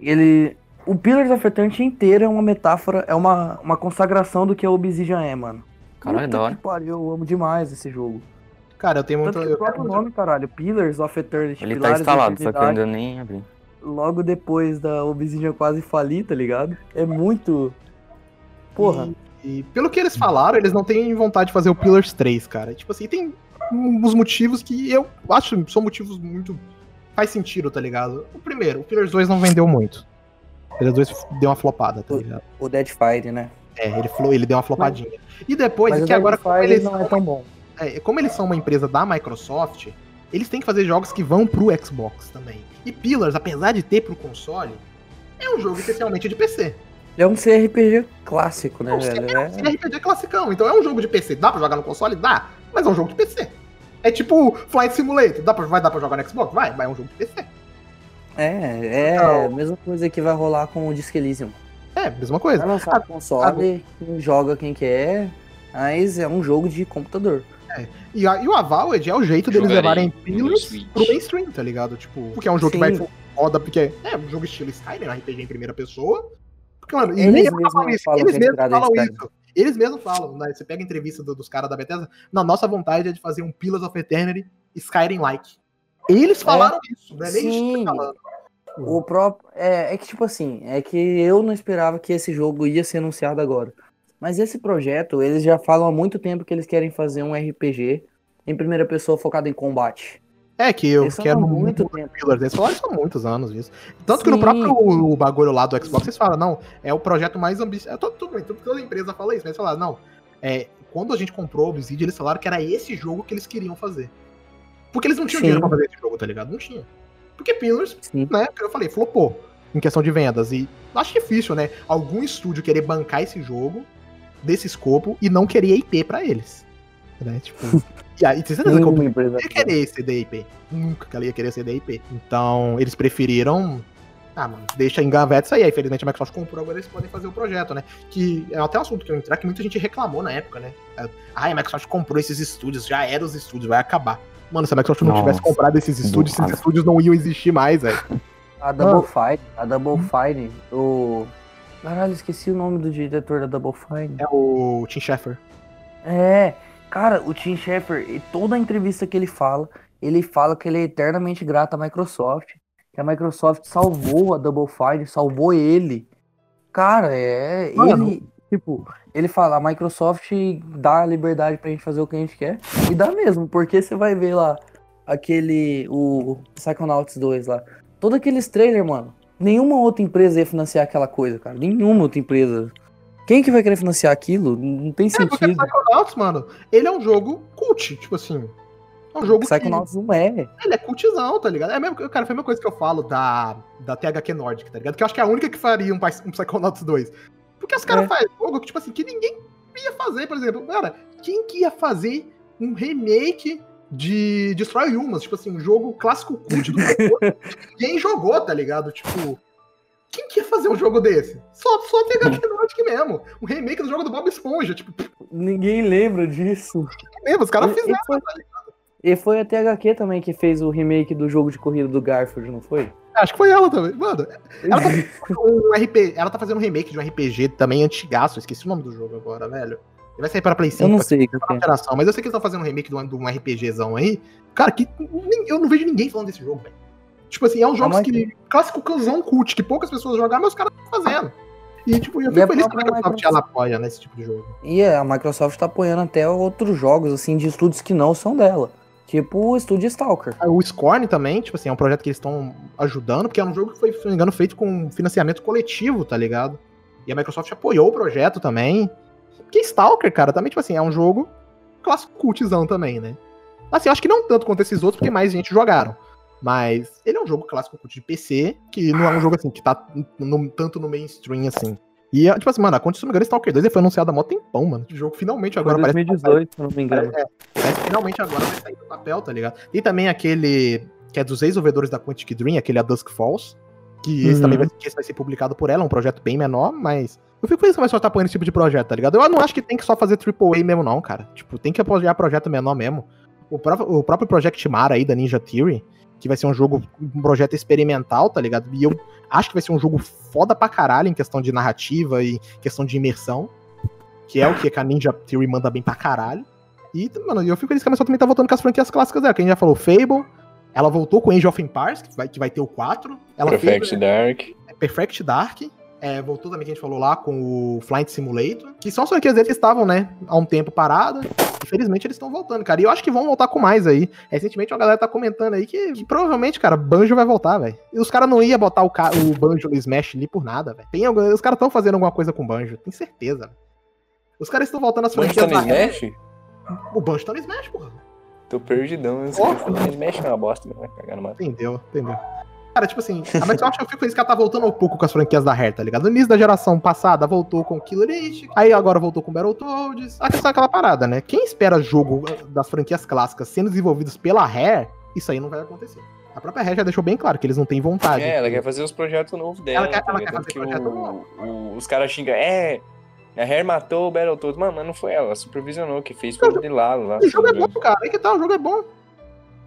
Ele. O Pillars of Eternity inteiro é uma metáfora, é uma, uma consagração do que a Obsidian é, mano. Caralho, é da hora. pariu, eu amo demais esse jogo. Cara, eu tenho muito. Tanto o próprio muito- nome, caralho, Pillars of Eternity. Ele tá Pilares da instalado, só que eu ainda nem abri. Logo depois da Obsidian quase falir, tá ligado? É muito. Porra. E pelo que eles falaram, eles não têm vontade de fazer o Pillars 3, cara. Tipo assim, tem uns motivos que eu acho são motivos muito. Faz sentido, tá ligado? O primeiro, o Pillars 2 não vendeu muito. O Pillars 2 deu uma flopada, tá ligado? O Dead Fire, né? É, ele, flo- ele deu uma flopadinha. E depois, Mas é o que agora, como eles, não é tão bom. é, como eles são uma empresa da Microsoft, eles têm que fazer jogos que vão pro Xbox também. E Pillars, apesar de ter pro console, é um jogo especialmente de PC. É um CRPG clássico, né, Não, velho? é um É... RPG classicão, então é um jogo de PC. Dá pra jogar no console? Dá, mas é um jogo de PC. É tipo Flight Simulator. Dá pra, vai dar pra jogar no Xbox? Vai, mas é um jogo de PC. É, é Então- a mesma coisa que vai rolar com o Disc Elysium. É, mesma coisa. Vai lançar no console, quem joga quem quer, mas é um jogo de computador. E, a- e o Avowed é o jeito deles Jogarei levarem Pillars pro mainstream, tá ligado? Tipo, porque é um jogo que Sim. vai ser foda, porque é um jogo estilo Skyrim, RPG em primeira pessoa. Porque, mano, e Eles nem mesmos falam eles que é mesmos falam isso. Eles mesmos falam, né? Você pega a entrevista do- dos caras da Bethesda, na nossa vontade é de fazer um Pillars of Eternity Skyrim-like. Eles falaram isso, não é nem a gente Sim. falando. O próprio. É, é que, tipo assim, é que eu não esperava que esse jogo ia ser anunciado agora. Mas esse projeto, eles já falam há muito tempo que eles querem fazer um RPG em primeira pessoa focado em combate. É que eu Eles quero muito tempo. Pillars. Eles falaram isso há muitos anos isso. Tanto que no Sim. próprio o bagulho lá do Xbox, eles falam, não, é o projeto mais ambicioso. Tudo, tudo bem, toda empresa fala isso, mas eles falaram, não. É, quando a gente comprou o Obsidian, eles falaram que era esse jogo que eles queriam fazer. Porque eles não tinham Sim. dinheiro pra fazer esse jogo, tá ligado? Não tinha. Porque Pillars, Sim. né, que eu falei, flopou em questão de vendas. E acho difícil, né? Algum estúdio querer bancar esse jogo desse escopo e não querer IP pra eles. Né? Tipo. [LAUGHS] e aí, tem certeza que empresa. ia querer CDIP. Nunca que ela ia querer CDIP. Então, eles preferiram. Ah, mano, deixa em gaveta isso aí. Aí, Felizmente a Microsoft comprou, agora eles podem fazer o projeto, né? Que é até um assunto que eu entrar, que muita gente reclamou na época, né? Ah, a Microsoft comprou esses estúdios, já eram os estúdios, vai acabar. Mano, se a Microsoft não Nossa, tivesse comprado esses estúdios, esses estúdios não iam existir mais, velho. A Double Fine, a Double Fine, o. Caralho, esqueci o nome do diretor da Double Fine. É o Tim Schafer. É, cara, o Tim Schafer, e toda a entrevista que ele fala, ele fala que ele é eternamente grato à Microsoft, que a Microsoft salvou a Double Fine, salvou ele. Cara, é, Mano. ele, tipo, ele fala, a Microsoft dá a liberdade pra gente fazer o que a gente quer, e dá mesmo, porque você vai ver lá aquele, o Psychonauts 2 lá, todos aqueles trailers, mano, nenhuma outra empresa ia financiar aquela coisa, cara, nenhuma outra empresa. Quem que vai querer financiar aquilo? Não tem É, porque sentido. Psychonauts, mano, ele é um jogo cult, tipo assim. É um jogo que... Psychonauts não é. Ele é cultizão, tá ligado? É mesmo, cara, foi a mesma coisa que eu falo da, da THQ Nordic, tá ligado? Que eu acho que é a única que faria um, um Psychonauts 2. Porque os caras É. fazem jogo que, tipo assim, que ninguém ia fazer, por exemplo. Cara, quem que ia fazer um remake de Destroy Humans? Tipo assim, um jogo clássico cult do [LAUGHS] que ninguém jogou, tá ligado? Tipo. Quem que ia fazer um jogo desse? Só, só a [LAUGHS] THQ Nordic mesmo. Um remake do jogo do Bob Esponja. Tipo, Ninguém lembra disso. mesmo, os caras fizeram. e foi- E foi a THQ também que fez o remake do jogo de corrida do Garfield, não foi? Acho que foi ela também. Mano, Ela tá [LAUGHS] um RP, ela tá fazendo um remake de um RPG também antigaço, esqueci o nome do jogo agora, velho. Ele vai sair para Play 5, Eu não pra sei o que é. mas eu sei que eles estão fazendo um remake de um, de um RPGzão aí. Cara, que eu não vejo ninguém falando desse jogo, velho. Tipo assim, é um jogo que. Clássico cuzão cult, que poucas pessoas jogaram, mas os caras estão fazendo. E, tipo, eu fico feliz que a própria Microsoft ela apoia nesse tipo de jogo. E a Microsoft tá apoiando até outros jogos, assim, de estúdios que não são dela. Tipo o estúdio Stalker. Ah, O Scorn também, tipo assim, é um projeto que eles estão ajudando, porque é um jogo que foi, se não me engano, feito com financiamento coletivo, tá ligado? E a Microsoft apoiou o projeto também. Porque Stalker, cara, também, tipo assim, é um jogo clássico cultzão também, né? Assim, eu acho que não tanto quanto esses outros, porque mais gente jogaram. Mas ele é um jogo clássico de PC, que não é um jogo assim, que tá no- tanto no mainstream assim. E, é, tipo assim, mano, a Conte, se não me engano, Stalker 2 ele foi anunciado há mó tempão, mano. O jogo finalmente Foi agora em parece que vai sair. 2018, se eu não me engano. É, parece finalmente agora vai sair do papel, tá ligado? E também aquele que é dos ex-desenvolvedores da Quantic Dream, aquele a Dusk Falls, que esse Uhum. também vai, que esse vai ser publicado por ela, é um projeto bem menor, mas eu fico feliz que a Microsoft tá apoiando esse tipo de projeto, tá ligado? Eu não acho que tem que só fazer AAA mesmo não, cara. Tipo, tem que apoiar projeto menor mesmo. O próprio, o próprio Project Mara aí, da Ninja Theory, que vai ser um jogo, um projeto experimental, tá ligado? E eu acho que vai ser um jogo foda pra caralho em questão de narrativa e questão de imersão, que é o que a Ninja Theory manda bem pra caralho. E, mano, eu fico feliz que a Microsoft também tá voltando com as franquias clássicas dela, que a gente já falou, Fable, ela voltou com Age of Empires, que vai, que vai ter o 4. Ela Perfect fez, Dark. é, Perfect Dark. É, voltou também que a gente falou lá com o Flight Simulator. Que são as franquias deles que estavam, né, há um tempo paradas. Infelizmente eles estão voltando, cara. E eu acho que vão voltar com mais aí. Recentemente uma galera tá comentando aí que, que provavelmente, cara, Banjo vai voltar, velho. E os caras não iam botar o, ca- o Banjo no Smash ali por nada, velho. Tem algum- Os caras estão fazendo alguma coisa com o Banjo, tenho certeza. velho. Os caras estão voltando às Mas tá franquias no Smash? O Banjo tá no Smash, porra. Tô perdidão. Ó. Smash é uma bosta, né? Vai cagar no mato. Entendeu, entendeu. Cara, tipo assim, a Microsoft eu fico feliz que ela tá voltando um pouco com as franquias da Rare, tá ligado? No início da geração passada voltou com Killer Instinct, aí agora voltou com Battletoads. A questão é aquela parada, né? Quem espera jogo eh, das franquias clássicas sendo desenvolvidos pela Rare, isso aí não vai acontecer. A própria Rare já deixou bem claro que eles não têm vontade. É, ela quer fazer os projetos novos dela. Ela quer- tá ela ligado? quer fazer projeto o- novo. o- os caras xingam, é. A Rare matou o Battletoads. Mano, mas não foi ela, ela supervisionou, que fez foi o de lado lá. O jogo é bom, cara. Aí que tá, o jogo é bom.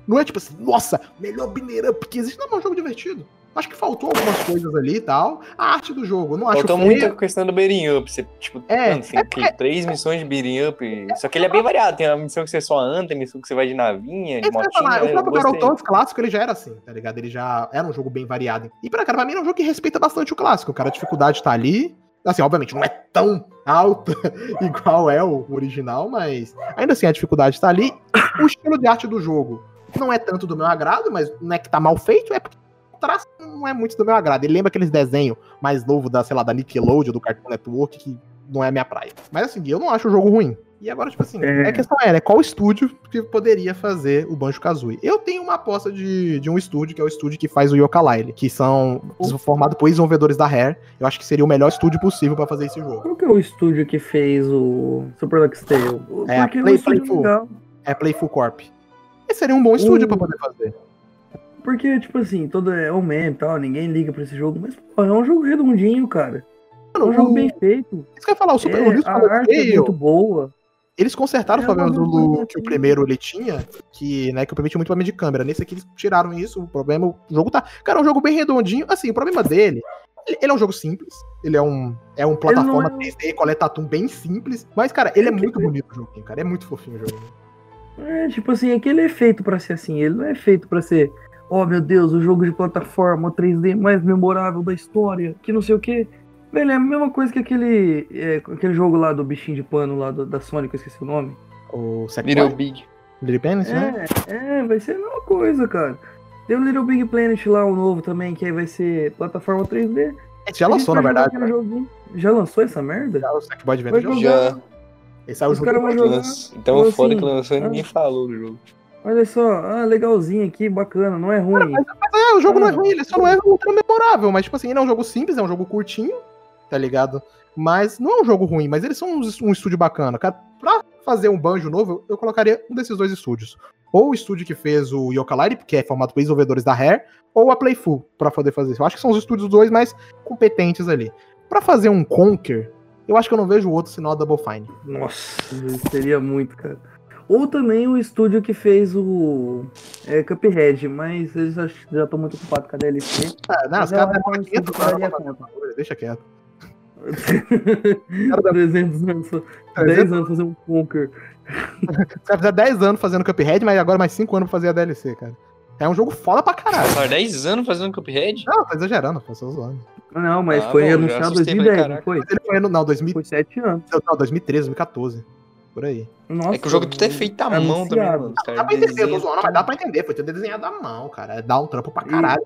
Não é tipo assim, nossa, melhor binner up que existe. Não, é um jogo divertido. Acho que faltou algumas coisas ali e tal. A arte do jogo, não acho Faltou muita questão do beating up. Você, tipo, É, mano, tem que- três missões de beating up. Só que ele é bem variado. Tem uma missão que você só anda, tem missão que você vai de navinha, de motinha. falar, o próprio. Battletoads clássico, ele já era assim, tá ligado? Ele já era um jogo bem variado. E pra, cara, pra mim é um jogo que respeita bastante o clássico, cara. A dificuldade tá ali. Assim, obviamente, não é tão alta [LAUGHS] igual é o original, mas ainda assim a dificuldade tá ali. O estilo de arte do jogo não é tanto do meu agrado, mas não é que tá mal feito, é porque o traço não é muito do meu agrado. Ele lembra aqueles desenhos mais novos da, sei lá, da Nickelodeon, do Cartoon Network, que não é minha praia. Mas assim, eu não acho o jogo ruim. E agora, tipo assim, É. a questão é, né? Qual estúdio que poderia fazer o Banjo Kazooie? Eu tenho uma aposta de, de um estúdio, que é o estúdio que faz o Yooka-Laylee, que são formados por desenvolvedores da Rare. Eu acho que seria o melhor estúdio possível pra fazer esse jogo. Qual que é o estúdio que fez o Super Lux Tale? É, Play- estúdio Playful. É Playful Corp. Esse seria um bom estúdio Uh. pra poder fazer. Porque, tipo assim, todo é o meme e tal, ninguém liga pra esse jogo, mas pô, é um jogo redondinho, cara. É um jogo o- bem feito. Isso que eu ia falar, o Super É, o a arte é muito boa. Eles consertaram É, problemas do mas Lu que o primeiro ele tinha, que, né, que o primeiro tinha muito problema de câmera. Nesse aqui eles tiraram isso, o problema, o jogo tá. Cara, é um jogo bem redondinho. Assim, o problema dele. Ele, ele é um jogo simples, ele é um, é um plataforma não é- 3D, coleta atum bem simples, mas, cara, ele é É muito bonito o joguinho, cara, é muito fofinho o jogo. É, tipo assim, é que ele é feito pra ser assim, ele não é feito pra ser, oh meu Deus, o jogo de plataforma 3D mais memorável da história, que não sei o que. Velho, é a mesma coisa que aquele, é, aquele jogo lá do bichinho de pano lá do- da Sony, que eu esqueci o nome. O Little Big. Little Penis, né? É, é, vai ser a mesma coisa, cara. Tem o Little Big Planet lá, o novo também, que aí vai ser plataforma 3D. Esse já lançou, na verdade. joguinho. Já lançou essa merda? Já, o Sackboy já. jogar. Já. Esse saiu junto com o. Lançou. Então Falou foda assim, que lançou e ah. ninguém falou do jogo. Olha só, ah, legalzinho aqui, bacana, não é ruim. É, o jogo não é Ah. ruim, ele só não é ultra memorável, mas, tipo assim, ele é um jogo simples, é um jogo curtinho, tá ligado? Mas não é um jogo ruim, mas eles são um, um estúdio bacana. Cara, pra fazer um banjo novo, eu colocaria um desses dois estúdios. Ou o estúdio que fez o Yooka-Laylee, que é formado por desenvolvedores da Rare, ou a Playful, pra poder fazer isso. Eu acho que são os estúdios dois mais competentes ali. Pra fazer um Conker, eu acho que eu não vejo outro senão a Double Fine. Nossa, seria muito, cara. Ou também o estúdio que fez o é, Cuphead, mas eles já estão muito ocupados com a DLC. Ah, não, os caras demoram 500 estúdio que daria anos pra conta. fazer, deixa quieto. [LAUGHS] 300 anos, 10 anos [LAUGHS] fazer um Conker. Os caras fizeram 10 anos fazendo Cuphead, mas agora mais 5 anos pra fazer a DLC, cara. É um jogo foda pra caralho. Faz 10 anos fazendo Cuphead? Não, tá exagerando, pô, só zoando. Não, mas Ah, foi bom, anunciado em assustei, 2010, falei, não foi? Ele foi no, não, 2000, Foi 7 anos. não, 2013, 2014. Por aí. Nossa, É que o jogo tudo é feito à mão também, mano. Os caras Dá pra entender, eu tô zoando, mas dá pra entender. Foi tudo desenhado à mão, cara. Dá um trampo pra caralho.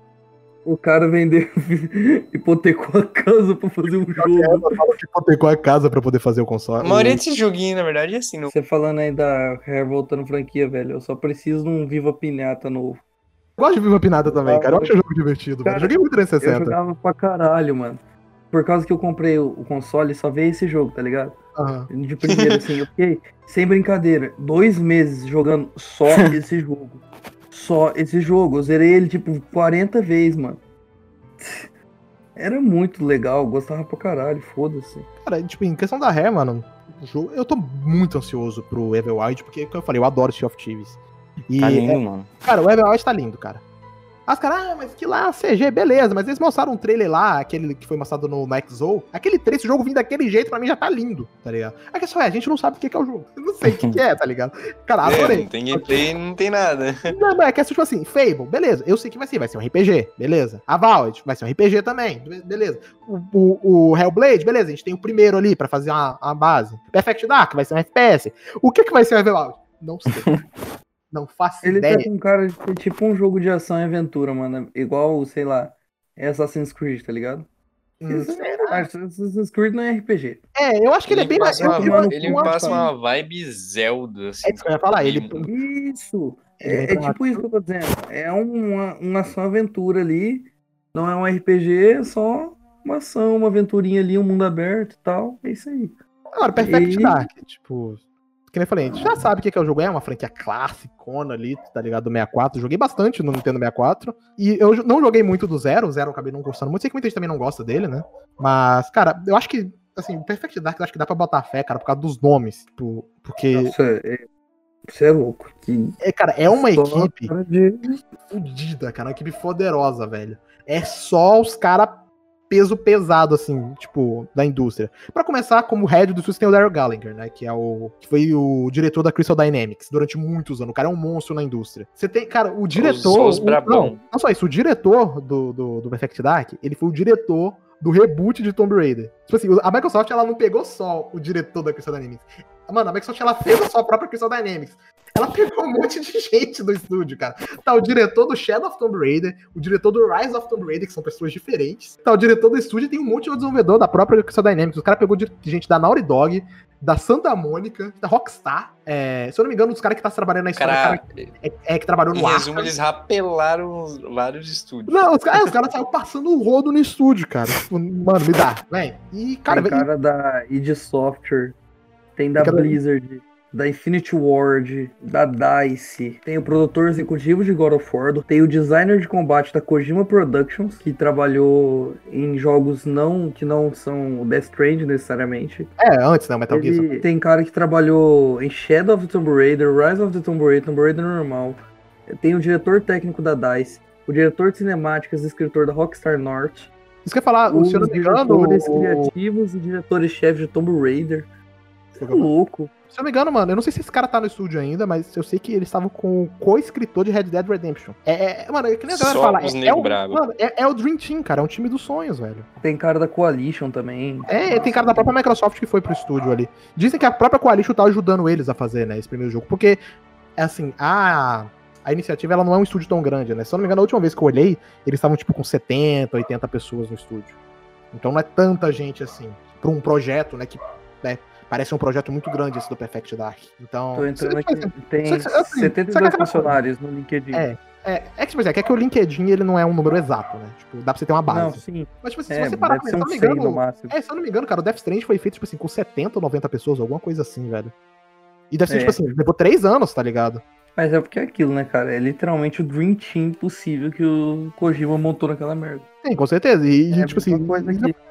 O cara vendeu, [LAUGHS] hipotecou a casa pra fazer um jogo. Hipotecou a casa pra poder fazer o console. A maioria desses joguinhos, na verdade, é assim. Não... Você falando aí da Rare voltando franquia, velho, eu só preciso de um Viva Pinhata novo. Eu gosto de Viva Pinada também, cara. Eu acho o jogo divertido, Cara, mano. Joguei muito Eu 360. jogava pra caralho, mano. Por causa que eu comprei o, o console, só veio esse jogo, tá ligado? Aham. De primeiro, assim, eu fiquei, sem brincadeira, dois meses jogando só [LAUGHS] esse jogo. Só esse jogo. Eu zerei ele, tipo, 40 vezes, mano. Era muito legal, gostava pra caralho, foda-se. Cara, tipo, em questão da Rare, mano, eu tô muito ansioso pro Everwild, porque, como eu falei, eu adoro Sea of Thieves. E, Tá é, lindo, mano. cara, o Everwild tá lindo, cara. Aí os caras, ah, mas que lá, CG, beleza, mas eles mostraram um trailer lá, aquele que foi mostrado no, no XO. Aquele trailer, esse jogo vindo daquele jeito, pra mim já tá lindo, tá ligado? A questão é, a gente não sabe o que que é o jogo. Eu não sei o que, que é, tá ligado? Cara, É, adorei. não tem gameplay, não tem nada. Não, mas é que é tipo assim, Fable, beleza, eu sei que vai ser, vai ser um RPG, beleza. A Valve vai ser um RPG também, be- beleza. O, o, o Hellblade, beleza, a gente tem o primeiro ali pra fazer uma, uma base. Perfect Dark vai ser um FPS. O que que vai ser o Hellblade? Não sei. [LAUGHS] Não faço Ele ideia. tá com cara de ser tipo um jogo de ação e aventura, mano. Igual, sei lá, Assassin's Creed, tá ligado? Hum, é- Assassin's Creed não é RPG. É, eu acho que ele, é bem mais. passa uma, eu- eu- ele acho passa uma vibe Zelda, assim. É isso que eu ia falar. Ele, Isso! Ele É, é pra- tipo isso que eu tô dizendo. É uma, uma ação-aventura ali. Não é um RPG, é só uma ação, uma aventurinha ali, um mundo aberto e tal. É isso aí. Agora, Perfect E- Dark, tipo. Que nem eu falei, a gente já sabe o que é o jogo. É uma franquia classicona ali, tá ligado? Do 64. Joguei bastante no Nintendo 64. E eu não joguei muito do Zero. O Zero eu acabei não gostando muito. Sei que muita gente também não gosta dele, né? Mas, cara, eu acho que, assim, o Perfect Dark eu acho que dá pra botar fé, cara, por causa dos nomes. Tipo, porque, Nossa, é, isso é louco. Que é, cara, é uma equipe de- fudida, cara. Uma equipe poderosa, velho. É só os caras peso pesado, assim, tipo, da indústria. Pra começar, como head do estúdio tem o Daryl Gallagher, né? Que é o. que foi o diretor da Crystal Dynamics durante muitos anos. O cara é um monstro na indústria. Você tem, cara, o diretor. os o- brabão. não, não só isso, o diretor do, do, do Perfect Dark, ele foi o diretor do reboot de Tomb Raider. Tipo assim, a Microsoft ela não pegou só o diretor da Crystal Dynamics. Mano, a Microsoft ela fez a sua própria Crystal Dynamics. Ela pegou um monte de gente do estúdio, cara. Tá o diretor do Shadow of Tomb Raider, o diretor do Rise of Tomb Raider, que são pessoas diferentes. Tá o diretor do estúdio e tem um monte de desenvolvedor da própria Crystal Dynamics. Os caras pegou gente da Naughty Dog, da Santa Mônica, da Rockstar. É, se eu não me engano, os caras que tá trabalhando na história Cara, é, é que trabalhou em no resumo, Arkham. eles rapelaram os- vários estúdios. Não, os caras, os caras saíram passando o rodo no estúdio, cara. Tipo, Mano, me dá, vem. E, cara, tem cara da id Software, tem da Cara- Blizzard, da Infinity Ward, da DICE, tem o produtor executivo de God of War, tem o designer de combate da Kojima Productions, que trabalhou em jogos não que não são Death Stranding necessariamente. é, antes, né, Metal Gear. Ele tem cara que trabalhou em Shadow of the Tomb Raider, Rise of the Tomb Raider, Tomb Raider normal. Tem o diretor técnico da DICE, o diretor de cinemáticas e escritor da Rockstar North, Isso que eu ia falar, os se eu não me engano, diretores o- criativos e diretores-chefe de Tomb Raider. É louco. Se eu não me engano, mano, eu não sei se esse cara tá no estúdio ainda, mas eu sei que eles estavam com o co-escritor de Red Dead Redemption. É, é- mano, é que nem a galera Só fala. os É, é o, mano, é, é o Dream Team, cara, é um time dos sonhos, velho. Tem cara da Coalition também. É, tem cara da própria Microsoft que foi pro estúdio ali. Dizem que a própria Coalition tá ajudando eles a fazer, né, esse primeiro jogo, porque, é assim, a, a iniciativa, ela não é um estúdio tão grande, né? Se eu não me engano, a última vez que eu olhei, eles estavam, tipo, com 70, 80 pessoas no estúdio. Então não é tanta gente, assim, pra um projeto, né, que, né, parece um projeto muito grande esse do Perfect Dark. Então... Tô entrando aqui. Tem assim, só 72 que aquela funcionários no LinkedIn. É, É, é que, tipo assim, é que o LinkedIn ele não é um número exato, né? Tipo, dá pra você ter uma base. Não, sim. Mas, tipo assim, É, se você parar pra um se eu 100 não me no engano. máximo. É, se eu não me engano, cara, o Death Stranding foi feito, tipo assim, com 70 ou 90 pessoas, alguma coisa assim, velho. E deve ser, É. tipo assim, levou três anos, tá ligado? Mas é porque é aquilo, né, cara? É literalmente o Dream Team possível que o Kojima montou naquela merda. Sim, com certeza. E, É tipo assim,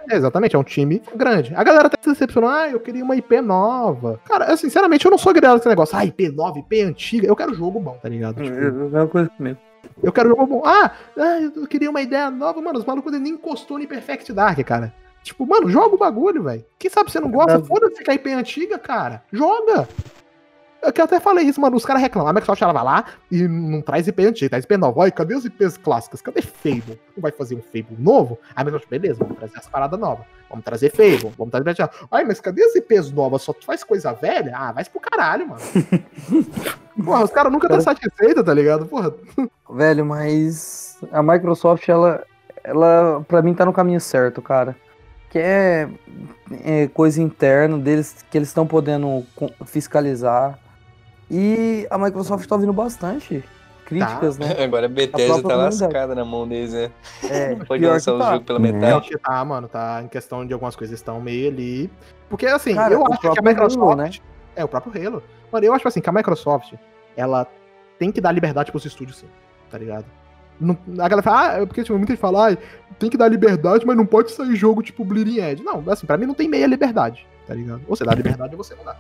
é, exatamente, é um time grande. A galera até se decepcionou, ah, eu queria uma IP nova. Cara, eu, sinceramente, eu não sou criado esse negócio, ah, IP nova, IP antiga. Eu quero jogo bom, tá ligado? Tipo, É a mesma coisa comigo. Eu quero jogo bom. Ah, ah, eu queria uma ideia nova. Mano, os malucos nem encostou no Perfect Dark, cara. Tipo, mano, joga o bagulho, velho. Quem sabe você não gosta? É. Foda-se que a IP é antiga, cara. Joga. Eu que eu até falei isso, mano. Os caras reclamam. A Microsoft ela vai lá e não traz IP antiga, traz IP nova. Olha, cadê as IPs clássicas? Cadê Fable? Não vai fazer um Fable novo? Aí a Microsoft, beleza, vamos trazer as paradas novas. Vamos trazer Fable, vamos trazer. Ai, mas cadê as IPs novas? Só tu faz coisa velha? Ah, vai pro caralho, mano. [LAUGHS] Porra, os caras nunca estão satisfeitos, tá ligado? Porra, Velho, mas a Microsoft, ela, ela pra mim tá no caminho certo, cara. Que é, é coisa interna deles que eles estão podendo fiscalizar. E a Microsoft tá ouvindo bastante críticas, né? [LAUGHS] Agora a Bethesda própria tá lascada na mão deles, né? É, [LAUGHS] Pode pior lançar que o tá. jogo pela Né? metade. Não, tá, mano, tá em questão de algumas coisas estão meio ali. Porque assim, Cara, eu acho que a próprio Microsoft. Halo, né? É, o próprio Halo. Mano, eu acho assim que a Microsoft, ela tem que dar liberdade pros estúdios, sim. Tá ligado? Não- a galera fala, ah, é porque tipo, muita gente fala, ah, tem que dar liberdade, mas não pode sair jogo tipo Bleeding Edge. Não, assim, pra mim não tem meia liberdade, tá ligado? Ou você dá liberdade ou você não dá.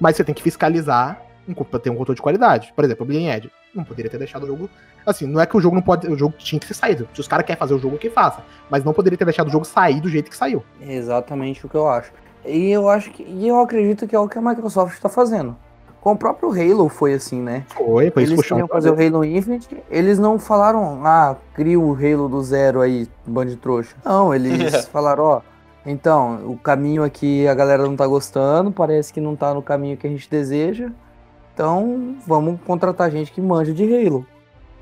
Mas você tem que fiscalizar um, pra ter um controle de qualidade. Por exemplo, o Bleeding Edge. Não poderia ter deixado o jogo. Assim, não é que o jogo não pode. O jogo tinha que ser saído. Se os caras querem fazer o jogo, que faça. Mas não poderia ter deixado o jogo sair do jeito que saiu. É exatamente o que eu acho. E eu acho que. E eu acredito que é o que a Microsoft está fazendo. Com o próprio Halo foi assim, né? Foi, foi isso eles queriam fazer o Halo Infinite, eles não falaram, ah, cria o Halo do zero aí, bando de trouxa. Não, eles [LAUGHS] falaram, ó, então, o caminho aqui a galera não tá gostando, parece que não tá no caminho que a gente deseja, então vamos contratar gente que manja de Halo.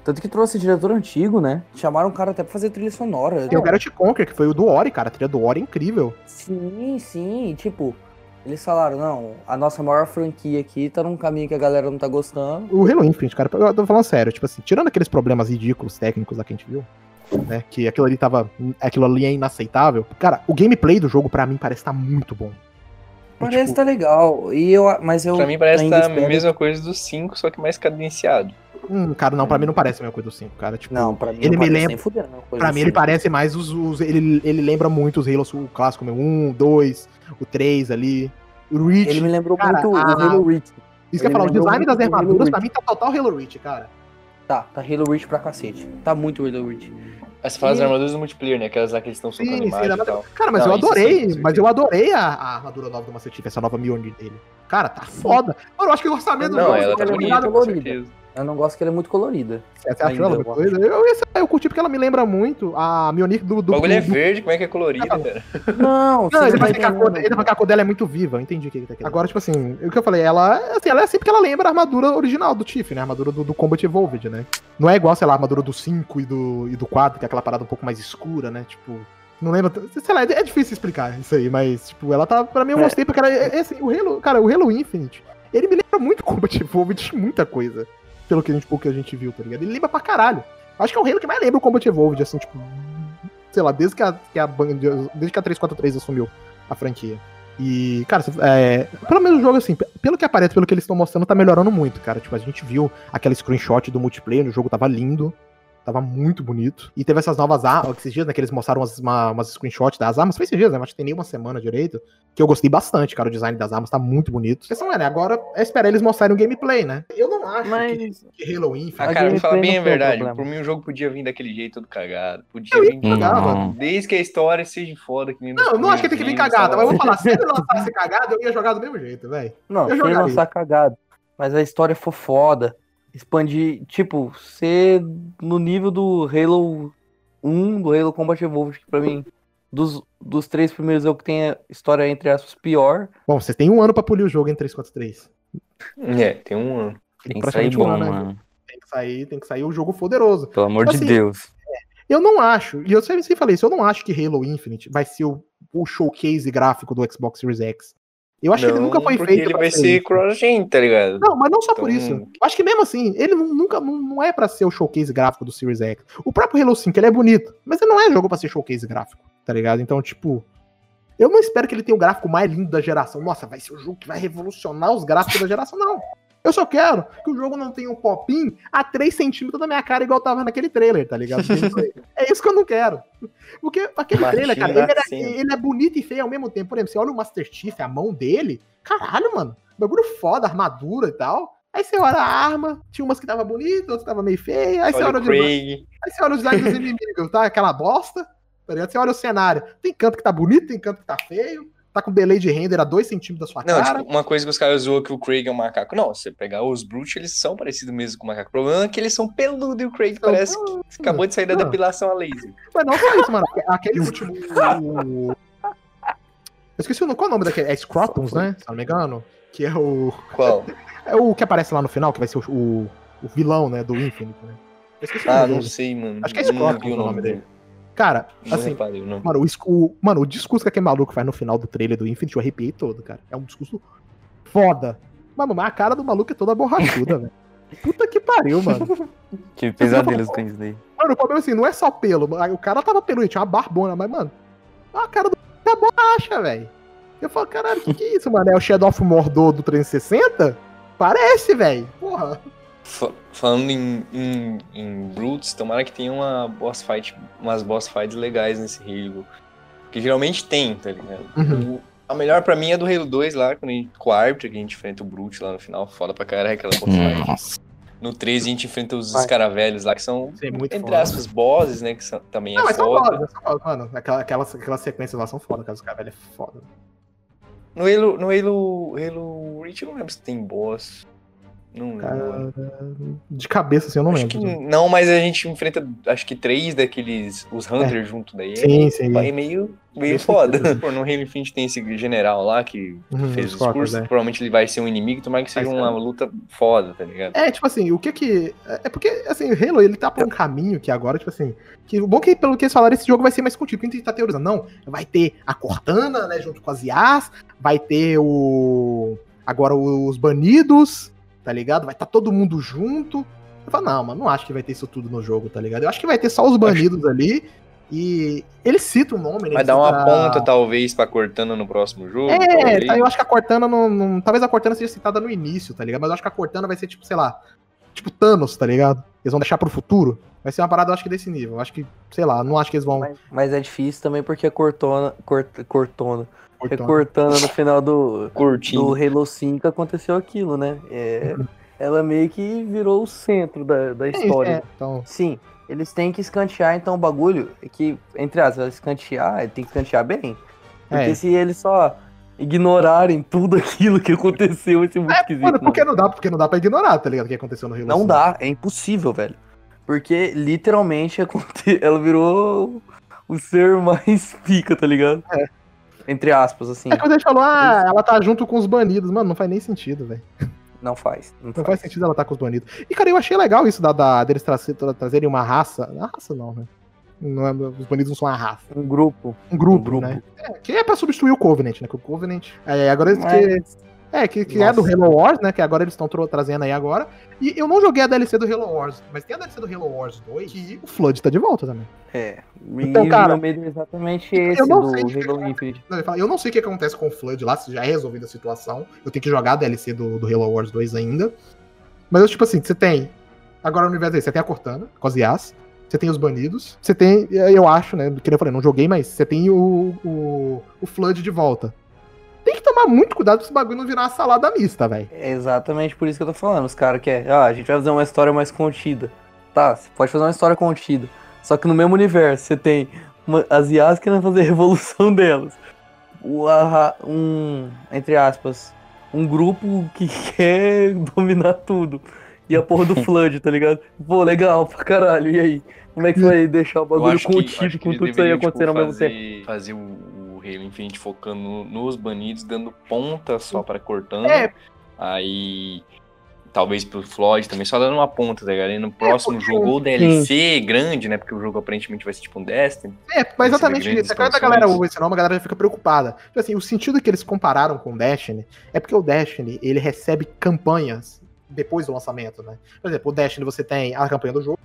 Tanto que trouxe diretor antigo, né? Chamaram o cara até pra fazer trilha sonora. Tem o Garrett Conker, que foi o do Ori, cara. A trilha do Ori é incrível. Sim, sim. Tipo, eles falaram, não, a nossa maior franquia aqui tá num caminho que a galera não tá gostando. O Halo Infinite, cara, eu tô falando sério, tipo assim, tirando aqueles problemas ridículos técnicos lá que a gente viu, né, que aquilo ali tava, aquilo ali é inaceitável. Cara, o gameplay do jogo pra mim parece estar tá muito bom. Parece tipo, tá legal, e eu, mas eu Pra mim parece tá a mesma coisa do 5, só que mais cadenciado. Hum, cara, não, pra mim não parece a mesma coisa do 5, cara. Tipo, não, pra mim ele não me lembra. Pra mim ele parece mais os. os ele, ele lembra muito os Halo o clássico, meu 1, 2, o 3 ali. O Reach. Ele me lembrou cara, muito a... o Halo Reach. Isso que eu ia falar, o design das armaduras pra mim tá total Halo Reach, cara. Tá, tá Halo Reach pra cacete. Tá muito Halo Reach. Mas você fala as armaduras do multiplayer, né? Aquelas lá que eles estão socando sim, imagem sim, e tal. Cara, mas não, eu adorei, sim, mas eu adorei a, a armadura nova do Master Chief, essa nova Mjolnir dele. Cara, tá foda. Mano, eu acho que o orçamento do não, jogo ela tá bonita, com certeza. Eu não gosto que ela é muito colorida. Você acha ela muito colorida? Eu, eu, eu, curti porque ela me lembra muito a Mionir do, do. O bagulho do, é verde, como é que é colorida, cara? Não, não ele vai ficar cor, ele vai ficar a cor dela é muito viva, eu entendi o que ele tá querendo. Agora, tipo assim, o que eu falei, ela, assim, ela é assim porque ela lembra a armadura original do Tiff, né? A armadura do, do Combat Evolved, né? Não é igual, sei lá, a armadura do 5 e do, e do 4, que é aquela parada um pouco mais escura, né? Tipo. Não lembra. Sei lá, é difícil explicar isso aí, mas, tipo, ela tá. Pra mim, eu gostei, porque ela. É, é assim, o Halo. Cara, o Halo Infinite, ele me lembra muito Combat Evolved de [LAUGHS] muita coisa pelo que a gente, que a gente viu, tá ligado? Ele lembra pra caralho. Acho que é o Halo que mais lembra o Combat Evolved, assim, tipo. Sei lá, desde que a, que a, desde que a 343 assumiu a franquia. E, cara, é, pelo menos o jogo, assim, pelo que aparece, pelo que eles estão mostrando, tá melhorando muito, cara. Tipo, a gente viu aquela screenshot do multiplayer, o jogo tava lindo. Tava muito bonito. E teve essas novas armas, esses dias, né, que eles mostraram umas, uma, umas screenshots das armas. Foi esses dias, né? Acho que tem nem uma semana direito. Que eu gostei bastante, cara. O design das armas tá muito bonito. A questão é, né? Agora é esperar eles mostrarem o gameplay, né? Eu não acho Mas... que, que Halo Infinite... Ah, cara, me fala bem a verdade. Por mim, o jogo podia vir daquele jeito todo cagado. Podia eu vir... Cagado. Desde que a história seja foda. Que nem não, eu não acho que tem que vir cagado. Mas eu vou falar, se ele lançasse cagado, eu ia jogar do mesmo jeito, velho. Não, eu se ele lançar cagado, mas a história for foda expandir, tipo, ser no nível do Halo 1, do Halo Combat Evolved, que pra mim, dos, dos três primeiros é o que tem a história, entre aspas, pior. Bom, vocês têm um ano pra polir o jogo em 343. É, tem um ano. Tem que sair bom, um ano, mano. Tem que sair, tem que sair o jogo poderoso. Pelo amor assim, de Deus. Eu não acho, e eu sempre falei isso, eu não acho que Halo Infinite vai ser o, o showcase gráfico do Xbox Series X. Eu acho não, que ele nunca foi feito. Ele vai ser cross-gen, tá ligado? Não, mas não só então... por isso. Eu acho que mesmo assim, ele nunca não é para ser o showcase gráfico do Series X. O próprio Halo 5, ele é bonito, mas ele não é jogo para ser showcase gráfico, tá ligado? Então, tipo, eu não espero que ele tenha o gráfico mais lindo da geração. Nossa, vai ser o jogo que vai revolucionar os gráficos da geração. Não. Eu só quero que o jogo não tenha um popinho a 3 centímetros da minha cara, igual tava naquele trailer, tá ligado? [LAUGHS] é isso que eu não quero. Porque aquele trailer, cara, ele, era, ele, é bonito e feio ao mesmo tempo. Por exemplo, você olha o Master Chief, a mão dele, caralho, mano. Bagulho foda, armadura e tal. Aí você olha a arma, tinha umas que tava bonita, outras que tava meio feia. Aí você olha, o Aí você olha os design dos [LAUGHS] inimigos, tá? Aquela bosta. Tá ligado? Você olha o cenário. Tem canto que tá bonito, tem canto que tá feio tá com delay de render a 2 centímetros da sua não, cara. Tipo, uma coisa que os caras zoam que o Craig é um macaco. Não, você pegar os Brute, eles são parecidos mesmo com o macaco. O problema é que eles são peludos e o Craig então, parece não, que acabou de sair não. da depilação a laser. Mas não só isso, mano. Aquele último. Eu esqueci o nome. Qual é o nome daquele? É Scrotums, né? Se não me engano. Que é o. Qual? [LAUGHS] É o que aparece lá no final, que vai ser o, o, o vilão, né? Do Infinite, né? Eu esqueci ah, não sei, mano. Acho que é Scrotums o nome dele. dele. Cara, assim, reparei, mano, o, o, mano, o discurso que aquele maluco faz no final do trailer do Infinite, eu arrepiei todo, cara. É um discurso foda. Mano, mas a cara do maluco é toda borrachuda, [LAUGHS] velho. Puta que pariu, mano. [LAUGHS] Que pesadelos tem isso daí. Mano, o problema é assim, não é só pelo. O cara tava peludo, tinha uma barbona, mas, mano, a cara do é borracha, velho. Eu falo, caralho, que que é isso, mano? É o Shadow of Mordor do 360? Parece, velho. Porra. Falando em, em, em Brutes, tomara que tenha uma boss fight, umas boss fights legais nesse Halo. Que geralmente tem, tá ligado? Uhum. A melhor pra mim é do Halo 2 lá, quando a gente, com o árbitro, que a gente enfrenta o Brute lá no final. Foda pra caralho aquela bossfight. Nossa. No 13 a gente enfrenta os escaravelhos lá, que são, é muito entre foda. aspas, bosses, né? Que são- também é Não, mas são foda. são foda, mano. Aquela, aquelas, aquelas sequências lá são foda, cara. Os caras velho é foda. No Halo, no Halo, Halo Reach eu não lembro se tem boss. Não de cabeça, assim, eu não acho lembro. que não, mas a gente enfrenta, acho que três daqueles, os Hunters junto daí. É. Sim, é, sim. É meio, meio foda. [LAUGHS] Pô, no Halo Infinite tem esse general lá que Uhum, fez os é. Provavelmente ele vai ser um inimigo, tomara que seja uma luta foda, tá ligado? É, tipo assim, o que que. É porque, assim, o Halo, ele tá por um caminho que agora, tipo assim. Que o bom que, pelo que eles falaram, esse jogo vai ser mais contido. Quem tá teorizando? Não, vai ter a Cortana, né, junto com as IAs, vai ter o. Agora os banidos, tá ligado? Vai estar todo mundo junto. Eu falo, não, mano, não acho que vai ter isso tudo no jogo, tá ligado? Eu acho que vai ter só os banidos ali. E ele cita o nome, né? Vai dar uma cita- ponta, talvez, pra Cortana no próximo jogo. É, talvez. tá, eu acho que a Cortana não, não- Talvez a Cortana seja citada no início, tá ligado? Mas eu acho que a Cortana vai ser, tipo, sei lá, tipo Thanos, tá ligado? Eles vão deixar pro futuro. Vai ser uma parada, eu acho que desse nível. Eu acho que, sei lá, não acho que eles vão. Mas, mas é difícil também porque a Cortona. Cort, cortona. Porque Cortana. Cortana no final do, Curtinho. do Halo 5 aconteceu aquilo, né? É, ela meio que virou o centro da, da É, história. é, então, Sim, eles têm que escantear, então o bagulho é que, entre aspas, escantear, ele tem que escantear bem. Porque É. se eles só ignorarem tudo aquilo que aconteceu, vai ser muito esquisito. mano, porque não dá, porque não dá pra ignorar, tá ligado? O que aconteceu no Halo Não 5. dá, é impossível, velho. Porque literalmente [LAUGHS] ela virou o ser mais pica, tá ligado? É. Entre aspas, assim. É quando a gente falou, ah, ela tá junto com os banidos. Mano, não faz nem sentido, velho. Não faz. Não Não faz. faz sentido ela tá com os banidos. E, cara, eu achei legal isso da, da- deles tra tra- trazerem uma raça. Uma raça não, né? Não é- os banidos não são uma raça. Um grupo. Um grupo, Um grupo. né? É, que é pra substituir o Covenant, né? Que o Covenant. É, agora eles que, Mas- É, que, que é do. Halo Wars, né? Que agora eles estão trazendo aí agora. E eu não joguei a DLC do Halo Wars, mas tem a DLC do Halo Wars 2 que o Flood tá de volta também. É. Então, cara, medo é exatamente eu esse não do sei Halo Infinite. Não, ele fala, Eu não sei o que acontece com o Flood lá, se já é resolvida a situação. Eu tenho que jogar a DLC do, do Halo Wars 2 ainda. Mas eu, tipo assim, você tem. Agora no universo aí, você tem a Cortana, com as IAs. Você tem os banidos. Você tem, eu acho, né? Que eu falei, não joguei, mas você tem o, o, o Flood de volta. Tem que tomar muito cuidado pra esse bagulho não virar uma salada mista, velho. É exatamente por isso que eu tô falando. Os caras querem, ah, a gente vai fazer uma história mais contida. Tá, você pode fazer uma história contida. Só que no mesmo universo você tem uma, as IAs querendo fazer a revolução [LAUGHS] delas. O, a- um, entre aspas, um grupo que [LAUGHS] quer dominar tudo. E a porra do [LAUGHS] Flood, tá ligado? Pô, legal pra caralho. E aí? Como é que você vai deixar o bagulho contido que com tudo isso aí tipo, acontecendo ao mesmo tempo? fazer, Fazer o, o Halo Infinite focando no- nos banidos, dando ponta só pra Cortana. É. Aí. Talvez pro Floyd também, só dando uma ponta, tá ligado? E no próximo porque- jogo, ou DLC grande, né? Porque o jogo aparentemente vai ser tipo um Destiny. É, mas exatamente isso. A galera ouve esse nome, a galera já fica preocupada. Tipo assim, o sentido que eles compararam com o Destiny é porque o Destiny, ele recebe campanhas depois do lançamento, né? Por exemplo, o Destiny você tem a campanha do jogo,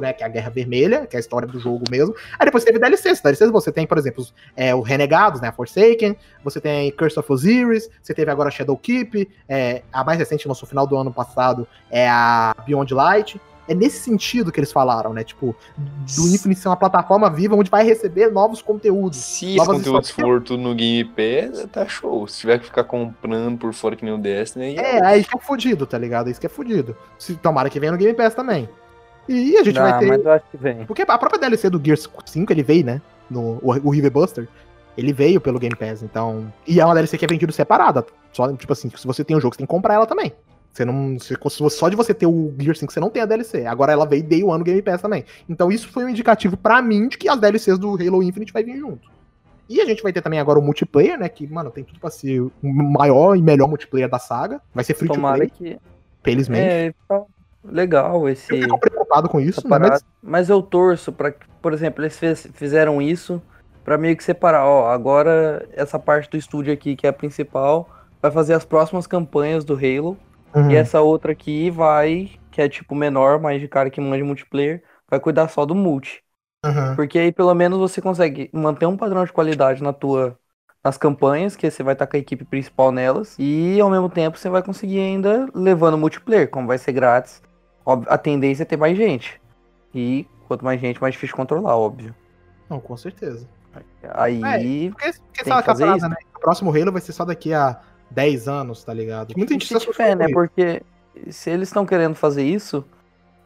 né? Que é a Guerra Vermelha, que é a história do jogo mesmo. Aí depois teve DLCs. DLCs você tem, por exemplo, é, o Renegados, né? Forsaken, você tem Curse of Osiris, você teve agora Shadowkeep, é, a mais recente, nosso final do ano passado, é a Beyond Light. É nesse sentido que eles falaram, né? Tipo, do Infinite ser uma plataforma viva onde vai receber novos conteúdos. Se esse Novas conteúdo histórias. for tudo no Game Pass, tá show. Se tiver que ficar comprando por fora que nem o Destiny, aí É, aí que é fudido, tá ligado? Isso que é fudido. Se, tomara que venha no Game Pass também. E a gente vai Ah, ter. mas eu acho que vem. Porque a própria DLC do Gears 5, ele veio, né? No, o, o River Buster, ele veio pelo Game Pass, então. E é uma DLC que é vendida separada. Só, tipo assim, se você tem o jogo, você tem que comprar ela também. Você não. se- só de você ter o Gears 5, você não tem a DLC. Agora ela veio day one no Game Pass também. Então isso foi um indicativo pra mim de que as DLCs do Halo Infinite vai vir junto. E a gente vai ter também agora o multiplayer, né? Que, mano, tem tudo pra ser o maior e melhor multiplayer da saga. Vai ser free to Tomara play, que. felizmente. É, tá legal esse. Eu fico preocupado com isso, né? Mas. Mas eu torço pra que, por exemplo, eles fez- fizeram isso pra meio que separar, ó, agora essa parte do estúdio aqui que é a principal vai fazer as próximas campanhas do Halo Uhum. e essa outra aqui vai, que é tipo menor, mais de cara que manda multiplayer, vai cuidar só do multi. Uhum. Porque aí pelo menos você consegue manter um padrão de qualidade na tua nas campanhas, que você vai estar com a equipe principal nelas, e ao mesmo tempo você vai conseguir ainda levando multiplayer, como vai ser grátis. A tendência é ter mais gente. E quanto mais gente, mais difícil controlar, óbvio. Não, com certeza. Aí. Porque, porque Tem que fazer isso. né? O próximo Halo vai ser só daqui a 10 anos, tá ligado? Muita gente se né? Porque se eles estão querendo fazer isso,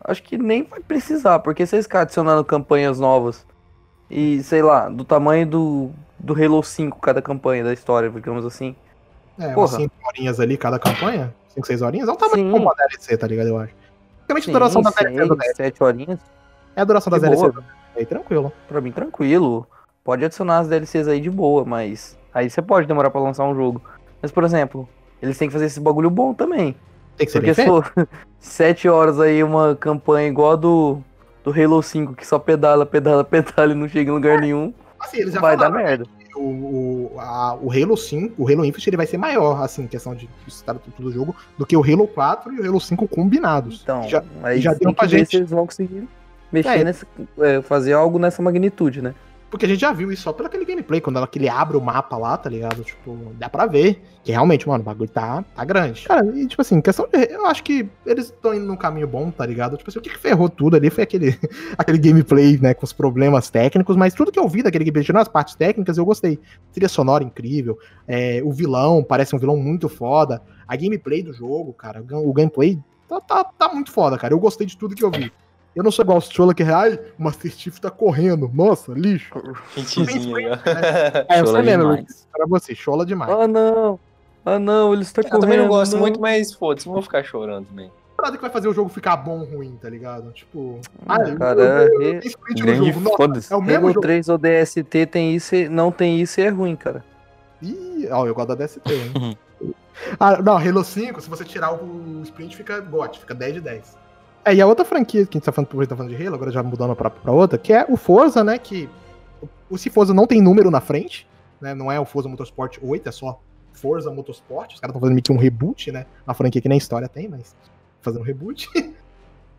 acho que nem vai precisar. Porque se eles ficarem adicionando campanhas novas e, sei lá, do tamanho do, do Halo 5 cada campanha da história, digamos assim. É, umas Porra. 5 horinhas ali cada campanha. 5, 6 horinhas. É um tamanho como a DLC, tá ligado? Eu acho. Basicamente a duração da DLC do 10. seis, sete horinhas. É a duração da De DLC boa. do 10. Aí, tranquilo. Pra mim, tranquilo. Pode adicionar as DLCs aí de boa, mas aí você pode demorar pra lançar um jogo. Mas, por exemplo, eles têm que fazer esse bagulho bom também. Tem que ser Porque se for [LAUGHS] 7 horas aí uma campanha igual a do, do Halo 5, que só pedala, pedala, [LAUGHS] pedala e não chega em lugar nenhum, Assim, eles já vai dar falaram, merda. o, o, a- o Halo 5, o Halo Infinite, ele vai ser maior, assim, em questão de estar tudo do jogo, do que o Halo 4 e o Halo 5 combinados. Então, já, aí já tem deu que pra ver gente- se eles vão conseguir mexer É. nessa. é, fazer algo nessa magnitude, né? Porque a gente já viu isso só pelo aquele gameplay, quando ela, que ele abre o mapa lá, tá ligado? Tipo, dá pra ver que realmente, mano, o bagulho tá, tá grande. Cara, e tipo assim, questão de. Eu acho que eles estão indo num caminho bom, tá ligado? Tipo assim, o que, que ferrou tudo ali foi aquele, [LAUGHS] aquele gameplay, né, com os problemas técnicos, mas tudo que eu vi daquele gameplay, tirando as partes técnicas, eu gostei. Trilha sonora incrível, é, o vilão parece um vilão muito foda, a gameplay do jogo, cara, o, gameplay tá, tá, tá muito foda, cara. Eu gostei de tudo que eu vi. Eu não sou igual o Stroller que, ai, o Master Chief tá correndo. Nossa, lixo. Hitzinho aí, ó. É, eu Chola sei mesmo, demais. pra você, chola demais. Ah, não! Ah, não, ele está Eu correndo. também não gosto não. muito, mas foda-se, não vou ficar chorando também. Nada que vai fazer o jogo ficar bom ou ruim, tá ligado? Tipo, Ah, eu- cara, eu- eu- eu é- tenho sprint no Grande jogo. Foda-se. é o mesmo Halo jogo. 3 ODST tem isso e não tem isso e é ruim, cara. Ih, ó, eu gosto da DST, hein? [LAUGHS] ah, não, Halo 5, se você tirar o sprint, fica GOT, fica 10 de 10. É, e a outra franquia que a gente tá falando, por tá falando de Halo, agora já mudando pra, pra outra, que é o Forza, né? Que o se Forza não tem número na frente, né? Não é o Forza Motorsport 8, é só Forza Motorsport. Os caras estão fazendo meio que um reboot, né? Uma franquia que nem história tem, mas fazendo um reboot. [LAUGHS]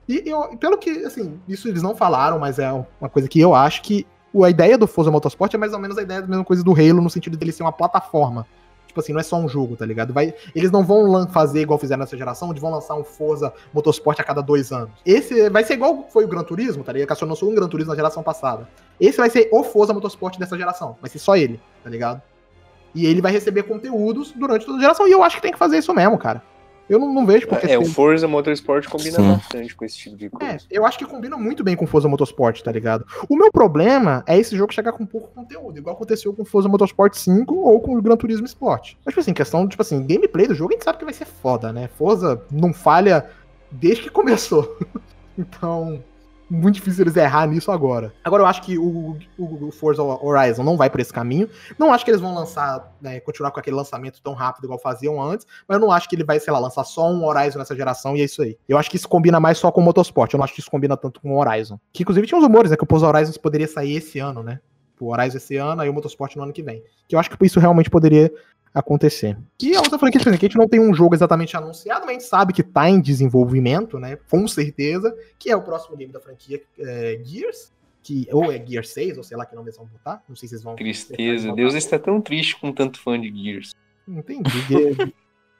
E eu, pelo que, assim, isso eles não falaram, mas é uma coisa que eu acho que a ideia do Forza Motorsport é mais ou menos a ideia da mesma coisa do Halo, no sentido dele ser uma plataforma. Tipo assim, não é só um jogo, tá ligado? Vai, eles não vão fazer igual fizeram nessa geração, onde vão lançar um Forza Motorsport a cada dois anos. Esse vai ser igual foi o Gran Turismo, tá ligado? Que a lançou um Gran Turismo na geração passada. Esse vai ser o Forza Motorsport dessa geração. Vai ser só ele, tá ligado? E ele vai receber conteúdos durante toda a geração. E eu acho que tem que fazer isso mesmo, cara. Eu não, não vejo porque É, o Forza Motorsport combina Sim. bastante com esse tipo de é, coisa. eu acho que combina muito bem com Forza Motorsport, tá ligado? O meu problema é esse jogo chegar com pouco conteúdo, igual aconteceu com Forza Motorsport 5 ou com o Gran Turismo Sport. Mas, tipo assim, questão, tipo assim, gameplay do jogo a gente sabe que vai ser foda, né? Forza não falha desde que começou. [LAUGHS] então, muito difícil eles errar nisso agora. Agora eu acho que o, o, o Forza Horizon não vai por esse caminho. Não acho que eles vão lançar, né, continuar com aquele lançamento tão rápido igual faziam antes, mas eu não acho que ele vai, sei lá, lançar só um Horizon nessa geração e é isso aí. Eu acho que isso combina mais só com o Motorsport, eu não acho que isso combina tanto com o Horizon. Que inclusive tinha uns rumores, né, que o Forza Horizon poderia sair esse ano, né? O Horizon esse ano, aí o Motorsport no ano que vem. Que eu acho que isso realmente poderia acontecer. E a outra franquia tipo assim, que a gente não tem um jogo exatamente anunciado, mas a gente sabe que tá em desenvolvimento, né? Com certeza, que é o próximo game da franquia é, Gears, que ou é Gear 6, ou sei lá que nome eles vão botar. Não sei se vocês vão. Tristeza. Deus está tão triste com tanto fã de Gears. Não entendi. [LAUGHS]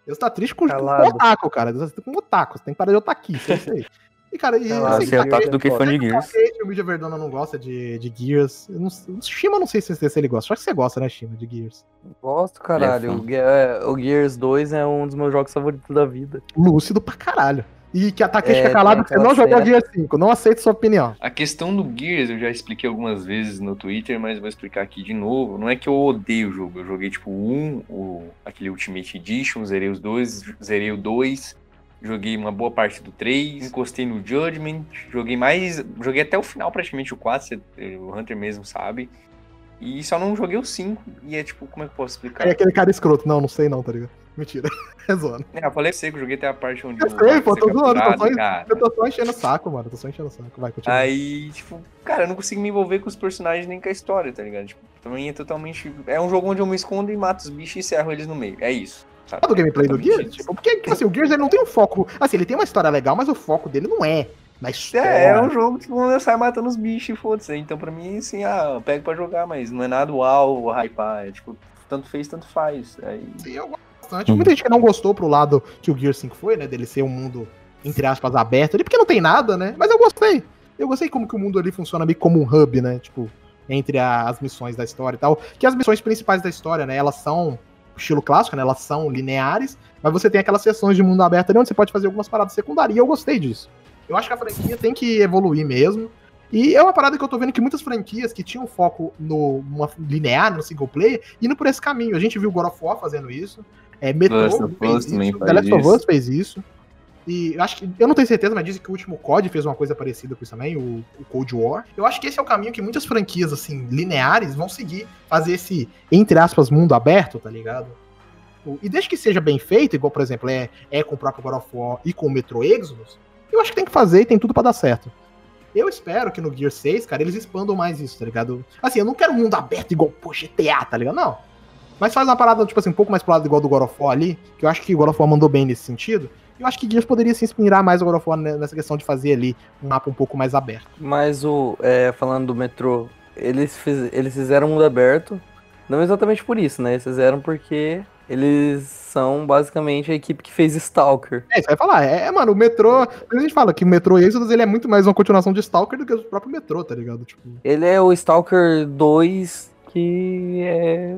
Deus tá triste com, com Calado. otaku, cara. Deus tá com otaku. Você tem que parar de otaquice, é isso aí. E, cara, e, Calado, assim, cara, ataque do que fã de Gears. o Mídia Verdona não gosta de, de Gears. Eu não, o Shima, não sei se, se ele gosta. Acho que você gosta, né, Shima, de Gears. Gosto, caralho. É o, é, o Gears 2 é um dos meus jogos favoritos da vida. Lúcido pra caralho. E que a Takeshi É, fica calado tem que você não jogou cena- Gear 5. Não aceito sua opinião. A questão do Gears eu já expliquei algumas vezes no Twitter, mas vou explicar aqui de novo. Não é que eu odeio o jogo, eu joguei tipo o 1, o, aquele Ultimate Edition, zerei os dois, zerei o 2, joguei uma boa parte do 3, encostei no Judgment, joguei mais. Joguei até o final praticamente o 4, você- o Hunter mesmo sabe. E só não joguei o 5. E é tipo, como é que eu posso explicar? É aquele cara escroto. Não, não sei não, tá ligado? Mentira. [LAUGHS] É zoando. É, eu falei pra você que eu joguei até a parte onde Eu sei, pô, tô zoando, tô só- cara. Eu tô só enchendo o saco, mano. Tô só enchendo o saco. Vai, continua. Aí, tipo, cara, eu não consigo me envolver com os personagens nem com a história, tá ligado? Tipo, também é totalmente. É um jogo onde eu me escondo e mato os bichos e encerro eles no meio. É isso. Sabe? Ah, do gameplay do Gears? Tipo, porque, tipo assim, o Gears ele não tem um foco. Assim, ele tem uma história legal, mas o foco dele não é na história. É, é um jogo que eu saio matando os bichos e foda-se. Então, pra mim, assim, ah, eu pego pra jogar, mas não é nada uau, hypar. É tipo, tanto fez, tanto faz. Aí, Sim, eu gosto bastante. Muita gente que não gostou pro lado que o Gear 5 foi, né? Dele ser um mundo, entre aspas, aberto ali, porque não tem nada, né? Mas eu gostei. Eu gostei como que o mundo ali funciona meio como um hub, né? Tipo, entre as missões da história e tal. Que as missões principais da história, né, elas são estilo clássico, né, elas são lineares, mas você tem aquelas sessões de mundo aberto ali onde você pode fazer algumas paradas secundárias, e eu gostei disso. Eu acho que a franquia tem que evoluir mesmo. E é uma parada que eu tô vendo que muitas franquias que tinham foco no uma linear, no single player, indo por esse caminho. A gente viu God of War fazendo isso. É, Metro fez isso, The Last of. Us fez isso. E acho que. Eu não tenho certeza, mas dizem que o último COD fez uma coisa parecida com isso também, o, o Cold War. Eu acho que esse é o caminho que muitas franquias, assim, lineares vão seguir, fazer esse, entre aspas, mundo aberto, tá ligado? E desde que seja bem feito, igual, por exemplo, é, é com o próprio God of War e com o Metro Exodus, eu acho que tem que fazer e tem tudo pra dar certo. Eu espero que no Gear 6, cara, eles expandam mais isso, tá ligado? Assim, eu não quero um mundo aberto igual, pô, GTA, tá ligado? Não. Mas faz uma parada, tipo assim, um pouco mais pro lado igual do God of War ali, que eu acho que o God of War mandou bem nesse sentido. Eu acho que Gears poderia se inspirar mais War ne- nessa questão de fazer ali um mapa um pouco mais aberto. Mas o. é, falando do metrô, eles, fiz- eles fizeram mundo aberto. Não exatamente por isso, né? Eles fizeram porque eles são basicamente a equipe que fez Stalker. É, isso vai falar. É, é, mano, o metrô. A gente fala que o metrô Exodus ele é muito mais uma continuação de Stalker do que o próprio metrô, tá ligado? Tipo, Ele é o Stalker 2 que é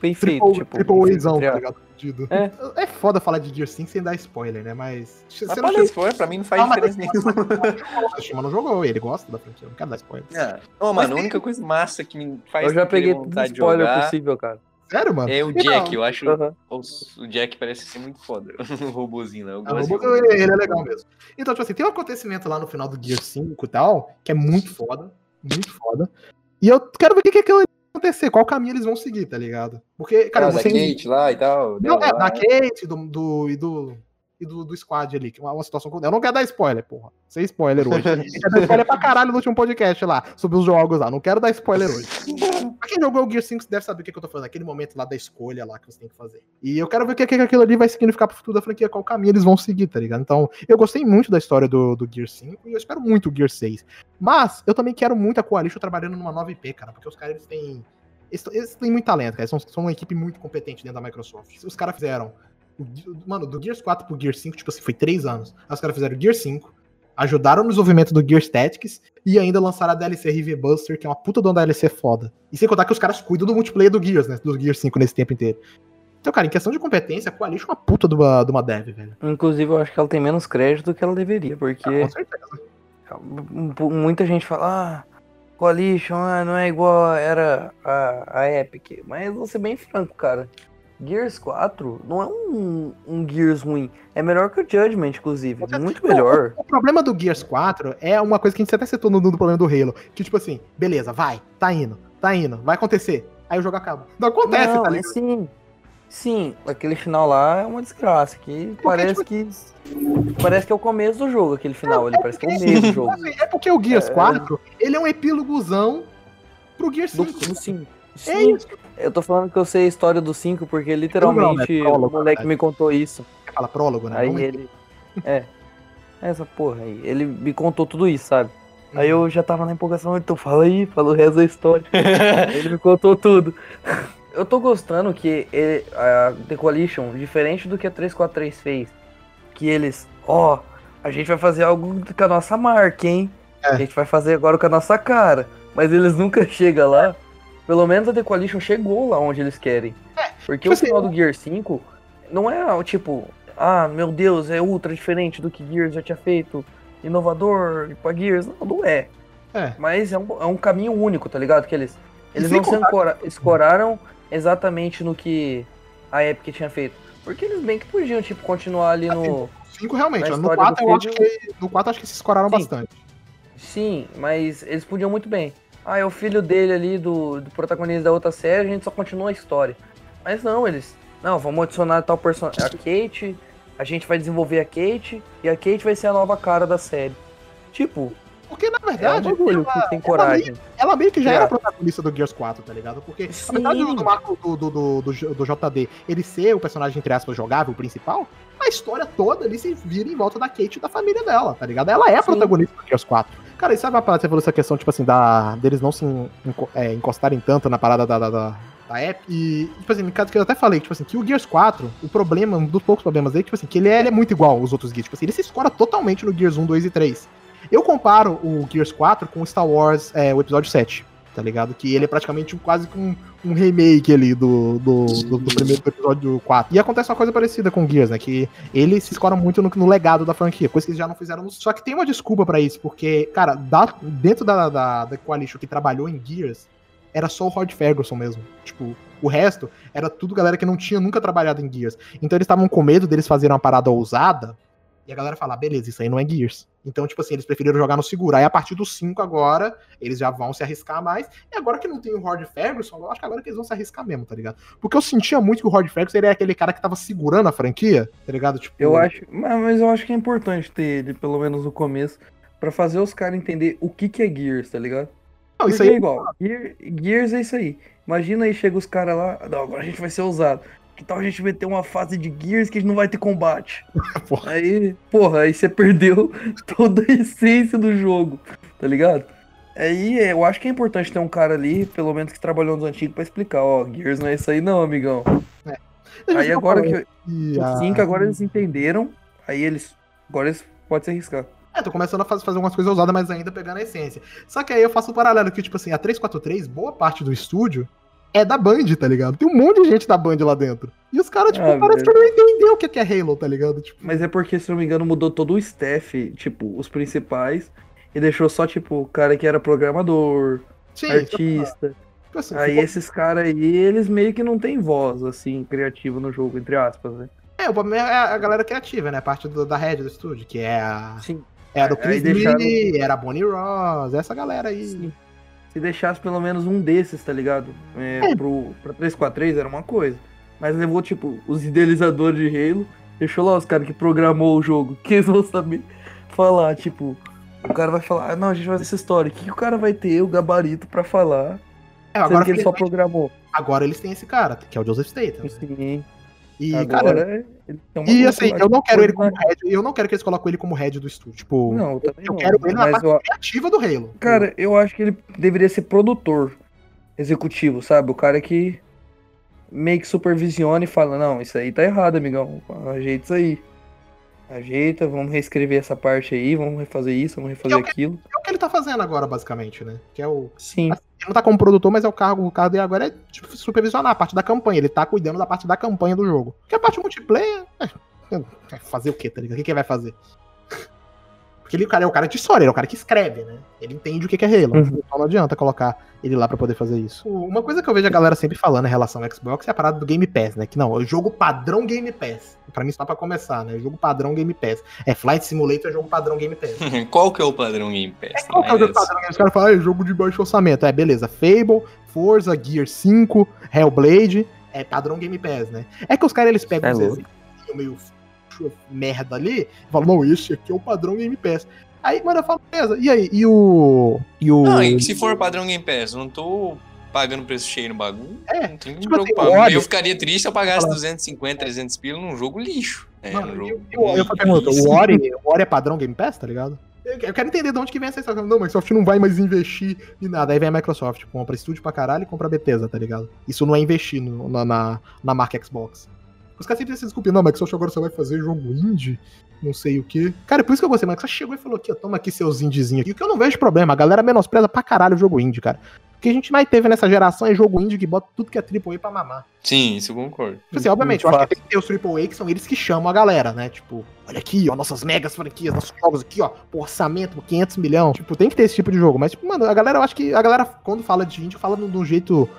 bem feito. triple, tipo, triple entre tá ligado? Fudido. É. é foda falar de Gears 5 sem dar spoiler, né? Mas. Você Mas não spoiler, pra mim não faz Ah, diferença nenhuma. [LAUGHS] O Shima não jogou, ele gosta da franquia, eu não quero dar spoiler. É. Ô, mano, a única coisa massa que me faz Eu já peguei de spoiler jogar possível, cara. Sério, mano? é o Não. Jack. Eu acho Aham. o, Jack parece ser muito foda. [LAUGHS] O robozinho, né? Eu Ah, gosto de robô, ele, ele é legal mesmo. Então, tipo assim, tem um acontecimento lá no final do Gear 5 e tal, que é muito foda. Muito foda. E eu quero ver o que, que aquilo acontecer, qual caminho eles vão seguir, tá ligado? Porque, cara, Ah, da você. Kate lá e tal. Não, é, da Kate do, do, e do. E do, do squad ali, que é uma, uma situação. Eu não quero dar spoiler, porra. Sem spoiler hoje. Quero dar spoiler pra caralho no último podcast lá, sobre os jogos lá. Não quero dar spoiler hoje. Pra quem jogou o Gear 5 deve saber o que, que eu tô falando. Aquele momento lá da escolha lá que você tem que fazer. E eu quero ver o que, que aquilo ali vai significar pro futuro da franquia, qual caminho eles vão seguir, tá ligado? Então, eu gostei muito da história do, do Gear 5 e eu espero muito o Gear 6. Mas, eu também quero muito a Coalition trabalhando numa nova IP, cara, porque os caras eles têm. Eles, eles têm muito talento, cara. Eles são, são uma equipe muito competente dentro da Microsoft. Os caras fizeram. Mano, do Gears 4 pro Gear 5, tipo assim, foi três anos. Aí os caras fizeram o Gear 5, ajudaram no desenvolvimento do Gear Tactics e ainda lançaram a DLC River Buster, que é uma puta de uma DLC foda. E sem contar que os caras cuidam do multiplayer do Gears, né? Do Gear 5 nesse tempo inteiro. Então, cara, em questão de competência, a Coalition é uma puta de uma, de uma dev, velho. Inclusive, eu acho que ela tem menos crédito do que ela deveria, porque Ah, com certeza. muita gente fala, ah, Coalition ah, não é igual era a, a Epic. Mas vou ser bem franco, cara. Gears 4 não é um, um Gears ruim. É melhor que o Judgment, inclusive. Muito melhor. O problema do Gears 4 é uma coisa que a gente até citou no, no problema do Halo. Que, tipo assim, beleza, vai, tá indo, tá indo, vai acontecer. Aí o jogo acaba. Não acontece, não, tá é ligado? sim. Sim, aquele final lá é uma desgraça. Que parece tipo- que. Parece que é o começo do jogo, aquele final ali. Parece que é o meio do jogo. Assim, É porque o Gears 4, ele é um epílogozão pro Gears Do, 5. do 5. É Sim, isso. Eu tô falando que eu sei a história do 5 porque literalmente né? Prólogo, o moleque né? me contou isso. Fala prólogo, né? Aí Vamos- ele. É. Essa porra aí. Ele me contou tudo isso, sabe? Aí eu já tava na empolgação, então fala aí, falou o resto da história. [LAUGHS] ele me contou tudo. Eu tô gostando que ele- a The Coalition, diferente do que a 343 fez, que eles, ó, a gente vai fazer algo com a nossa marca, hein? É. A gente vai fazer agora com a nossa cara. Mas eles nunca [LAUGHS] chegam lá. Pelo menos a The Coalition chegou lá onde eles querem. Porque tipo o assim, final do Gear 5 não é o tipo, ah, meu Deus, é ultra diferente do que Gears já tinha feito, inovador pra Gears. Não, não é. É. Mas é um, é um caminho único, tá ligado? Que eles, eles não se contar- ancora- escoraram exatamente no que a Epic tinha feito. Porque eles bem que podiam, tipo, continuar ali no. 5 realmente. No história 4 do eu acho que. No 4 acho que se escoraram Sim. bastante. Sim, mas eles podiam muito bem. Ah, é o filho dele ali, do, do protagonista da outra série, a gente só continua a história. Mas não, eles. Não, vamos adicionar tal personagem. A Kate, a gente vai desenvolver a Kate, e a Kate vai ser a nova cara da série. Tipo, Porque, na é um verdade, bagulho ela, que tem coragem. ela meio que já É. era protagonista do Gears 4, tá ligado? Porque, Sim. apesar do, do Marco do, do, do, do, JD ele ser o personagem, entre aspas, jogável, o principal, a história toda ali se vira em volta da Kate e da família dela, tá ligado? Ela é a Sim. protagonista do Gears 4. Cara, e sabe uma parada que você falou essa questão, tipo assim, da, deles não se é, encostarem tanto na parada da, da, da, da Epic? E, tipo assim, caso que eu até falei, tipo assim, que o Gears 4, o problema, um dos poucos problemas dele, tipo assim, que ele é, ele é muito igual aos outros Gears. Tipo assim, ele se escora totalmente no Gears 1, 2 e 3. Eu comparo o Gears 4 com o Star Wars, é, o episódio 7, tá ligado? Que ele é praticamente um- quase que um, um remake ali do, do, do- do primeiro episódio do 4. E acontece uma coisa parecida com Gears, né? Que ele se escora muito no, no legado da franquia, coisa que eles já não fizeram no... Só que tem uma desculpa pra isso, porque, cara, da- dentro da, da, da Coalition que trabalhou em Gears, era só o Rod Ferguson mesmo. Tipo, o resto era tudo galera que não tinha nunca trabalhado em Gears. Então eles estavam com medo deles fazerem uma parada ousada e a galera falar, beleza, isso aí não é Gears. Então, tipo assim, eles preferiram jogar no seguro. Aí a partir do 5 agora, eles já vão se arriscar mais. E agora que não tem o Rod Ferguson, eu acho que agora que eles vão se arriscar mesmo, tá ligado? Porque eu sentia muito que o Rod Ferguson ele é aquele cara que tava segurando a franquia, tá ligado? Tipo, Eu acho, mas eu acho que é importante ter ele, pelo menos no começo, pra fazer os caras entender o que que é Gears, tá ligado? Não, isso aí é igual. Gear- Gears é isso aí. Imagina aí, chega os caras lá, não, agora a gente vai ser ousado. Que tal a gente meter uma fase de Gears que a gente não vai ter combate? [LAUGHS] Porra. Aí, porra, aí você perdeu [LAUGHS] toda a essência do jogo, tá ligado? Aí eu acho que é importante ter um cara ali, pelo menos que trabalhou nos antigos, pra explicar, ó, Gears não é isso aí não, amigão. Aí agora que que o 5 agora eles entenderam, aí eles. Agora eles podem se arriscar. É, tô começando a faz- fazer algumas coisas ousadas, mas ainda pegando a essência. Só que aí eu faço um paralelo que, tipo assim, a 343, boa parte do estúdio é da Band, tá ligado? Tem um monte de gente da Band lá dentro. E os caras, tipo, Ah, parece que não entendeu o que que é Halo, tá ligado? Tipo, Mas é porque, se não me engano, mudou todo o staff, tipo, os principais, e deixou só, tipo, o cara que era programador, sim, artista. tipo assim, Aí ficou- esses caras aí, eles meio que não têm voz, assim, criativa no jogo, entre aspas, né? É, o problema é a galera criativa, né? A parte do- da head do estúdio, que é a. Sim. Era o Aí Chris deixaram- Lee, era a Bonnie Ross, essa galera aí. Sim. Se deixasse pelo menos um desses, tá ligado? É, É. Pro, pra 343 era uma coisa. Mas levou, tipo, os idealizadores de Halo, deixou lá os caras que programou o jogo, que eles vão saber falar, tipo. O cara vai falar, ah, não, a gente vai fazer essa história. O que, que o cara vai ter o gabarito pra falar? É, agora, que ele só programou. agora eles têm esse cara, que é o Joseph Statham. Sim. E, Agora cara, e assim, eu não quero ele como head, eu não quero que eles coloquem ele como head do estúdio. Tipo, Não, eu eu não. quero ele na parte eu- criativa do Halo. Cara, eu acho que ele deveria ser produtor executivo, sabe? O cara que meio que supervisiona e fala, não, isso aí tá errado, amigão. Ajeita isso aí. Ajeita, vamos reescrever essa parte aí, vamos refazer isso, vamos refazer que- aquilo. é o que ele tá fazendo agora, basicamente, né? Que é o. Sim. Ele não tá como produtor, mas é o cargo, o cargo dele agora é tipo, supervisionar a parte da campanha. Ele tá cuidando da parte da campanha do jogo. Que a parte multiplayer. É, é fazer o quê, tá ligado? O que, que ele vai fazer? Porque ele o cara, é o cara de história, ele é o cara que escreve, né? Ele entende o que, é Halo. Uhum. Então não adianta colocar ele lá pra poder fazer isso. Uma coisa que eu vejo a galera sempre falando em relação ao Xbox é a parada do Game Pass, né? Que não, é o jogo padrão Game Pass. Pra mim, só pra começar, né? Jogo padrão Game Pass. É Flight Simulator, é jogo padrão Game Pass. [LAUGHS] Qual que é o padrão Game Pass? É qual que é o jogo padrão? Os caras falam, ah, é jogo de baixo orçamento. É, beleza. Fable, Forza, Gear 5, Hellblade. É padrão Game Pass, né? É que os caras eles pegam É louco. exemplos meio f- merda ali falam, não, esse aqui é o padrão Game Pass. Aí, mano, eu falo, beleza. E aí? E o. E o. Não, e se for padrão Game Pass, eu não tô pagando preço cheio no bagulho. É, não tem que me tipo assim, preocupar. olha- eu ficaria triste se eu pagasse Fala. 250, 300 pila num jogo lixo. É, Mano, jogo o- eu, eu, muito pergunto, o Ori, o Ori é padrão Game Pass, tá ligado? Eu eu quero entender de onde que vem essa história. Não, Microsoft não vai mais investir em nada. Aí vem a Microsoft, compra estúdio pra caralho e compra a Bethesda, tá ligado? Isso não é investir no- na, na, na marca Xbox. Os caras sempre se desculpem, não, Microsoft agora só vai fazer jogo indie, não sei o quê. Cara, é por isso que eu gostei, Microsoft chegou e falou aqui, ó, toma aqui seus indiezinhos aqui. O que eu não vejo problema, a galera menospreza pra caralho o jogo indie, cara. O que a gente mais teve nessa geração é jogo indie que bota tudo que é AAA pra mamar. Sim, isso eu concordo. Tipo assim, obviamente, eu acho que tem que ter os AAA que são eles que chamam a galera, né? Tipo, olha aqui, ó, nossas megas franquias, nossos jogos aqui, ó, por orçamento, 500 milhões. Tipo, tem que ter esse tipo de jogo. Mas, tipo, mano, a galera, eu acho que a galera, quando fala de indie, fala de um jeito,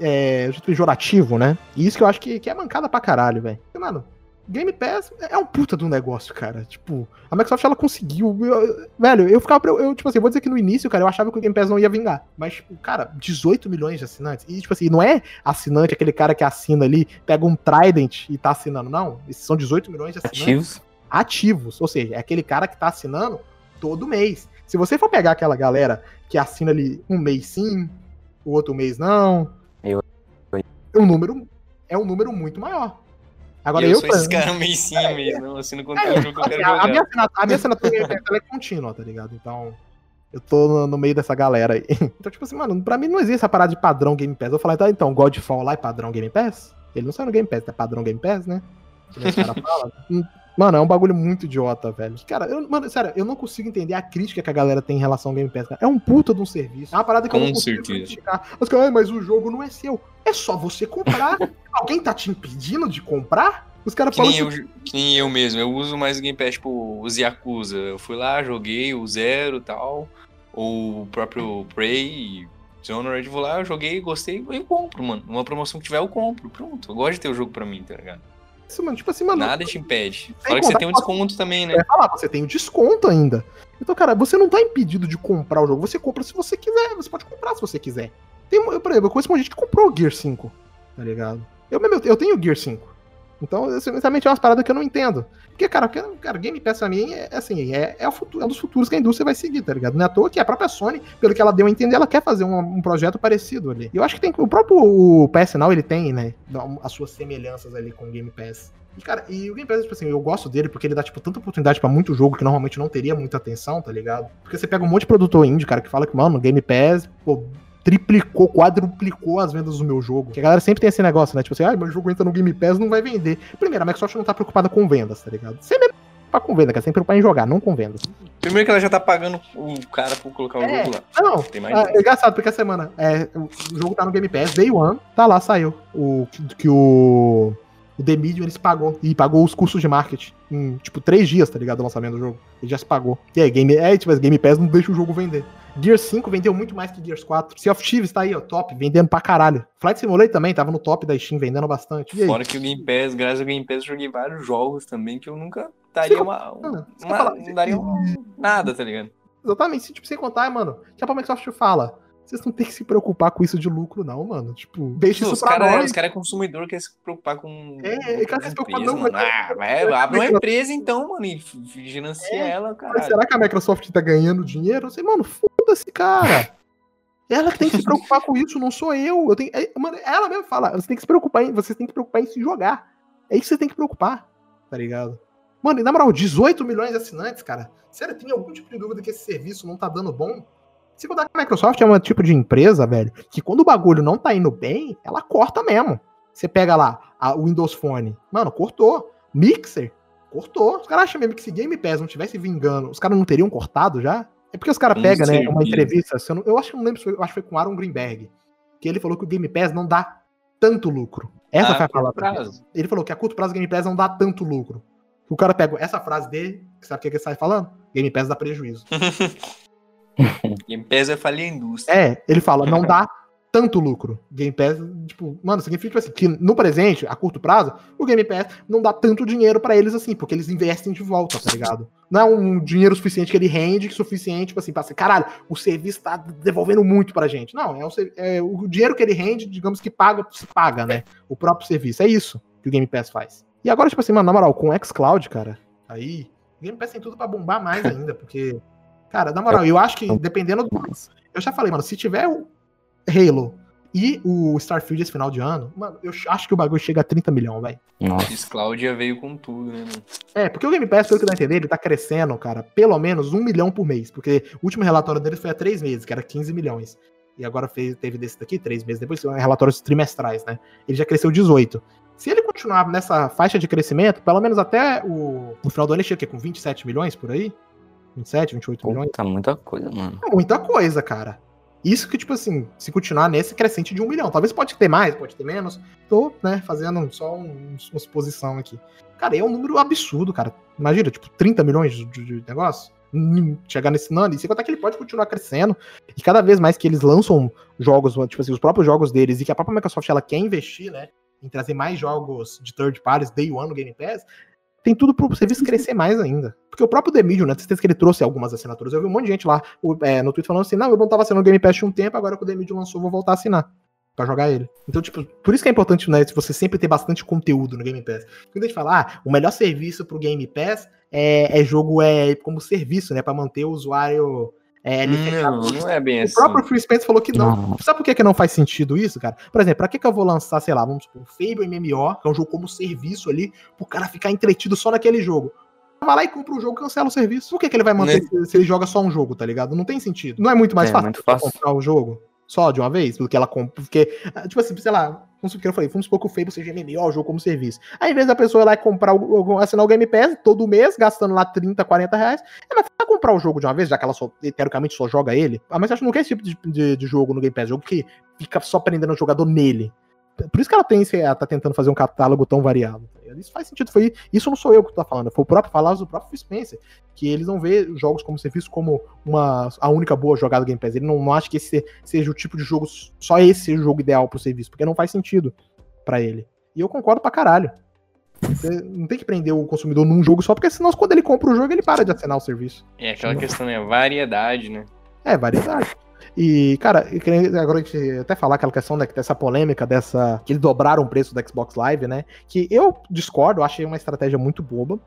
é, pejorativo, né? E isso que eu acho que, que é mancada pra caralho, velho. Mano, Game Pass é um puta de um negócio, cara. Tipo, a Microsoft, ela conseguiu. eu- velho, eu ficava. Eu, eu, tipo assim, vou dizer que no início, cara, eu achava que o Game Pass não ia vingar. Mas, tipo, cara, 18 milhões de assinantes. E, tipo assim, não é assinante, aquele cara que assina ali, pega um Trident e tá assinando, não. Esses são 18 milhões de assinantes Ativos. ativos. Ou seja, é aquele cara que tá assinando todo mês. Se você for pegar aquela galera que assina ali um mês sim, o outro mês não. Eu- É um número, é um número muito maior. Agora eu, eu, sou esses caras meio sim, não, quando É, é, jogo que eu assim, quero a, a jogar. minha assinatura, a minha assinatura ela é contínua, tá ligado? Então, eu tô no, no meio dessa galera aí. [LAUGHS] Então, tipo assim, mano, pra mim não existe essa parada de padrão Game Pass. Eu falei, tá, então, Godfall lá é padrão Game Pass? Ele não sai no Game Pass, é padrão Game Pass, né? Que nem os caras falam. [LAUGHS] Mano, é um bagulho muito idiota, velho. Cara, eu, mano, sério, eu não consigo entender a crítica que a galera tem em relação ao Game Pass, cara. É um puta de um serviço. É uma parada que eu Com não consigo certeza. criticar. Mas, cara, "Ai, mas o jogo não é seu. É só você comprar. [LAUGHS] Alguém tá te impedindo de comprar? Os caras falam nem, assim, eu, que nem eu mesmo, eu uso mais o Game Pass, tipo, os Yakuza. Eu fui lá, joguei o Zero e tal, ou o próprio Prey, Dishonored, vou lá, eu joguei, gostei, eu compro, mano. Uma promoção que tiver, eu compro. Pronto, eu gosto de ter o jogo pra mim, tá ligado? Isso, mano, tipo assim, mano. Nada te impede. Fora que você tem um desconto também, né? falar, você tem o desconto ainda. Então, cara, você não tá impedido de comprar o jogo. Você compra se você quiser. Você pode comprar se você quiser. Tem, eu, por exemplo, eu conheço uma gente que comprou o Gear 5, tá ligado? Eu mesmo, eu tenho o Gear 5. Então, sinceramente, é umas paradas que eu não entendo. Porque, cara, cara Game Pass pra mim é assim, é, é, o futuro, é um dos futuros que a indústria vai seguir, tá ligado? Não é à toa que a própria Sony, pelo que ela deu a entender, ela quer fazer um, um projeto parecido ali. E eu acho que tem. O próprio o PS Now, ele tem, né? As suas semelhanças ali com o Game Pass. E, cara, e o Game Pass, tipo assim, eu gosto dele porque ele dá, tipo, tanta oportunidade pra muito jogo que normalmente não teria muita atenção, tá ligado? Porque você pega um monte de produtor indie, cara, que fala que, mano, Game Pass, pô, triplicou, quadruplicou as vendas do meu jogo. Que a galera sempre tem esse negócio, né? Tipo assim, ah, meu jogo entra no Game Pass, não vai vender. Primeiro, a Microsoft não tá preocupada com vendas, tá ligado? Você mesmo tá com venda, cara, sempre preocupar em jogar, não com vendas. Primeiro que ela já tá pagando o cara por colocar o É. jogo lá. Não, Tem mais ah, é engraçado, porque a semana, é, o jogo tá no Game Pass, Day One, tá lá, saiu. O que, que o, o The Medium, eles pagou, e pagou os custos de marketing em, tipo, três dias, tá ligado, do lançamento do jogo. Ele já se pagou. E aí, Game, é, tipo, Game Pass não deixa o jogo vender. Gears 5 vendeu muito mais que Gears 4. Sea of Thieves tá aí, ó, top, vendendo pra caralho. Flight Simulator também, tava no top da Steam, vendendo bastante. Fora que o Game Pass, graças ao Game Pass, eu joguei vários jogos também que eu nunca daria uma. Ah, uma- vai falar- não daria uma- nada, tá ligado? Exatamente, tipo, sem contar, mano, que a Microsoft fala, vocês não tem que se preocupar com isso de lucro, não, mano. Tipo, deixa Os isso pra caras nós. os cara é consumidor, quer se preocupar com. É, e cara se preocupar, empresa, não, mano. Ah, vai, abre uma empresa então, mano, e financia É, ela, caralho. será que a Microsoft tá ganhando dinheiro? Eu sei, mano, foda-se, cara. Ela que tem que se preocupar com isso, não sou eu. eu tenho, é, mano, ela mesmo fala, você tem que se preocupar em, você tem que se preocupar em se jogar. É isso que você tem que preocupar, tá ligado? Mano, e na moral, 18 milhões de assinantes, cara. Sério, tem algum tipo de dúvida que esse serviço não tá dando bom? Se contar que a Microsoft é um tipo de empresa, velho, que quando o bagulho não tá indo bem, ela corta mesmo. Você pega lá a- o Windows Phone, mano, cortou. Mixer, cortou. Os caras acham mesmo que se Game Pass não tivesse vingando, os caras não teriam cortado já? É porque os caras pegam, né, uma entrevista, eu, não- eu acho que não lembro, eu acho que foi com Aaron Greenberg, que ele falou que o Game Pass não dá tanto lucro. Essa Ah, foi a palavra. Ele falou que a curto prazo o Game Pass não dá tanto lucro. O cara pega essa frase dele, que sabe o que que ele sai falando? Game Pass dá prejuízo. [LAUGHS] Game Pass vai falir a indústria. É, ele fala, não [LAUGHS] dá tanto lucro. Game Pass, tipo, mano, significa tipo assim, que no presente, a curto prazo, o Game Pass não dá tanto dinheiro pra eles assim, porque eles investem de volta, tá ligado? Não é um dinheiro suficiente que ele rende, suficiente, tipo assim, pra ser, caralho, o serviço tá devolvendo muito pra gente. Não, é, um é o dinheiro que ele rende, digamos que paga, se paga, né? O próprio serviço. É isso que o Game Pass faz. E agora, tipo assim, mano, na moral, com o xCloud, cara, aí, o Game Pass tem tudo pra bombar mais ainda, porque, cara, na moral, eu acho que dependendo do. Eu já falei, mano, se tiver o Halo e o Starfield esse final de ano, mano, eu acho que o bagulho chega a 30 milhões, velho. Nossa. Esse Cloud já veio com tudo, né, mano? É, porque o Game Pass, pelo que eu entender, ele tá crescendo, cara, pelo menos um milhão por mês. Porque o último relatório dele foi há três meses, que era 15 milhões. E agora fez, teve desse daqui, três meses depois, são relatórios trimestrais, né? Ele já cresceu 18. Se ele continuar nessa faixa de crescimento, pelo menos até o, no final do ano ele chega aqui, com 27 milhões por aí? 27, 28 milhões? Puta, muita coisa, mano. É muita coisa, cara. Isso que, tipo assim, se continuar nesse crescente de um milhão. Talvez pode ter mais, pode ter menos. Tô, né, fazendo só um- uma suposição aqui. Cara, é um número absurdo, cara. Imagina, tipo, 30 milhões de, de- negócio. Hum, Chegar nesse ano. E sem contar que ele pode continuar crescendo. E cada vez mais que eles lançam jogos, tipo assim, os próprios jogos deles, e que a própria Microsoft ela quer investir, né? Em trazer mais jogos de third parties, day one no Game Pass, tem tudo pro serviço crescer mais ainda. Porque o próprio The Medium, né? Certeza que ele trouxe algumas assinaturas. Eu vi um monte de gente lá é, no Twitter falando assim: não, eu não tava assinando o Game Pass um tempo, agora que o The Medium lançou, vou voltar a assinar. Pra jogar ele. Então, tipo, por isso que é importante, né? Você sempre ter bastante conteúdo no Game Pass. Quando a gente fala, ah, o melhor serviço pro Game Pass é, é jogo é como serviço, né? Pra manter o usuário é. Não, não é bem O assim. próprio Phil Spencer falou que não. Não. Sabe por que, que não faz sentido isso, cara? Por exemplo, pra que, que eu vou lançar, sei lá, vamos supor, um Fable MMO, que é um jogo como serviço ali, pro cara ficar entretido só naquele jogo? Vai lá e compra o jogo e cancela o serviço. Por que, que ele vai manter Né? se, se ele joga só um jogo, tá ligado? Não tem sentido. Não é muito mais É, fácil muito fácil. comprar o jogo? Só de uma vez? Pelo que ela compra. Porque, ah, tipo assim, sei lá, vamos supor que eu falei, vamos supor que o Fable seja MMO, jogo como serviço. Aí, ao invés da pessoa e comprar, assinar o Game Pass todo mês, gastando lá 30, 40 reais, ela vai comprar o jogo de uma vez, já que ela só, teoricamente só joga ele. Ah, mas acho que não quer esse tipo de, de, de jogo no Game Pass, jogo que fica só prendendo o jogador nele. Por isso que ela tem tá tentando fazer um catálogo tão variado. Isso faz sentido. Foi, isso não sou eu que tô falando, foi o próprio falar do próprio Spencer, que eles não vê jogos como serviço como uma, a única boa jogada do Game Pass. Ele não, não acha que esse seja o tipo de jogo, só esse seja o jogo ideal pro serviço, porque não faz sentido para ele. E eu concordo pra caralho. Você não tem que prender o consumidor num jogo só, porque senão quando ele compra o jogo, ele para de assinar o serviço. É aquela questão, né? Variedade, né? É, variedade. E, cara, eu queria agora a gente até falar aquela questão né, dessa polêmica, dessa. que eles dobraram o preço do Xbox Live, né? Que eu discordo, eu achei uma estratégia muito boba,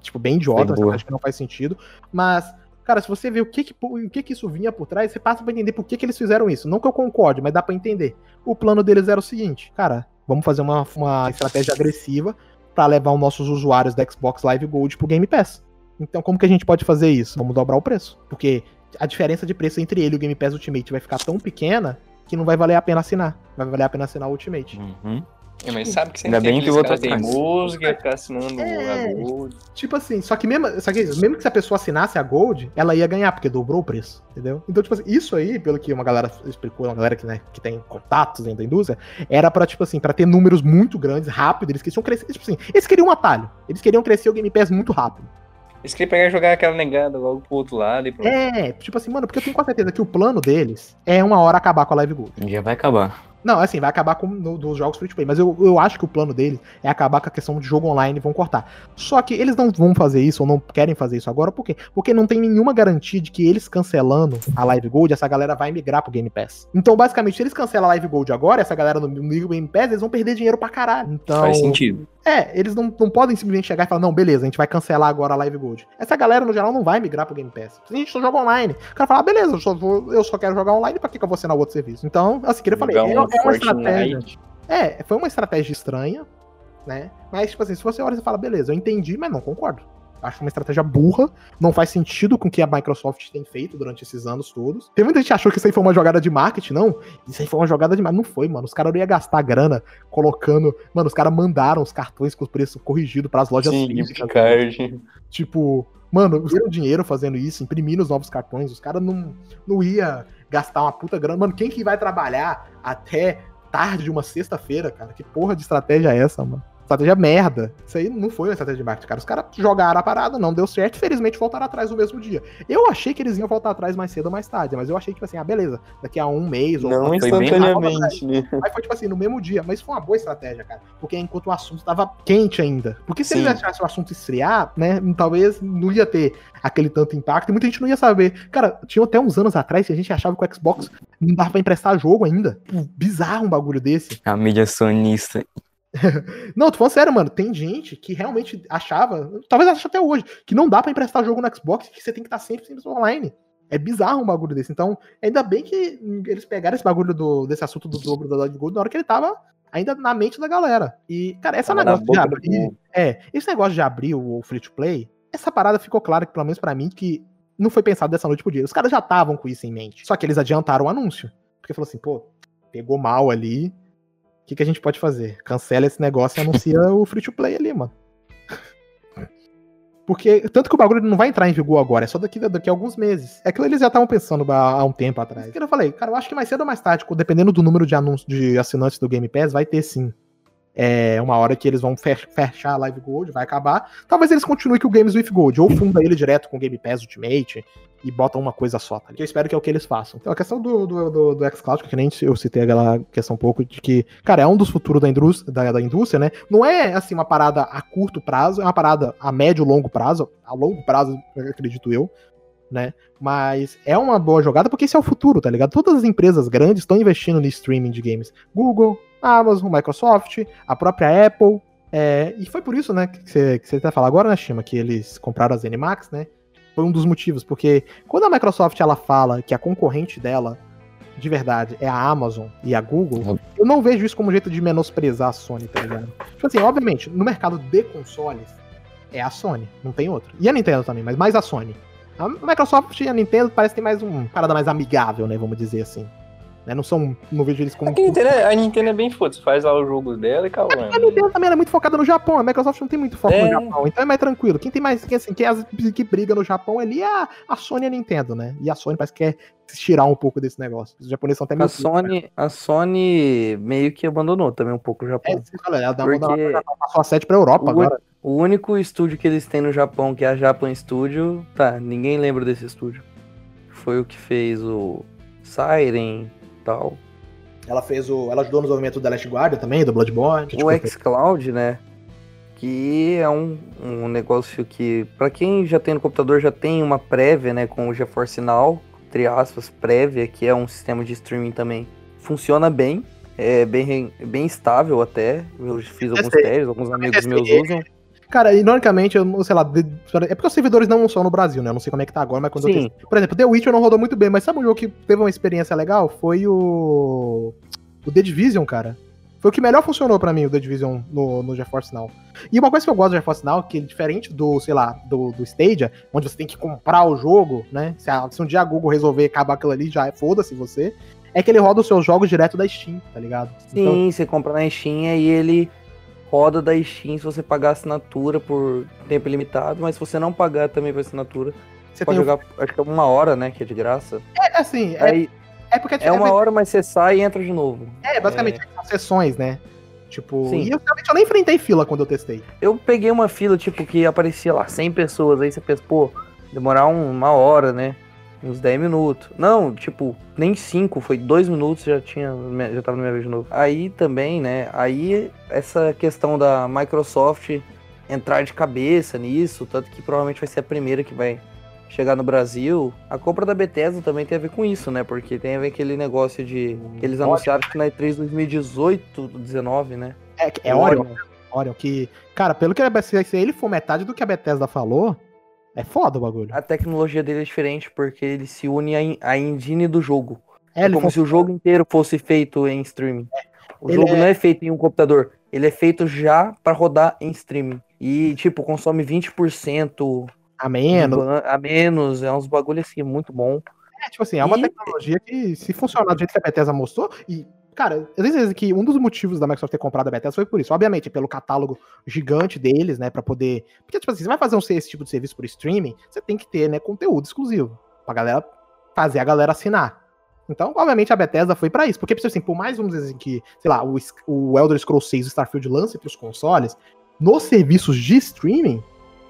tipo, bem idiota, uma estratégia que não faz sentido. Mas, cara, se você vê o que que, o que que isso vinha por trás, você passa pra entender por que que eles fizeram isso. Não que eu concorde, mas dá pra entender. O plano deles era o seguinte, cara, vamos fazer uma, uma estratégia agressiva para levar os nossos usuários da Xbox Live Gold pro Game Pass. Então, como que a gente pode fazer isso? Vamos dobrar o preço. Porque a diferença de preço entre ele e o Game Pass Ultimate vai ficar tão pequena que não vai valer a pena assinar. Vai valer a pena assinar o Ultimate. Uhum. É, mas sabe que sempre Ainda bem que o outro tem música ficar assinando é, a Gold. Tipo assim, só que mesmo, só que mesmo que se a pessoa assinasse a Gold, ela ia ganhar, porque dobrou o preço, entendeu? Então, tipo assim, isso aí, pelo que uma galera explicou, uma galera que, né, que tem contatos dentro da indústria, era pra, tipo assim, pra ter números muito grandes, rápido, eles queriam crescer, tipo assim, eles queriam um atalho, eles queriam crescer o Game Pass muito rápido. Eles queriam pegar e jogar aquela negada logo pro outro lado e pronto. É, tipo assim, mano, porque eu tenho quase certeza que o plano deles é uma hora acabar com a Live Gold. Um dia vai acabar. Não, assim, vai acabar com no, dos jogos free to play, mas eu, eu acho que o plano dele é acabar com a questão de jogo online e vão cortar. Só que eles não vão fazer isso ou não querem fazer isso agora, por quê? Porque não tem nenhuma garantia de que eles cancelando a Live Gold, essa galera vai migrar pro Game Pass. Então, basicamente, se eles cancelam a Live Gold agora, essa galera no, no Game Pass, eles vão perder dinheiro pra caralho. Então, Faz sentido. É, eles não, não podem simplesmente chegar e falar, não, beleza, a gente vai cancelar agora a Live Gold. Essa galera, no geral, não vai migrar pro Game Pass. A gente só joga online. O cara fala, ah, beleza, eu só, vou, eu só quero jogar online, pra que, que eu vou assinar outro serviço? Então, assim, que eu falei, é, é, uma estratégia. É, foi uma estratégia estranha, né? Mas, tipo assim, se você olha e fala, beleza, eu entendi, mas não concordo. Acho uma estratégia burra, não faz sentido com o que a Microsoft tem feito durante esses anos todos. Tem muita gente que achou que isso aí foi uma jogada de marketing, não. Isso aí foi uma jogada de marketing. Não foi, mano. Os caras não iam gastar grana colocando. Mano, os caras mandaram os cartões com o preço corrigido para as lojas Sim, físicas. Card. Tipo, mano, viram dinheiro fazendo isso, imprimindo os novos cartões. Os caras não, não ia gastar uma puta grana. Mano, quem que vai trabalhar até tarde de uma sexta-feira, cara? Que porra de estratégia é essa, mano? Estratégia merda. Isso aí não foi uma estratégia de marketing, cara. Os caras jogaram a parada, não deu certo, felizmente voltaram atrás no mesmo dia. Eu achei que eles iam voltar atrás mais cedo ou mais tarde, mas eu achei que, tipo assim, ah, beleza, daqui a um mês ou Não instantaneamente, né? Aí foi, tipo assim, no mesmo dia. Mas foi uma boa estratégia, cara. Porque enquanto o assunto estava quente ainda. Porque se Sim. eles achassem o assunto esfriar, né, talvez não ia ter aquele tanto impacto e muita gente não ia saber. Cara, tinha até uns anos atrás que a gente achava que o Xbox não dava pra emprestar jogo ainda. Bizarro um bagulho desse. A mídia sonista [LAUGHS] não, tô falando sério, mano. Tem gente que realmente achava, talvez ache até hoje, que não dá para emprestar jogo no Xbox, que você tem que estar sempre, sempre online. É bizarro um bagulho desse. Então, ainda bem que eles pegaram esse bagulho do, desse assunto do dobro da Live Gold na hora que ele tava ainda na mente da galera. E, cara, essa negócio de abrir. É, esse negócio de abrir o free to play, essa parada ficou clara, que, pelo menos para mim, que não foi pensado dessa noite pro dia. Os caras já estavam com isso em mente. Só que eles adiantaram o anúncio. Porque falou assim, pô, pegou mal ali que, que a gente pode fazer? Cancela esse negócio e anuncia o free to play ali, mano. Porque, tanto que o bagulho não vai entrar em vigor agora, é só daqui, daqui a alguns meses. É que eles já estavam pensando há, um tempo atrás. Que eu falei, cara, eu acho que mais cedo ou mais tarde, dependendo do número de anúncios de assinantes do Game Pass, vai ter sim. É uma hora que eles vão fechar a Live Gold, vai acabar. Talvez eles continuem com o Games with Gold, ou funda ele direto com o Game Pass Ultimate, e botam uma coisa só, tá? Que eu espero que é o que eles façam. Então, a questão do, do, do, do xCloud, que nem eu citei aquela questão um pouco de que, cara, é um dos futuros da indústria, da, da indústria, né? Não é, assim, uma parada a curto prazo, é uma parada a médio e longo prazo, a longo prazo, acredito eu, né? Mas é uma boa jogada porque esse é o futuro, tá ligado? Todas as empresas grandes estão investindo no streaming de games. Google, Amazon, Microsoft, a própria Apple. É, e foi por isso, né, que você, que você até fala agora, né, Shima, que eles compraram a ZeniMax, né? foi um dos motivos, porque quando a Microsoft ela fala que a concorrente dela de verdade é a Amazon e a Google, eu não vejo isso como um jeito de menosprezar a Sony, tá ligado? Tipo assim, obviamente, no mercado de consoles é a Sony, não tem outro. E a Nintendo também, mas mais a Sony. A Microsoft e a Nintendo parece ter mais uma parada mais amigável, né, vamos dizer assim. Né? Não são. Não vejo eles como. A Nintendo, é- a Nintendo é bem foda, faz lá o jogo dela e calma. A Nintendo também é muito focada no Japão, a Microsoft não tem muito foco É. no Japão, então é mais tranquilo. Quem tem mais, quem, assim, quem, as- que briga no Japão ali é a, a Sony e a Nintendo, né? E a Sony parece que quer se tirar um pouco desse negócio. Os japoneses são até A meio. Sony, a Sony meio que abandonou também um pouco o É, Japão. que eu falei, ela dá uma Porque- ela passou a 7 pra Europa O agora. O único estúdio que eles têm no Japão, que é a Japan Studio, tá, ninguém lembra desse estúdio. Foi o que fez o Siren e tal. Ela fez o. Ela ajudou no desenvolvimento do The Last Guardian também, do Bloodborne. que, O tipo, xCloud, né? Que é um, um negócio que, pra quem já tem no computador, já tem uma prévia, né? Com o GeForce Now, entre aspas, prévia, que é um sistema de streaming também. Funciona bem, é bem, bem estável até. Eu fiz alguns testes, alguns amigos meus testei. usam. Cara, ironicamente, eu sei lá, é porque os servidores não são no Brasil, né? Eu não sei como é que tá agora, mas quando eu Sim. testei. Por exemplo, The Witcher não rodou muito bem, mas sabe um jogo que teve uma experiência legal? Foi o. O The Division, cara. Foi o que melhor funcionou pra mim, o The Division no, no GeForce Now. E uma coisa que eu gosto do GeForce Now, que é diferente do, sei lá, do, do Stadia, onde você tem que comprar o jogo, né? Se, a- se um dia a Google resolver acabar aquilo ali, já é foda-se você. É que ele roda os seus jogos direto da Steam, tá ligado? Então, Sim, você compra na Steam e ele roda da Steam se você pagar assinatura por tempo limitado, mas se você não pagar também por assinatura, você pode jogar, acho que é uma hora, né, que é de graça. É assim, é, Aí é porque é uma hora, mas você sai e entra de novo. É, basicamente, são sessões, né? Tipo, Sim. e eu, realmente, eu nem enfrentei fila quando eu testei. Eu peguei uma fila, tipo, que aparecia lá 100 pessoas, aí você pensa, pô, demorar um- uma hora, né? Uns 10 minutos. Não, tipo, nem 5, foi 2 minutos já tinha, já tava na minha vez de novo. Aí também, né? Aí essa questão da Microsoft entrar de cabeça nisso, tanto que provavelmente vai ser a primeira que vai chegar no Brasil. A compra da Bethesda também tem a ver com isso, né? Porque tem a ver aquele negócio de. que Eles anunciaram que na E3 2018, 19, né? É, é Orion, Orion, que, cara, pelo que a Bethesda, se ele for metade do que a Bethesda falou, é foda o bagulho. A tecnologia dele é diferente porque ele se une à, en- à engine do jogo. É, É, como se o jogo inteiro fosse feito em streaming. O Ele jogo é- não é feito em um computador, ele é feito já pra rodar em streaming. E, tipo, consome 20% a menos. a menos, é uns bagulho assim, muito bom. É, tipo assim, é uma E- tecnologia que, se funcionar do jeito que a Bethesda mostrou, e, cara, eu tenho certeza que um dos motivos da Microsoft ter comprado a Bethesda foi por isso. Obviamente, pelo catálogo gigante deles, né, pra poder... Porque, tipo assim, você vai fazer um, esse tipo de serviço por streaming, você tem que ter, né, conteúdo exclusivo, pra galera fazer a galera assinar. Então, obviamente, a Bethesda foi pra isso. Porque, tipo assim, por mais, vamos dizer assim, que, sei lá, o, o Elder Scrolls 6 e o Starfield lance pros consoles, nos serviços de streaming,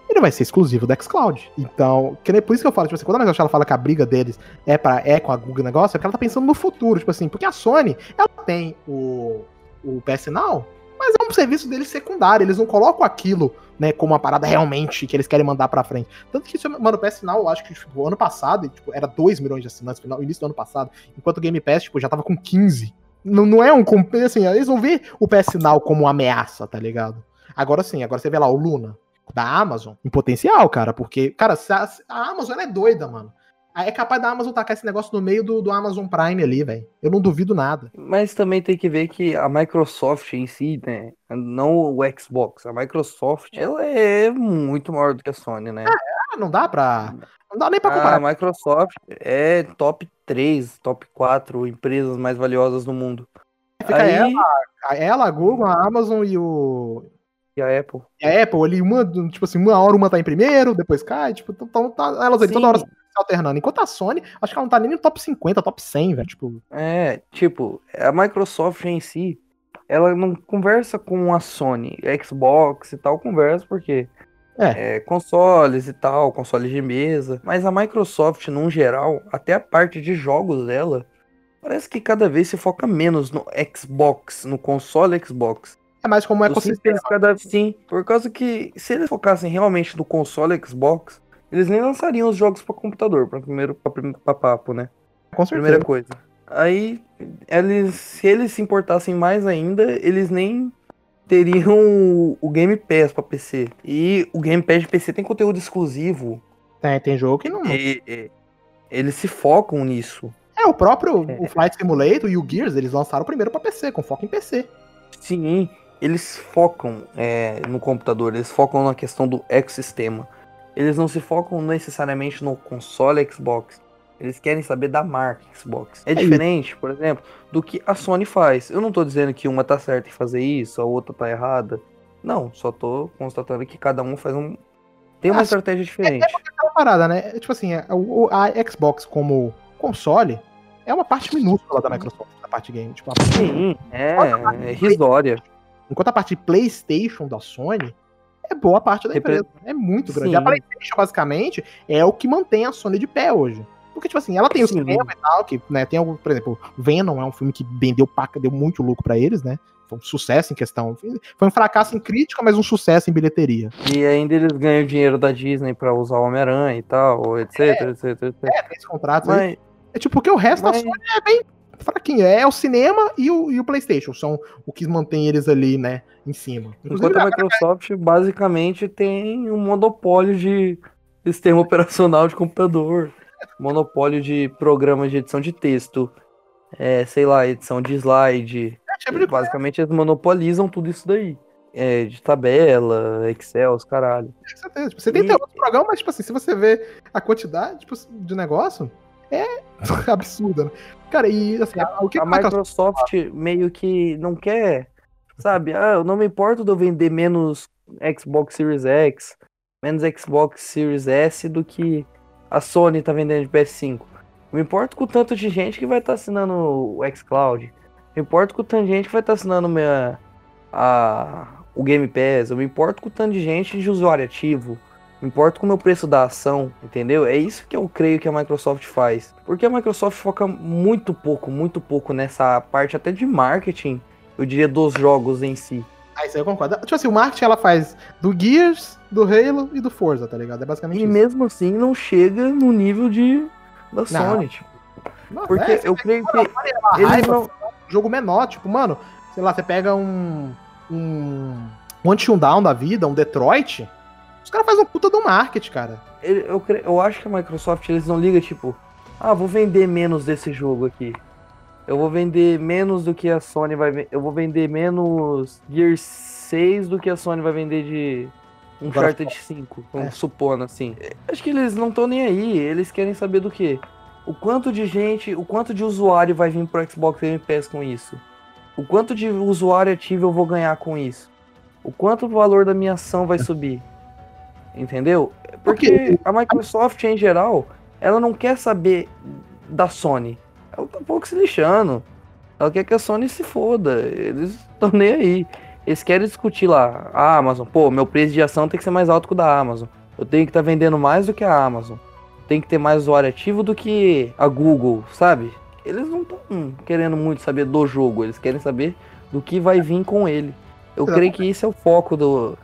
ele vai ser exclusivo do xCloud. Então, que nem por isso que eu falo, tipo assim, quando a Microsoft fala que a briga deles é, pra, é com a Google negócio, é porque ela tá pensando no futuro, tipo assim, porque a Sony, ela tem o, o PS Now, mas é um serviço deles secundário, eles não colocam aquilo, né, como uma parada realmente que eles querem mandar pra frente. Tanto que, mano, o PS Now, eu acho que, tipo, ano passado, tipo, era 2 milhões de assinantes, no início do ano passado, enquanto o Game Pass, tipo, já tava com 15. Não, não é um, assim, eles vão ver o PS Now como uma ameaça, tá ligado? Agora sim, agora você vê lá o Luna, da Amazon, em potencial, cara, porque, cara, a, a Amazon é doida, mano. É capaz da Amazon tacar esse negócio no meio do, do Amazon Prime ali, velho. Eu não duvido nada. Mas também tem que ver que a Microsoft em si, né? Não o Xbox, a Microsoft, ela é muito maior do que a Sony, né? Ah, não dá pra. Não dá nem pra A comparar. Microsoft é top 3, top 4 empresas mais valiosas do mundo. Fica Aí, ela, ela, a Google, a Amazon e o. e a Apple. E a Apple ali, uma, tipo assim, uma hora uma tá em primeiro, depois cai, tipo, tão, tão- tá, elas ali toda Sim. hora se alternando. Enquanto a Sony, acho que ela não tá nem no top 50, top 100, velho. Tipo, É, tipo, a Microsoft em si, ela não conversa com a Sony, Xbox e tal, conversa porque É. é, consoles e tal, consoles de mesa. Mas a Microsoft, num geral, até a parte de jogos dela, parece que cada vez se foca menos no Xbox, no console Xbox. É mais como um Os ecossistema. cada sim, por causa que se eles focassem realmente no console Xbox, eles nem lançariam os jogos para computador, para primeiro para papo, né? Com certeza. Primeira coisa. Aí, eles, se eles se importassem mais ainda, eles nem teriam o, Game Pass pra PC. E o Game Pass de PC tem conteúdo exclusivo. Tem, tem jogo que não. E, e- eles se focam nisso. É, o próprio É. o Flight Simulator e o Gears, eles lançaram primeiro pra PC, com foco em PC. Sim, eles focam é, no computador, eles focam na questão do ecossistema. Eles não se focam necessariamente no console Xbox. Eles querem saber da marca Xbox. É diferente, por exemplo, do que a Sony faz. Eu não tô dizendo que uma tá certa em fazer isso, a outra tá errada. Não, só tô constatando que cada um faz um. Tem uma Ah, estratégia diferente. aquela parada, né? É, Tipo assim, é, o- a Xbox como console é uma parte minúscula da Microsoft, da parte game. Tipo, a- Sim, é, é risória. Enquanto a parte de PlayStation da Sony é boa parte da empresa. É muito grande. Sim. A PlayStation, basicamente, é o que mantém a Sony de pé hoje. Porque, tipo assim, ela tem o cinema e tal, que, né, tem algum, por exemplo, Venom é um filme que vendeu paca, deu muito lucro pra eles, né? Foi um sucesso em questão. Foi um fracasso em crítica, mas um sucesso em bilheteria. E ainda eles ganham dinheiro da Disney pra usar o Homem-Aranha e tal, etc, etc, etc. É, tem esse contrato aí. Mas, É tipo, porque o resto da mas- Sony é bem fraquinho. É o cinema e o, e o PlayStation. São o que mantém eles ali, né, em cima. enquanto a Microsoft basicamente tem um monopólio de sistema [LAUGHS] operacional de computador, monopólio de programas de edição de texto, é, sei lá, edição de slide. é tipo Basicamente eles monopolizam tudo isso daí. É, de tabela, Excel, os caralho. Com certeza. Tipo, você tem E- até outros programas, mas, tipo assim, se você vê a quantidade tipo, de negócio, é [LAUGHS] absurda, né? Cara, e assim, a- o que a Microsoft meio que não quer, sabe? Ah, eu não me importo de eu vender menos Xbox Series X, menos Xbox Series S do que a Sony tá vendendo de PS5. Eu me importo com o tanto de gente que vai estar assinando o xCloud. Eu me importo com o tanto de gente que vai estar assinando minha, a, o Game Pass. Eu me importo com o tanto de gente de usuário ativo. Me importo com o meu preço da ação, entendeu? É isso que eu creio que a Microsoft faz. Porque a Microsoft foca muito pouco, muito pouco nessa parte até de marketing, eu diria, dos jogos em si. Ah, isso aí eu concordo. Tipo assim, o marketing ela faz do Gears, do Halo e do Forza, tá ligado? É basicamente E isso. mesmo assim não chega no nível de da Sony, tipo. Não, Porque é, eu creio que a eles raiva, não. um jogo menor, tipo, mano, sei lá, você pega um. um. um Down da vida, um Detroit, os caras fazem um puta do marketing, cara. Eu, cre- eu acho que a Microsoft eles não ligam, tipo, ah, vou vender menos desse jogo aqui. Eu vou vender menos do que a Sony vai vender. Eu vou vender menos Gear 6 do que a Sony vai vender de Uncharted 5, vamos É. supondo assim. Acho que eles não estão nem aí, eles querem saber do quê? O quanto de gente, o quanto de usuário vai vir pro Xbox Game Pass com isso? O quanto de usuário ativo eu vou ganhar com isso? O quanto o valor da minha ação vai subir? Entendeu? Porque a Microsoft, em geral, ela não quer saber da Sony. Ela tá um pouco se lixando. Ela quer que a Sony se foda. Eles [LAUGHS] estão nem aí. Eles querem discutir lá. A Amazon, pô, meu preço de ação tem que ser mais alto que o da Amazon. Eu tenho que estar vendendo mais do que a Amazon. Tem que ter mais usuário ativo do que a Google, sabe? Eles não estão querendo muito saber do jogo. Eles querem saber do que vai vir com ele. Eu creio que isso é o foco do,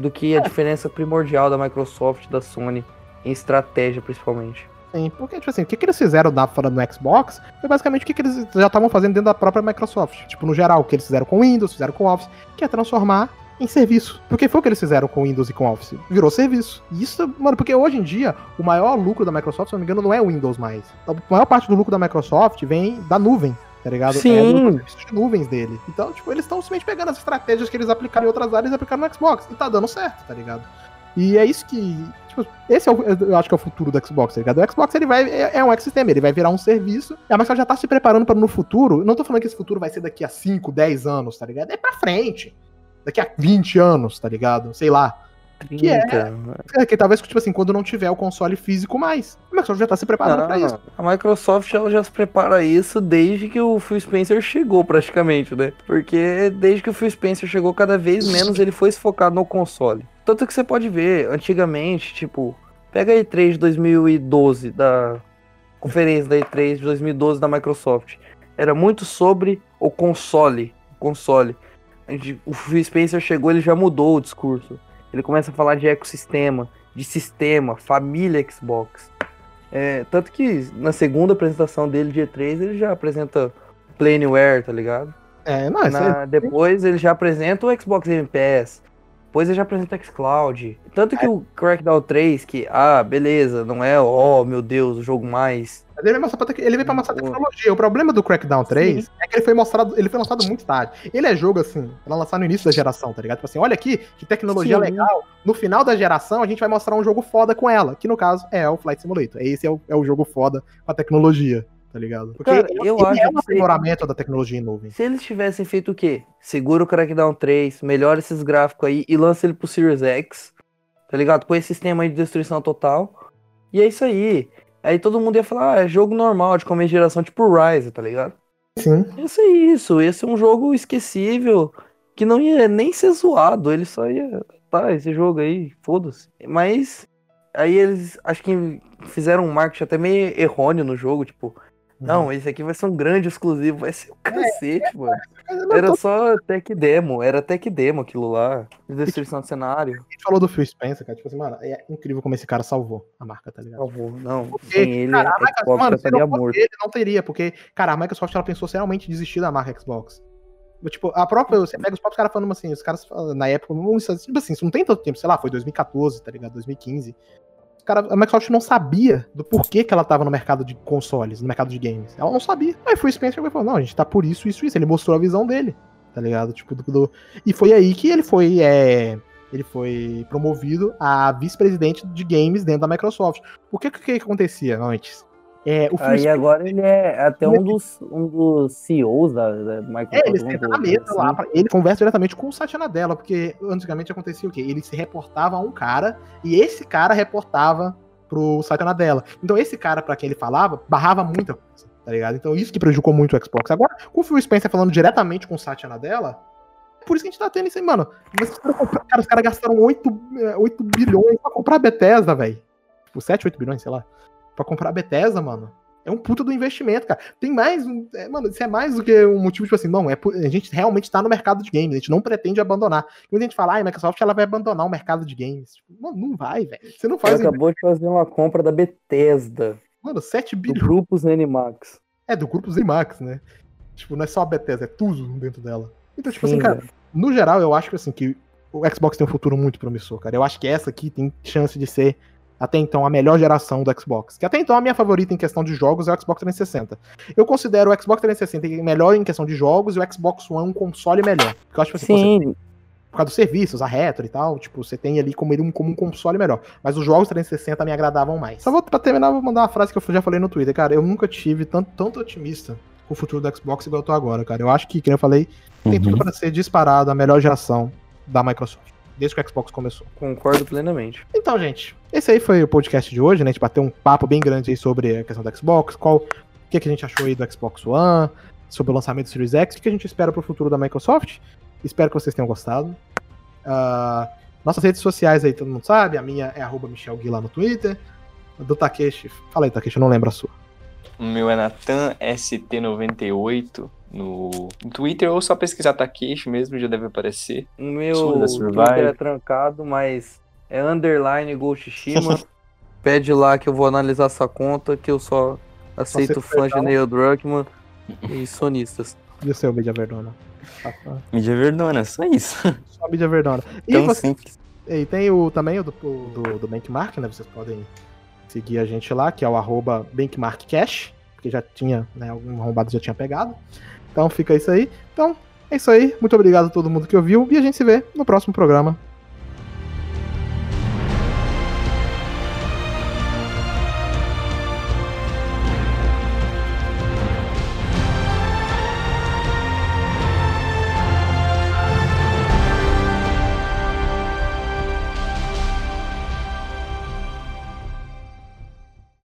do que a diferença primordial da Microsoft e da Sony em estratégia, principalmente. Sim, porque, tipo assim, o que, que eles fizeram da fora do Xbox foi basicamente o que, que eles já estavam fazendo dentro da própria Microsoft. Tipo, no geral, o que eles fizeram com Windows, fizeram com Office, que é transformar em serviço. Porque foi o que eles fizeram com Windows e com Office. Virou serviço. E isso, mano, porque hoje em dia, o maior lucro da Microsoft, se eu não me engano, não é o Windows mais. A maior parte do lucro da Microsoft vem da nuvem. Tá ligado? Sim. É dos serviços de nuvens dele. Então, tipo, eles estão simplesmente pegando as estratégias que eles aplicaram em outras áreas e aplicaram no Xbox. E tá dando certo, tá ligado? E é isso que. Tipo, esse é o, eu acho que é o futuro do Xbox, tá ligado? O Xbox ele vai, é, é um ecossistema, ele vai virar um serviço. A Microsoft já tá se preparando para no futuro. Não tô falando que esse futuro vai ser daqui a 5, 10 anos, tá ligado? É pra frente. Daqui a 20 anos, tá ligado? Sei lá. 30. É, que talvez, tipo assim, quando não tiver o console físico mais. A Microsoft já tá se preparando pra isso. A Microsoft ela já se prepara isso desde que o Phil Spencer chegou, praticamente, né? Porque desde que o Phil Spencer chegou, cada vez menos ele foi se focar no console. Tanto que você pode ver, antigamente, tipo, pega a E3 de 2012, da conferência da E3 de 2012 da Microsoft. Era muito sobre o console. O console. O Phil Spencer chegou, ele já mudou o discurso. Ele começa a falar de ecossistema, de sistema, família Xbox. É, tanto que na segunda apresentação dele de E3 ele já apresenta Planeware, tá ligado? É, não, Na- depois ele já apresenta o Xbox Game Pass. Depois ele já apresenta xCloud. Tanto que o Crackdown 3, que, ah, beleza, não é, oh meu Deus, o jogo mais. Ele veio, pra ele veio pra mostrar tecnologia. O problema do Crackdown 3 é que ele foi mostrado, ele foi lançado muito tarde. Ele é jogo assim, pra lançar no início da geração, tá ligado? Tipo assim, olha aqui, que tecnologia Sim. legal. No final da geração, a gente vai mostrar um jogo foda com ela, que no caso é o Flight Simulator. Esse é o, é o jogo foda com a tecnologia, tá ligado? Porque Cara, eu ele acho é um aprimoramento da tecnologia em nuvem. Se eles tivessem feito o quê? Segura o Crackdown 3, melhora esses gráficos aí e lança ele pro Series X, tá ligado? Com esse sistema aí de destruição total. E é isso aí. Aí todo mundo ia falar, ah, é jogo normal de começo de geração, tipo Rise, tá ligado? Sim. Isso é isso, esse é um jogo esquecível, que não ia nem ser zoado, ele só ia, tá, esse jogo aí, foda-se. Mas aí eles, acho que fizeram um marketing até meio errôneo no jogo, tipo, não, esse aqui vai ser um grande exclusivo, vai ser o cacete, mano. Era só tech demo, era tech demo aquilo lá, de destruição de cenário. A gente falou do Phil Spencer, cara. Tipo assim, mano, é incrível como esse cara salvou a marca, tá ligado? Favor, não, Porque, sem ele, cara, a Microsoft, mano, estaria morto. ele, não teria, porque, cara, a Microsoft ela pensou seriamente em desistir da marca Xbox. Tipo, a própria, você pega os próprios caras falando assim, os caras na época, dizer, tipo assim, isso não tem tanto tempo, sei lá, foi 2014, tá ligado? 2015. Cara, a Microsoft não sabia do porquê que ela tava no mercado de consoles, no mercado de games. Ela não sabia. Aí foi o Spencer e falou, não, a gente tá por isso, isso, isso. Ele mostrou a visão dele, tá ligado? Tipo, do, do- E foi aí que ele foi, é, ele foi promovido a vice-presidente de games dentro da Microsoft. O que que, que acontecia antes? É, o Phil Aí agora ele é até um dos, um dos CEOs da, da Microsoft. É, ele senta na mesa assim. lá, ele conversa diretamente com o Satya Nadella, porque antigamente acontecia o quê? Ele se reportava a um cara, e esse cara reportava pro Satya Nadella. Então esse cara, pra quem ele falava, barrava muita coisa, tá ligado? Então isso que prejudicou muito o Xbox. Agora, com o Phil Spencer falando diretamente com o Satya Nadella, é por isso que a gente tá tendo isso aí, mano. Mas os caras compra- cara, os caras gastaram 8, eh, 8 bilhões pra comprar a Bethesda, velho. Tipo, 7, 8 bilhões, sei lá. Pra comprar a Bethesda, mano. É um puta do investimento, cara. Tem mais. é, mano, isso é mais do que um motivo, tipo assim, não, é, a gente realmente tá no mercado de games, a gente não pretende abandonar. Muita gente fala, ah, a Microsoft ela vai abandonar o mercado de games. Tipo, mano, não vai, velho. Você não faz. acabou de fazer uma compra da Bethesda, Mano, 7 do bilhões. grupo Zenimax. É, do grupo Zemax, né? Tipo, não é só a Bethesda, é tudo dentro dela. Então, tipo Sim, assim, cara, velho. no geral, eu acho que assim, que o Xbox tem um futuro muito promissor, cara. Eu acho que essa aqui tem chance de ser, até então, a melhor geração do Xbox. Que até então a minha favorita em questão de jogos é o Xbox 360. Eu considero o Xbox 360 melhor em questão de jogos e o Xbox One um console melhor. Porque eu acho que assim, você, Sim, por causa dos serviços, a retro e tal, tipo, você tem ali como ele um, como um console melhor. Mas os jogos 360 me agradavam mais. Só vou, pra terminar, vou mandar uma frase que eu já falei no Twitter, cara. Eu nunca tive tanto, tanto otimista com o futuro do Xbox igual eu tô agora, cara. Eu acho que, como eu falei, tem Uhum. tudo pra ser disparado a melhor geração da Microsoft. Desde que o Xbox começou. concordo plenamente. Então, gente, esse aí foi o podcast de hoje, né? A gente bateu um papo bem grande aí sobre a questão do Xbox, qual o que, que a gente achou aí do Xbox One, sobre o lançamento do Series X, o que a gente espera pro futuro da Microsoft. Espero que vocês tenham gostado. Ah, nossas redes sociais aí, todo mundo sabe. A minha é arroba Michel Gui lá no Twitter. A do Takeshi. Fala aí, Takeshi, eu não lembro a sua. O meu é Natan ST98 no Twitter ou só pesquisar Takeshi mesmo, já deve aparecer. O meu Twitter é trancado, mas é underline Ghost Shima. [LAUGHS] Pede lá que eu vou analisar sua conta, que eu só aceito Aceito fãs de. Neil Druckmann e sonistas. [LAUGHS] E o seu, Mídia Verdona? Ah, tá. Mídia Verdona, só isso. [LAUGHS] Só Mídia Verdona. E Tão você, simples. E tem o, também o do, do, do Benchmark, né? Vocês podem seguir a gente lá, que é o arroba BenchmarkCash, porque já tinha, né? Algum arrombado já tinha pegado. Então fica isso aí. Então, é isso aí. Muito obrigado a todo mundo que ouviu e a gente se vê no próximo programa.